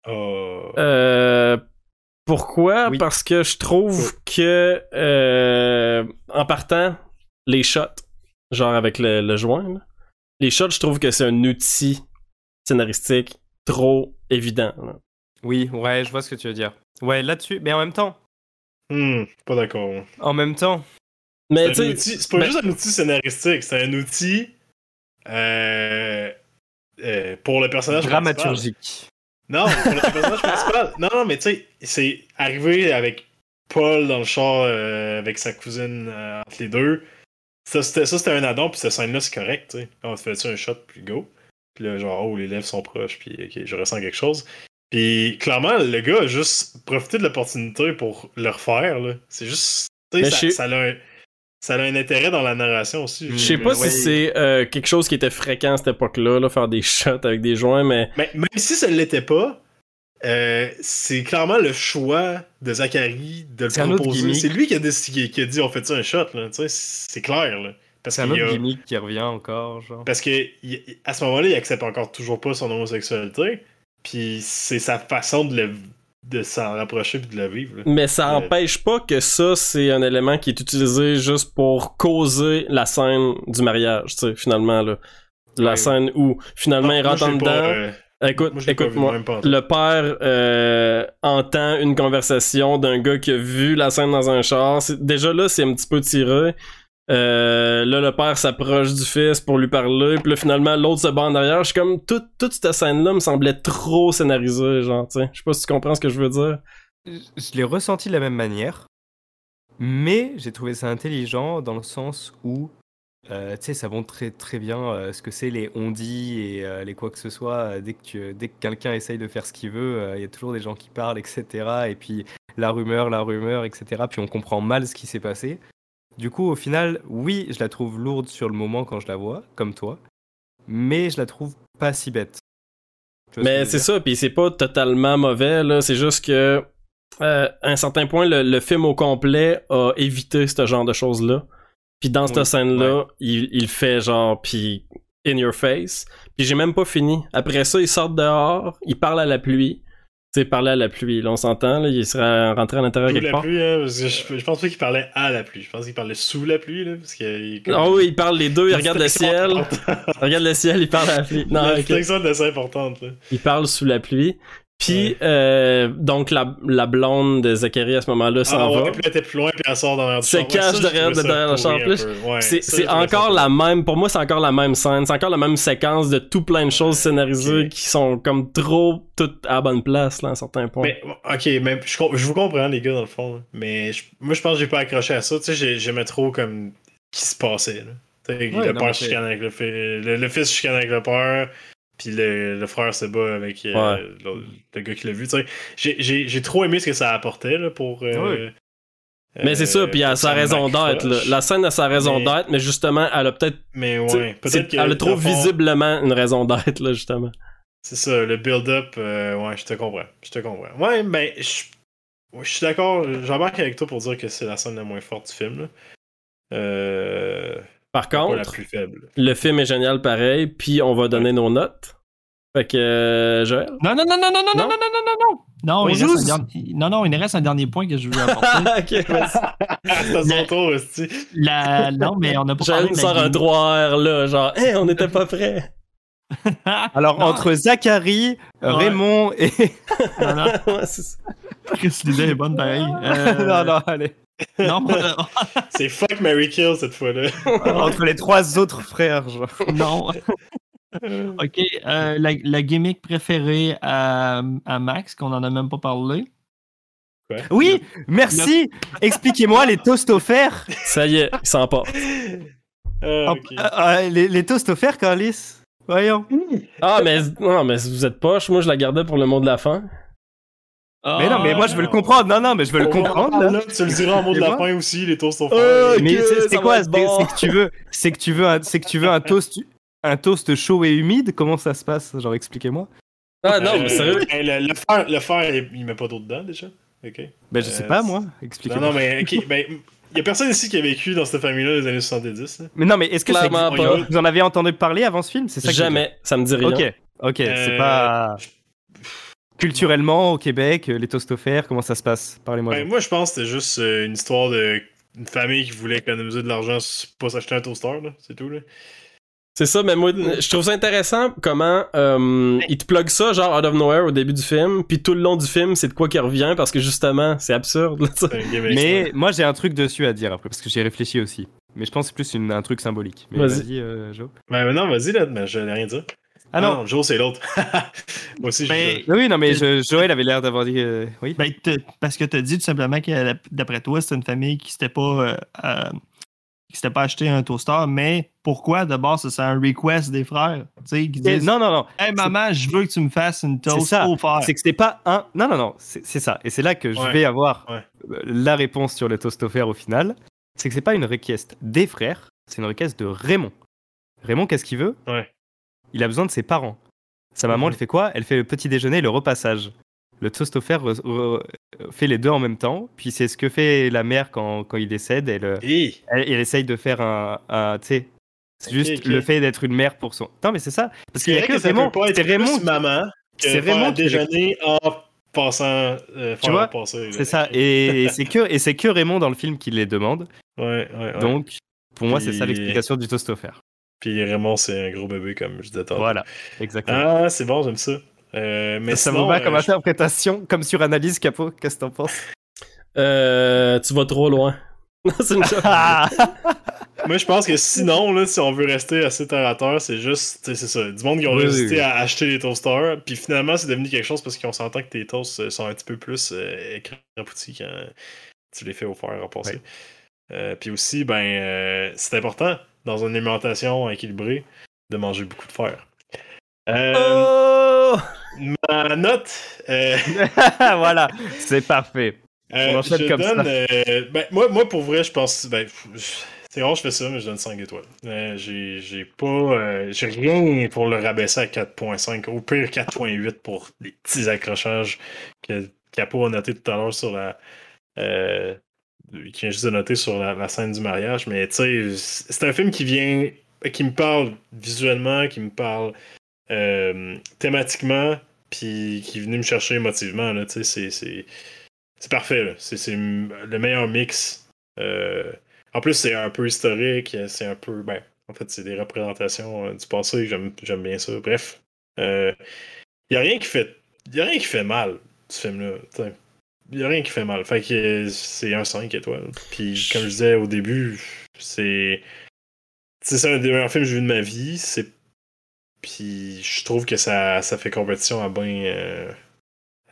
Oh. Euh, pourquoi? Oui. Parce que je trouve que euh, en partant, les shots, genre avec le, le joint, là, les shots, je trouve que c'est un outil scénaristique trop évident. là. Oui, ouais, je vois ce que tu veux dire. Ouais, là-dessus, mais en même temps, Hmm, pas d'accord. en même temps, Mais C'est outil- c'est pas ben- juste un outil scénaristique, c'est un outil euh, euh, pour le personnage principal. dramaturgique. Non, pour le personnage principal. Non, non, mais tu sais, c'est arrivé avec Paul dans le char euh, avec sa cousine euh, entre les deux. Ça, c'était, ça, c'était un addon, puis cette scène-là, c'est correct, tu sais. On te fait un shot, puis go. Puis là, genre, oh, les lèvres sont proches, puis ok, je ressens quelque chose. Puis clairement, le gars a juste profité de l'opportunité pour le refaire, là. C'est juste. Tu sais, ça, je sais- ça a un, ça a un intérêt dans la narration aussi. je sais pas Ouais. si c'est euh, quelque chose qui était fréquent à cette époque-là, là, faire des shots avec des joints, mais Mais même si ça ne l'était pas, euh, c'est clairement le choix de Zachary de le proposer. gimmick. C'est lui qui a, décidé, qui a dit on fait ça un shot, là. Tu sais, c'est clair, là. Parce C'est un qu'il autre a- gimmick qui revient encore, genre. Parce que à ce moment-là, il accepte encore toujours pas son homosexualité. Puis c'est sa façon de, le, de s'en rapprocher puis de le vivre. là. Mais ça Euh, empêche pas que ça, c'est un élément qui est utilisé juste pour causer la scène du mariage, tu sais, finalement, là. La Ouais. scène où, finalement, Non, il moi, rentre en dedans. pas, euh, Écoute, moi, même pas. Le père euh, entend une conversation d'un gars qui a vu la scène dans un char. Déjà là, c'est un petit peu tiré. Euh, là, le père s'approche du fils pour lui parler. Puis là, finalement, l'autre se bat en arrière. Je suis comme, toute, toute cette scène-là me semblait trop scénarisée, genre, tu sais. Je sais pas si tu comprends ce que je veux dire. Je l'ai ressenti de la même manière, mais j'ai trouvé ça intelligent dans le sens où, euh, tu sais, ça montre très, très bien euh, ce que c'est les on-dit et les quoi que ce soit. Dès que, dès que quelqu'un essaye de faire ce qu'il veut, il y a toujours des gens qui parlent, etc. Et puis la rumeur, la rumeur, etc. Puis on comprend mal ce qui s'est passé. Du coup, au final, oui, je la trouve lourde sur le moment quand je la vois, comme toi, mais je la trouve pas si bête. Mais c'est ça, puis c'est pas totalement mauvais, là. C'est juste que, euh, à un certain point, le, le film au complet a évité ce genre de choses-là. Puis dans cette Oui, scène-là, il, il fait genre, puis in your face. Puis j'ai même pas fini. Après ça, ils sortent dehors, ils parlent à la pluie. Sais, parler à la pluie, là, on s'entend, là, il serait rentré à l'intérieur Sous quelque la part. pluie, hein, parce que je, je pense pas qu'il parlait à la pluie. Je pense qu'il parlait sous la pluie, là, parce qu'il... Ah oui, ils parlent les deux, ils regardent le ciel. Regardent le ciel, ils parlent à la pluie. Non, La ok. distinction est assez importante, là. Il parle sous la pluie. Puis, euh, donc, la, la blonde de Zachary à ce moment-là s'en Ah va. puis t'es plus loin, puis elle sort dans le Se cache derrière- derrière plus. peu. Ouais, c'est encore la même, pour moi, c'est encore la même scène, c'est encore la même séquence de tout plein de choses scénarisées ok. qui sont comme trop toutes à la bonne place, là, à un certain point. Mais, ok, mais je, vous comprends, les gars, dans le fond. là. Mais je- moi, je pense que j'ai pas accroché à ça. Tu sais, j'ai- j'aimais trop comme qui se passait. Là. Ouais, le non, père chicane avec le fils. Le, le fils chicane avec le père. Puis le, le frère se bat avec euh, Ouais. le, le gars qui l'a vu. Tu sais, j'ai- j'ai j'ai trop aimé ce que ça apportait là, pour. euh, Mais c'est ça, puis elle a sa son raison d'être. La scène a sa raison Mais- d'être, mais justement, elle a peut-être. Mais ouais, c'est- peut-être que. Elle a trop fond, visiblement une raison d'être, là, justement. C'est ça, le build-up, euh, ouais, je te comprends. Je te comprends. Ouais, ben, je, suis d'accord, j'embarque avec toi pour dire que c'est la scène la moins forte du film. Là. Euh, Par la contre, plus faible. le film est génial pareil, puis on va donner nos notes. Fait que, euh, Joël? Non, non, non, non, non, non, non, Non? non, non, non, non, non. Non, On il reste un dernier... non, non, il reste un dernier point que je veux (laughs) apporter. ok, vas-y. (laughs) Son tour, aussi. La... Non, mais on n'a pas Joël parlé nous de sort un droit là, genre, hé, on n'était pas prêts. (laughs) Alors, Non. entre Zachary, Ouais. Raymond et. Non, non, Ouais, c'est ça. Chris, l'idée est bonne pareil. Euh, non, non, allez. Non, (laughs) euh, C'est fuck Mary Kill cette fois-là. (laughs) Entre les trois autres frères, genre. non. ok, euh, la, la gimmick préférée à, à Max, qu'on en a même pas parlé. Oui, merci. Expliquez-moi les toasts offerts. Ça y est, il s'emporte. Ah, euh, euh, les, les toasts offerts, Carlis. Voyons. Ah, mais non, mais vous êtes poche, moi je la gardais pour le mot de la fin. Mais non, mais moi je veux le comprendre. Non, non, mais je veux le en comprendre. parler, là. Tu le diras en mot de la fin aussi, les toasts sont. Euh, Mais Ok, c'est quoi? bon. c'est que tu veux, c'est que tu veux, un, c'est que tu veux un toast, un toast chaud et humide? Comment ça se passe? Genre expliquez-moi. Ah non, Euh, mais sérieux. ben, le, le fer, le fer, il, il met pas d'eau dedans déjà. Ok. Ben je sais Euh, pas moi. Non, Expliquez-moi. non, mais ok. Ben, il y a personne ici qui a vécu dans cette famille-là des années 70. là. Mais non, mais est-ce que ça Clairement existe pas. Vous en avez entendu parler avant ce film? C'est ça que. Jamais, ça me dit rien. Ok, ok, c'est pas culturellement au Québec, euh, les toasts offerts, comment ça se passe? Parlez-moi. Ben, moi, je pense que c'était juste euh, une histoire de une famille qui voulait économiser de l'argent pas s'acheter un toaster, là. C'est tout, là. C'est ça, mais moi, je trouve ça intéressant comment euh, il te plug ça, genre out of nowhere au début du film, puis tout le long du film, c'est de quoi qui revient, parce que justement, c'est absurde. là, ça. C'est un gimmick, Mais ça. moi j'ai un truc dessus à dire après, parce que j'y ai réfléchi aussi. Mais je pense que c'est plus une- un truc symbolique. Mais Vas-y. vas-y, euh, Joe. Ben, mais non, vas-y, là. Ben, je n'ai rien dit. Ah non, Joe, c'est l'autre. (laughs) moi aussi, je Oui, non, mais je- Joël avait l'air d'avoir dit. euh, oui. Ben, te- parce que tu as dit tout simplement que d'après toi, c'est une famille qui s'était pas euh, euh, qui s'était pas acheté un toaster, mais pourquoi d'abord c'est un request des frères, tu sais, qui disent non, non, non. Hey maman, je veux que tu me fasses une C'est toast ça. au fer. C'est que c'est pas un. Non, non, non. C'est ça. Et c'est là que je Ouais. vais avoir Ouais. la réponse sur le toast offert au final. C'est que c'est pas une request des frères, c'est une request de Raymond. Raymond, qu'est-ce qu'il veut? Ouais. Il a besoin de ses parents. Sa maman, elle fait quoi? Elle fait le petit déjeuner et le repassage. Le toast offert re- fait les deux en même temps. Puis c'est ce que fait la mère quand, quand il décède. Elle, euh, elle, elle essaye de faire un. un- tu sais, c'est juste le fait d'être une mère pour son. Non, mais c'est ça. Parce qu'il y a que Raymond. C'est Raymond. plus maman. C'est Raymond qui- déjeuner en passant. euh, Tu vois? C'est ça. Et c'est que, et c'est que Raymond dans le film qui les demande. Ouais, ouais, ouais. Donc, pour moi, c'est ça l'explication du toast offert. Puis Raymond, c'est un gros bébé, comme je disais tantôt. Voilà, exactement. Ah, c'est bon, j'aime ça. Euh, mais ça comme euh, interprétation, comme sur analyse, Capo. Qu'est-ce que t'en penses? Euh, tu vas trop loin. (laughs) Non, c'est une (laughs) Moi, je pense que sinon, là, si on veut rester assez terre à terre, c'est juste, tu sais, c'est ça, du monde qui ont Oui, résisté oui, oui. à acheter les toasters, puis finalement, c'est devenu quelque chose parce qu'on s'entend que tes toasts euh, sont un petit peu plus euh, écrapoutis quand tu les fais au fer en passé. Euh, puis aussi, ben, euh, c'est important dans une alimentation équilibrée de manger beaucoup de fer. Euh, Oh! ma note, euh, (laughs) voilà, c'est parfait. euh, On je comme donne, ben, moi, moi, pour vrai, je pense. Ben, c'est rare, je fais ça, mais je donne 5 étoiles. J'ai, j'ai pas. j'ai rien pour le rabaisser à 4.5. Au pire, 4.8 pour les petits accrochages que Capo a noté tout à l'heure sur la. Qui vient juste de noter sur la, scène du mariage. Mais tu sais, c'est un film qui vient. qui me parle visuellement, qui me parle euh, thématiquement, puis qui est venu me chercher émotivement. Là, tu sais, c'est, parfait. C'est, le meilleur mix. Euh, en plus, c'est un peu historique. C'est un peu. Ben, en fait, c'est des représentations euh, du passé. J'aime, bien ça. Bref. Il n'y a rien qui fait. Y a rien qui fait mal, ce film-là. Il n'y a rien qui fait mal. Fait que c'est un 5 étoiles. Puis, comme je disais au début, c'est. C'est ça un des meilleurs films que j'ai vu de ma vie. C'est. Puis je trouve que ça, ça fait compétition à bien. euh,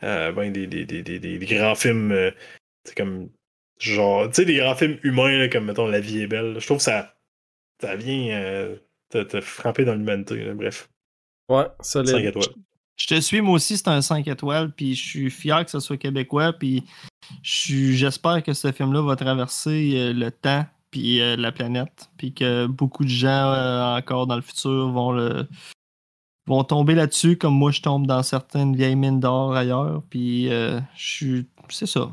à ben des, des, des, des, grands films. euh, c'est comme. Genre. Tu sais, des grands films humains, là, comme mettons La vie est belle. Je trouve que ça. Ça vient euh, te, te frapper dans l'humanité. Bref. Ouais, 5 solide. étoiles. Je te suis, moi aussi, c'est un 5 étoiles, puis je suis fier que ce soit québécois, puis j'espère que ce film-là va traverser euh, le temps, puis euh, la planète, puis que beaucoup de gens euh, encore dans le futur vont le vont tomber là-dessus, comme moi je tombe dans certaines vieilles mines d'or ailleurs, puis je suis... c'est ça.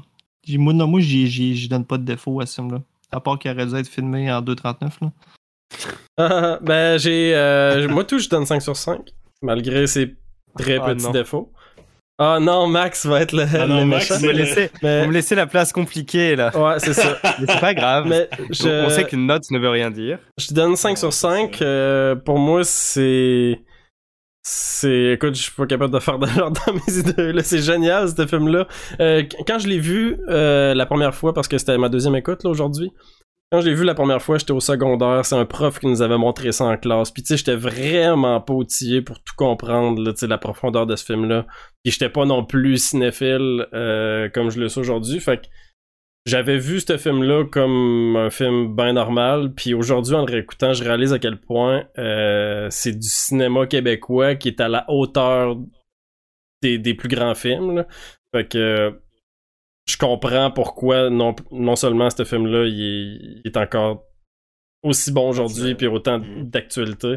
Moi, non, moi j'y- donne pas de défaut à ce film-là, à part qu'il aurait dû être filmé en 2.39, là. (laughs) Ben, j'ai. moi, tout, je donne 5 sur 5. Malgré ses très Ah, petits non. défauts. Ah non, Max va être le, Ah non, le Max, méchant. Vous me, laissez, Mais- vous me laissez la place compliquée là. Ouais, c'est ça. (laughs) Mais c'est pas grave. Mais On- je, On sait qu'une note ne veut rien dire. je donne 5 sur 5. euh, pour moi, c'est. C'est. Écoute, je suis pas capable de faire de l'ordre dans mes idées. là. C'est génial, ce film-là. Euh, qu- quand je l'ai vu euh, la première fois, parce que c'était ma deuxième écoute là, aujourd'hui, quand je l'ai vu la première fois, j'étais au secondaire. C'est un prof qui nous avait montré ça en classe. Puis tu sais, j'étais vraiment pas outillé pour tout comprendre, là, la profondeur de ce film-là. Puis j'étais pas non plus cinéphile euh, comme je le suis aujourd'hui. Fait que j'avais vu ce film-là comme un film bien normal, puis aujourd'hui, en le réécoutant, je réalise à quel point euh, c'est du cinéma québécois qui est à la hauteur des, des plus grands films. là. Fait que je comprends pourquoi non, non seulement ce film-là il est, il est encore aussi bon aujourd'hui, puis autant Mhm. d'actualité.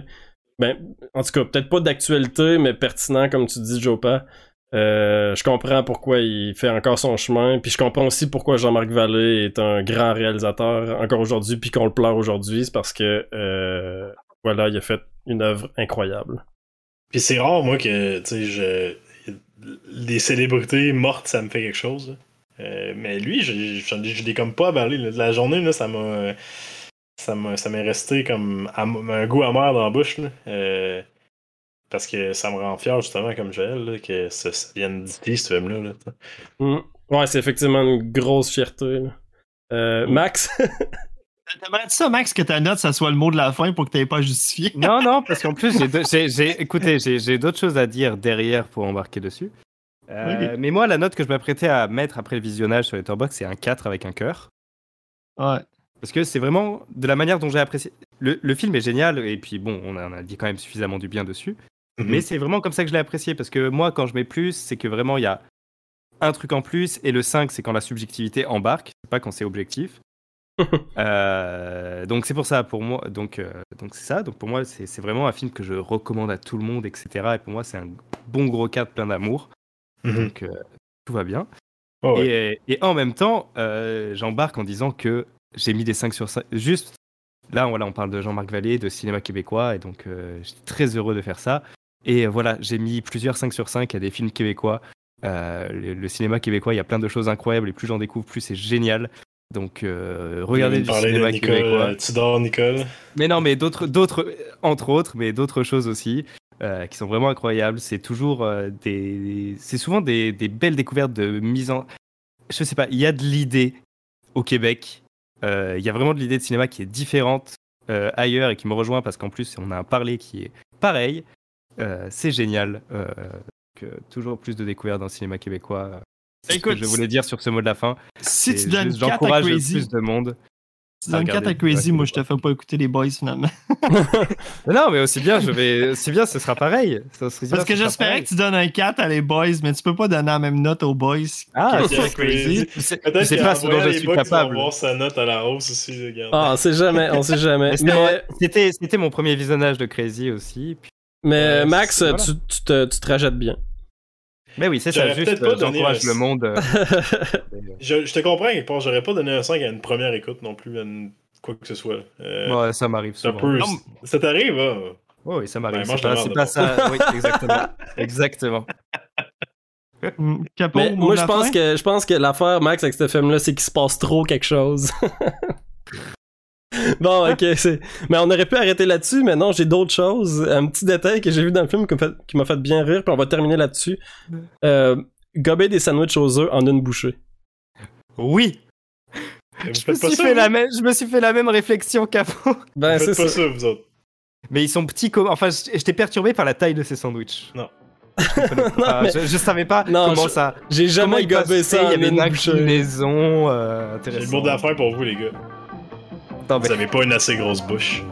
Ben, en tout cas, peut-être pas d'actualité, mais pertinent, comme tu dis, Jopa. Euh, je comprends pourquoi il fait encore son chemin, puis je comprends aussi pourquoi Jean-Marc Vallée est un grand réalisateur encore aujourd'hui, puis qu'on le pleure aujourd'hui, c'est parce que euh, voilà, il a fait une œuvre incroyable. Puis c'est rare, moi, que, tu sais, je... les célébrités mortes, ça me fait quelque chose. là. Euh, mais lui, je, l'ai comme pas avalé. là. La journée, là, ça m'a. Ça m'a- ça m'est resté comme am- un goût amer dans la bouche. là. Euh, parce que ça me rend fier, justement, comme Joël, là, que ça, ça vienne d'ici, ce film-là. Mm. Ouais, c'est effectivement une grosse fierté. Euh, Max, (laughs) T'aimerais ça, Max, que ta note, ça soit le mot de la fin pour que t'aies pas justifié? Non, non, parce qu'en plus, j'ai, deux- (laughs) j'ai, j'ai- écoutez, j'ai, j'ai d'autres choses à dire derrière pour embarquer dessus. Euh. Mais moi, la note que je m'apprêtais à mettre après le visionnage sur Letterboxd, c'est un 4 avec un cœur. Ouais. Parce que c'est vraiment de la manière dont j'ai apprécié. Le, le film est génial, et puis bon, on en a dit quand même suffisamment du bien dessus. Mais c'est vraiment comme ça que je l'ai apprécié, parce que moi, quand je mets plus, c'est que vraiment, il y a un truc en plus, et le 5, c'est quand la subjectivité embarque, pas quand c'est objectif. (laughs) Euh, donc c'est pour ça, pour moi, donc euh, donc c'est ça. Donc pour moi, c'est vraiment un film que je recommande à tout le monde, etc. Et pour moi, c'est un bon gros cadre plein d'amour. Mhm. Donc euh, tout va bien. Ouais. Et, et en même temps, euh, j'embarque en disant que j'ai mis des 5 sur 5. Juste là, voilà, on parle de Jean-Marc Vallée, de cinéma québécois, et donc euh, j'étais très heureux de faire ça. Et voilà, j'ai mis plusieurs 5 sur 5 à des films québécois. Euh, le, le cinéma québécois, il y a plein de choses incroyables et plus j'en découvre, plus c'est génial. Donc regardez du parler de cinéma Nicole. québécois. Tu dors, Nicole. Mais non, mais d'autres, d'autres, entre autres, mais d'autres choses aussi euh, qui sont vraiment incroyables. C'est toujours euh, des, c'est souvent des, des belles découvertes de mise en, je sais pas, il y a de l'idée au Québec. Euh, Il y a vraiment de l'idée de cinéma qui est différente ailleurs et qui me rejoint parce qu'en plus on a un parler qui est pareil. C'est génial. Que toujours plus de découvertes dans le cinéma québécois. C'est ce que Écoute, je voulais dire sur ce mot de la fin. Si C'est tu donnes juste, 4 à J'encourage plus de monde. Si tu donnes 4 à. Crazy, moi je te fais pas écouter les boys finalement. Mais (laughs) Non, mais aussi bien, je vais, aussi bien, ce sera pareil. Ça serait bien, Parce que j'espérais que tu donnes un 4 à les boys, mais tu peux pas donner la même note aux boys. Ah, c'est que crazy. C'est Peut-être c'est pas ce dont je les suis capable. voir sa note à la hausse aussi, regarde. Ah, on sait jamais, on sait jamais. Mais c'était mon- C'était c'était mon premier visionnage de Crazy aussi. puis- mais Euh, Max, voilà. tu, tu te, tu te rajettes bien. Mais oui, c'est ça, juste pas euh, donné j'encourage un- le monde. euh, (laughs) (laughs) Je, je te comprends part, j'aurais pas donné un 5 à une première écoute non plus, à une- quoi que ce soit. Euh, ouais, ça m'arrive souvent. peu. Non, Ça t'arrive, hein? Oui, ça m'arrive. Ben, c'est pas, ça. Oui, (laughs) exactement. exactement. Mm, Capot, Mais moi, je pense que je pense que l'affaire, Max, avec ce film-là, c'est qu'il se passe trop quelque chose. (laughs) bon, ok, c'est. Mais on aurait pu arrêter là-dessus, mais non, j'ai d'autres choses. Un petit détail que j'ai vu dans le film qui m'a fait, qui m'a fait bien rire, puis on va terminer là-dessus. Euh, gober des sandwichs aux œufs en une bouchée. Oui, Vous je me, faites pas suis ça, fait vous? la même, je me suis fait la même réflexion qu'avant. Ben, c'est faites pas ça. ça, vous autres. Mais ils sont petits comme. Enfin, j'étais perturbé par la taille de ces sandwichs. Non. Je, (laughs) pas. Non, mais- je, je savais pas Non, comment je- ça. J'ai jamais gobé ça Il y avait une inclinaison euh, J'ai le mot d'affaires pour vous, les gars. Vous avez pas une assez grosse bouche.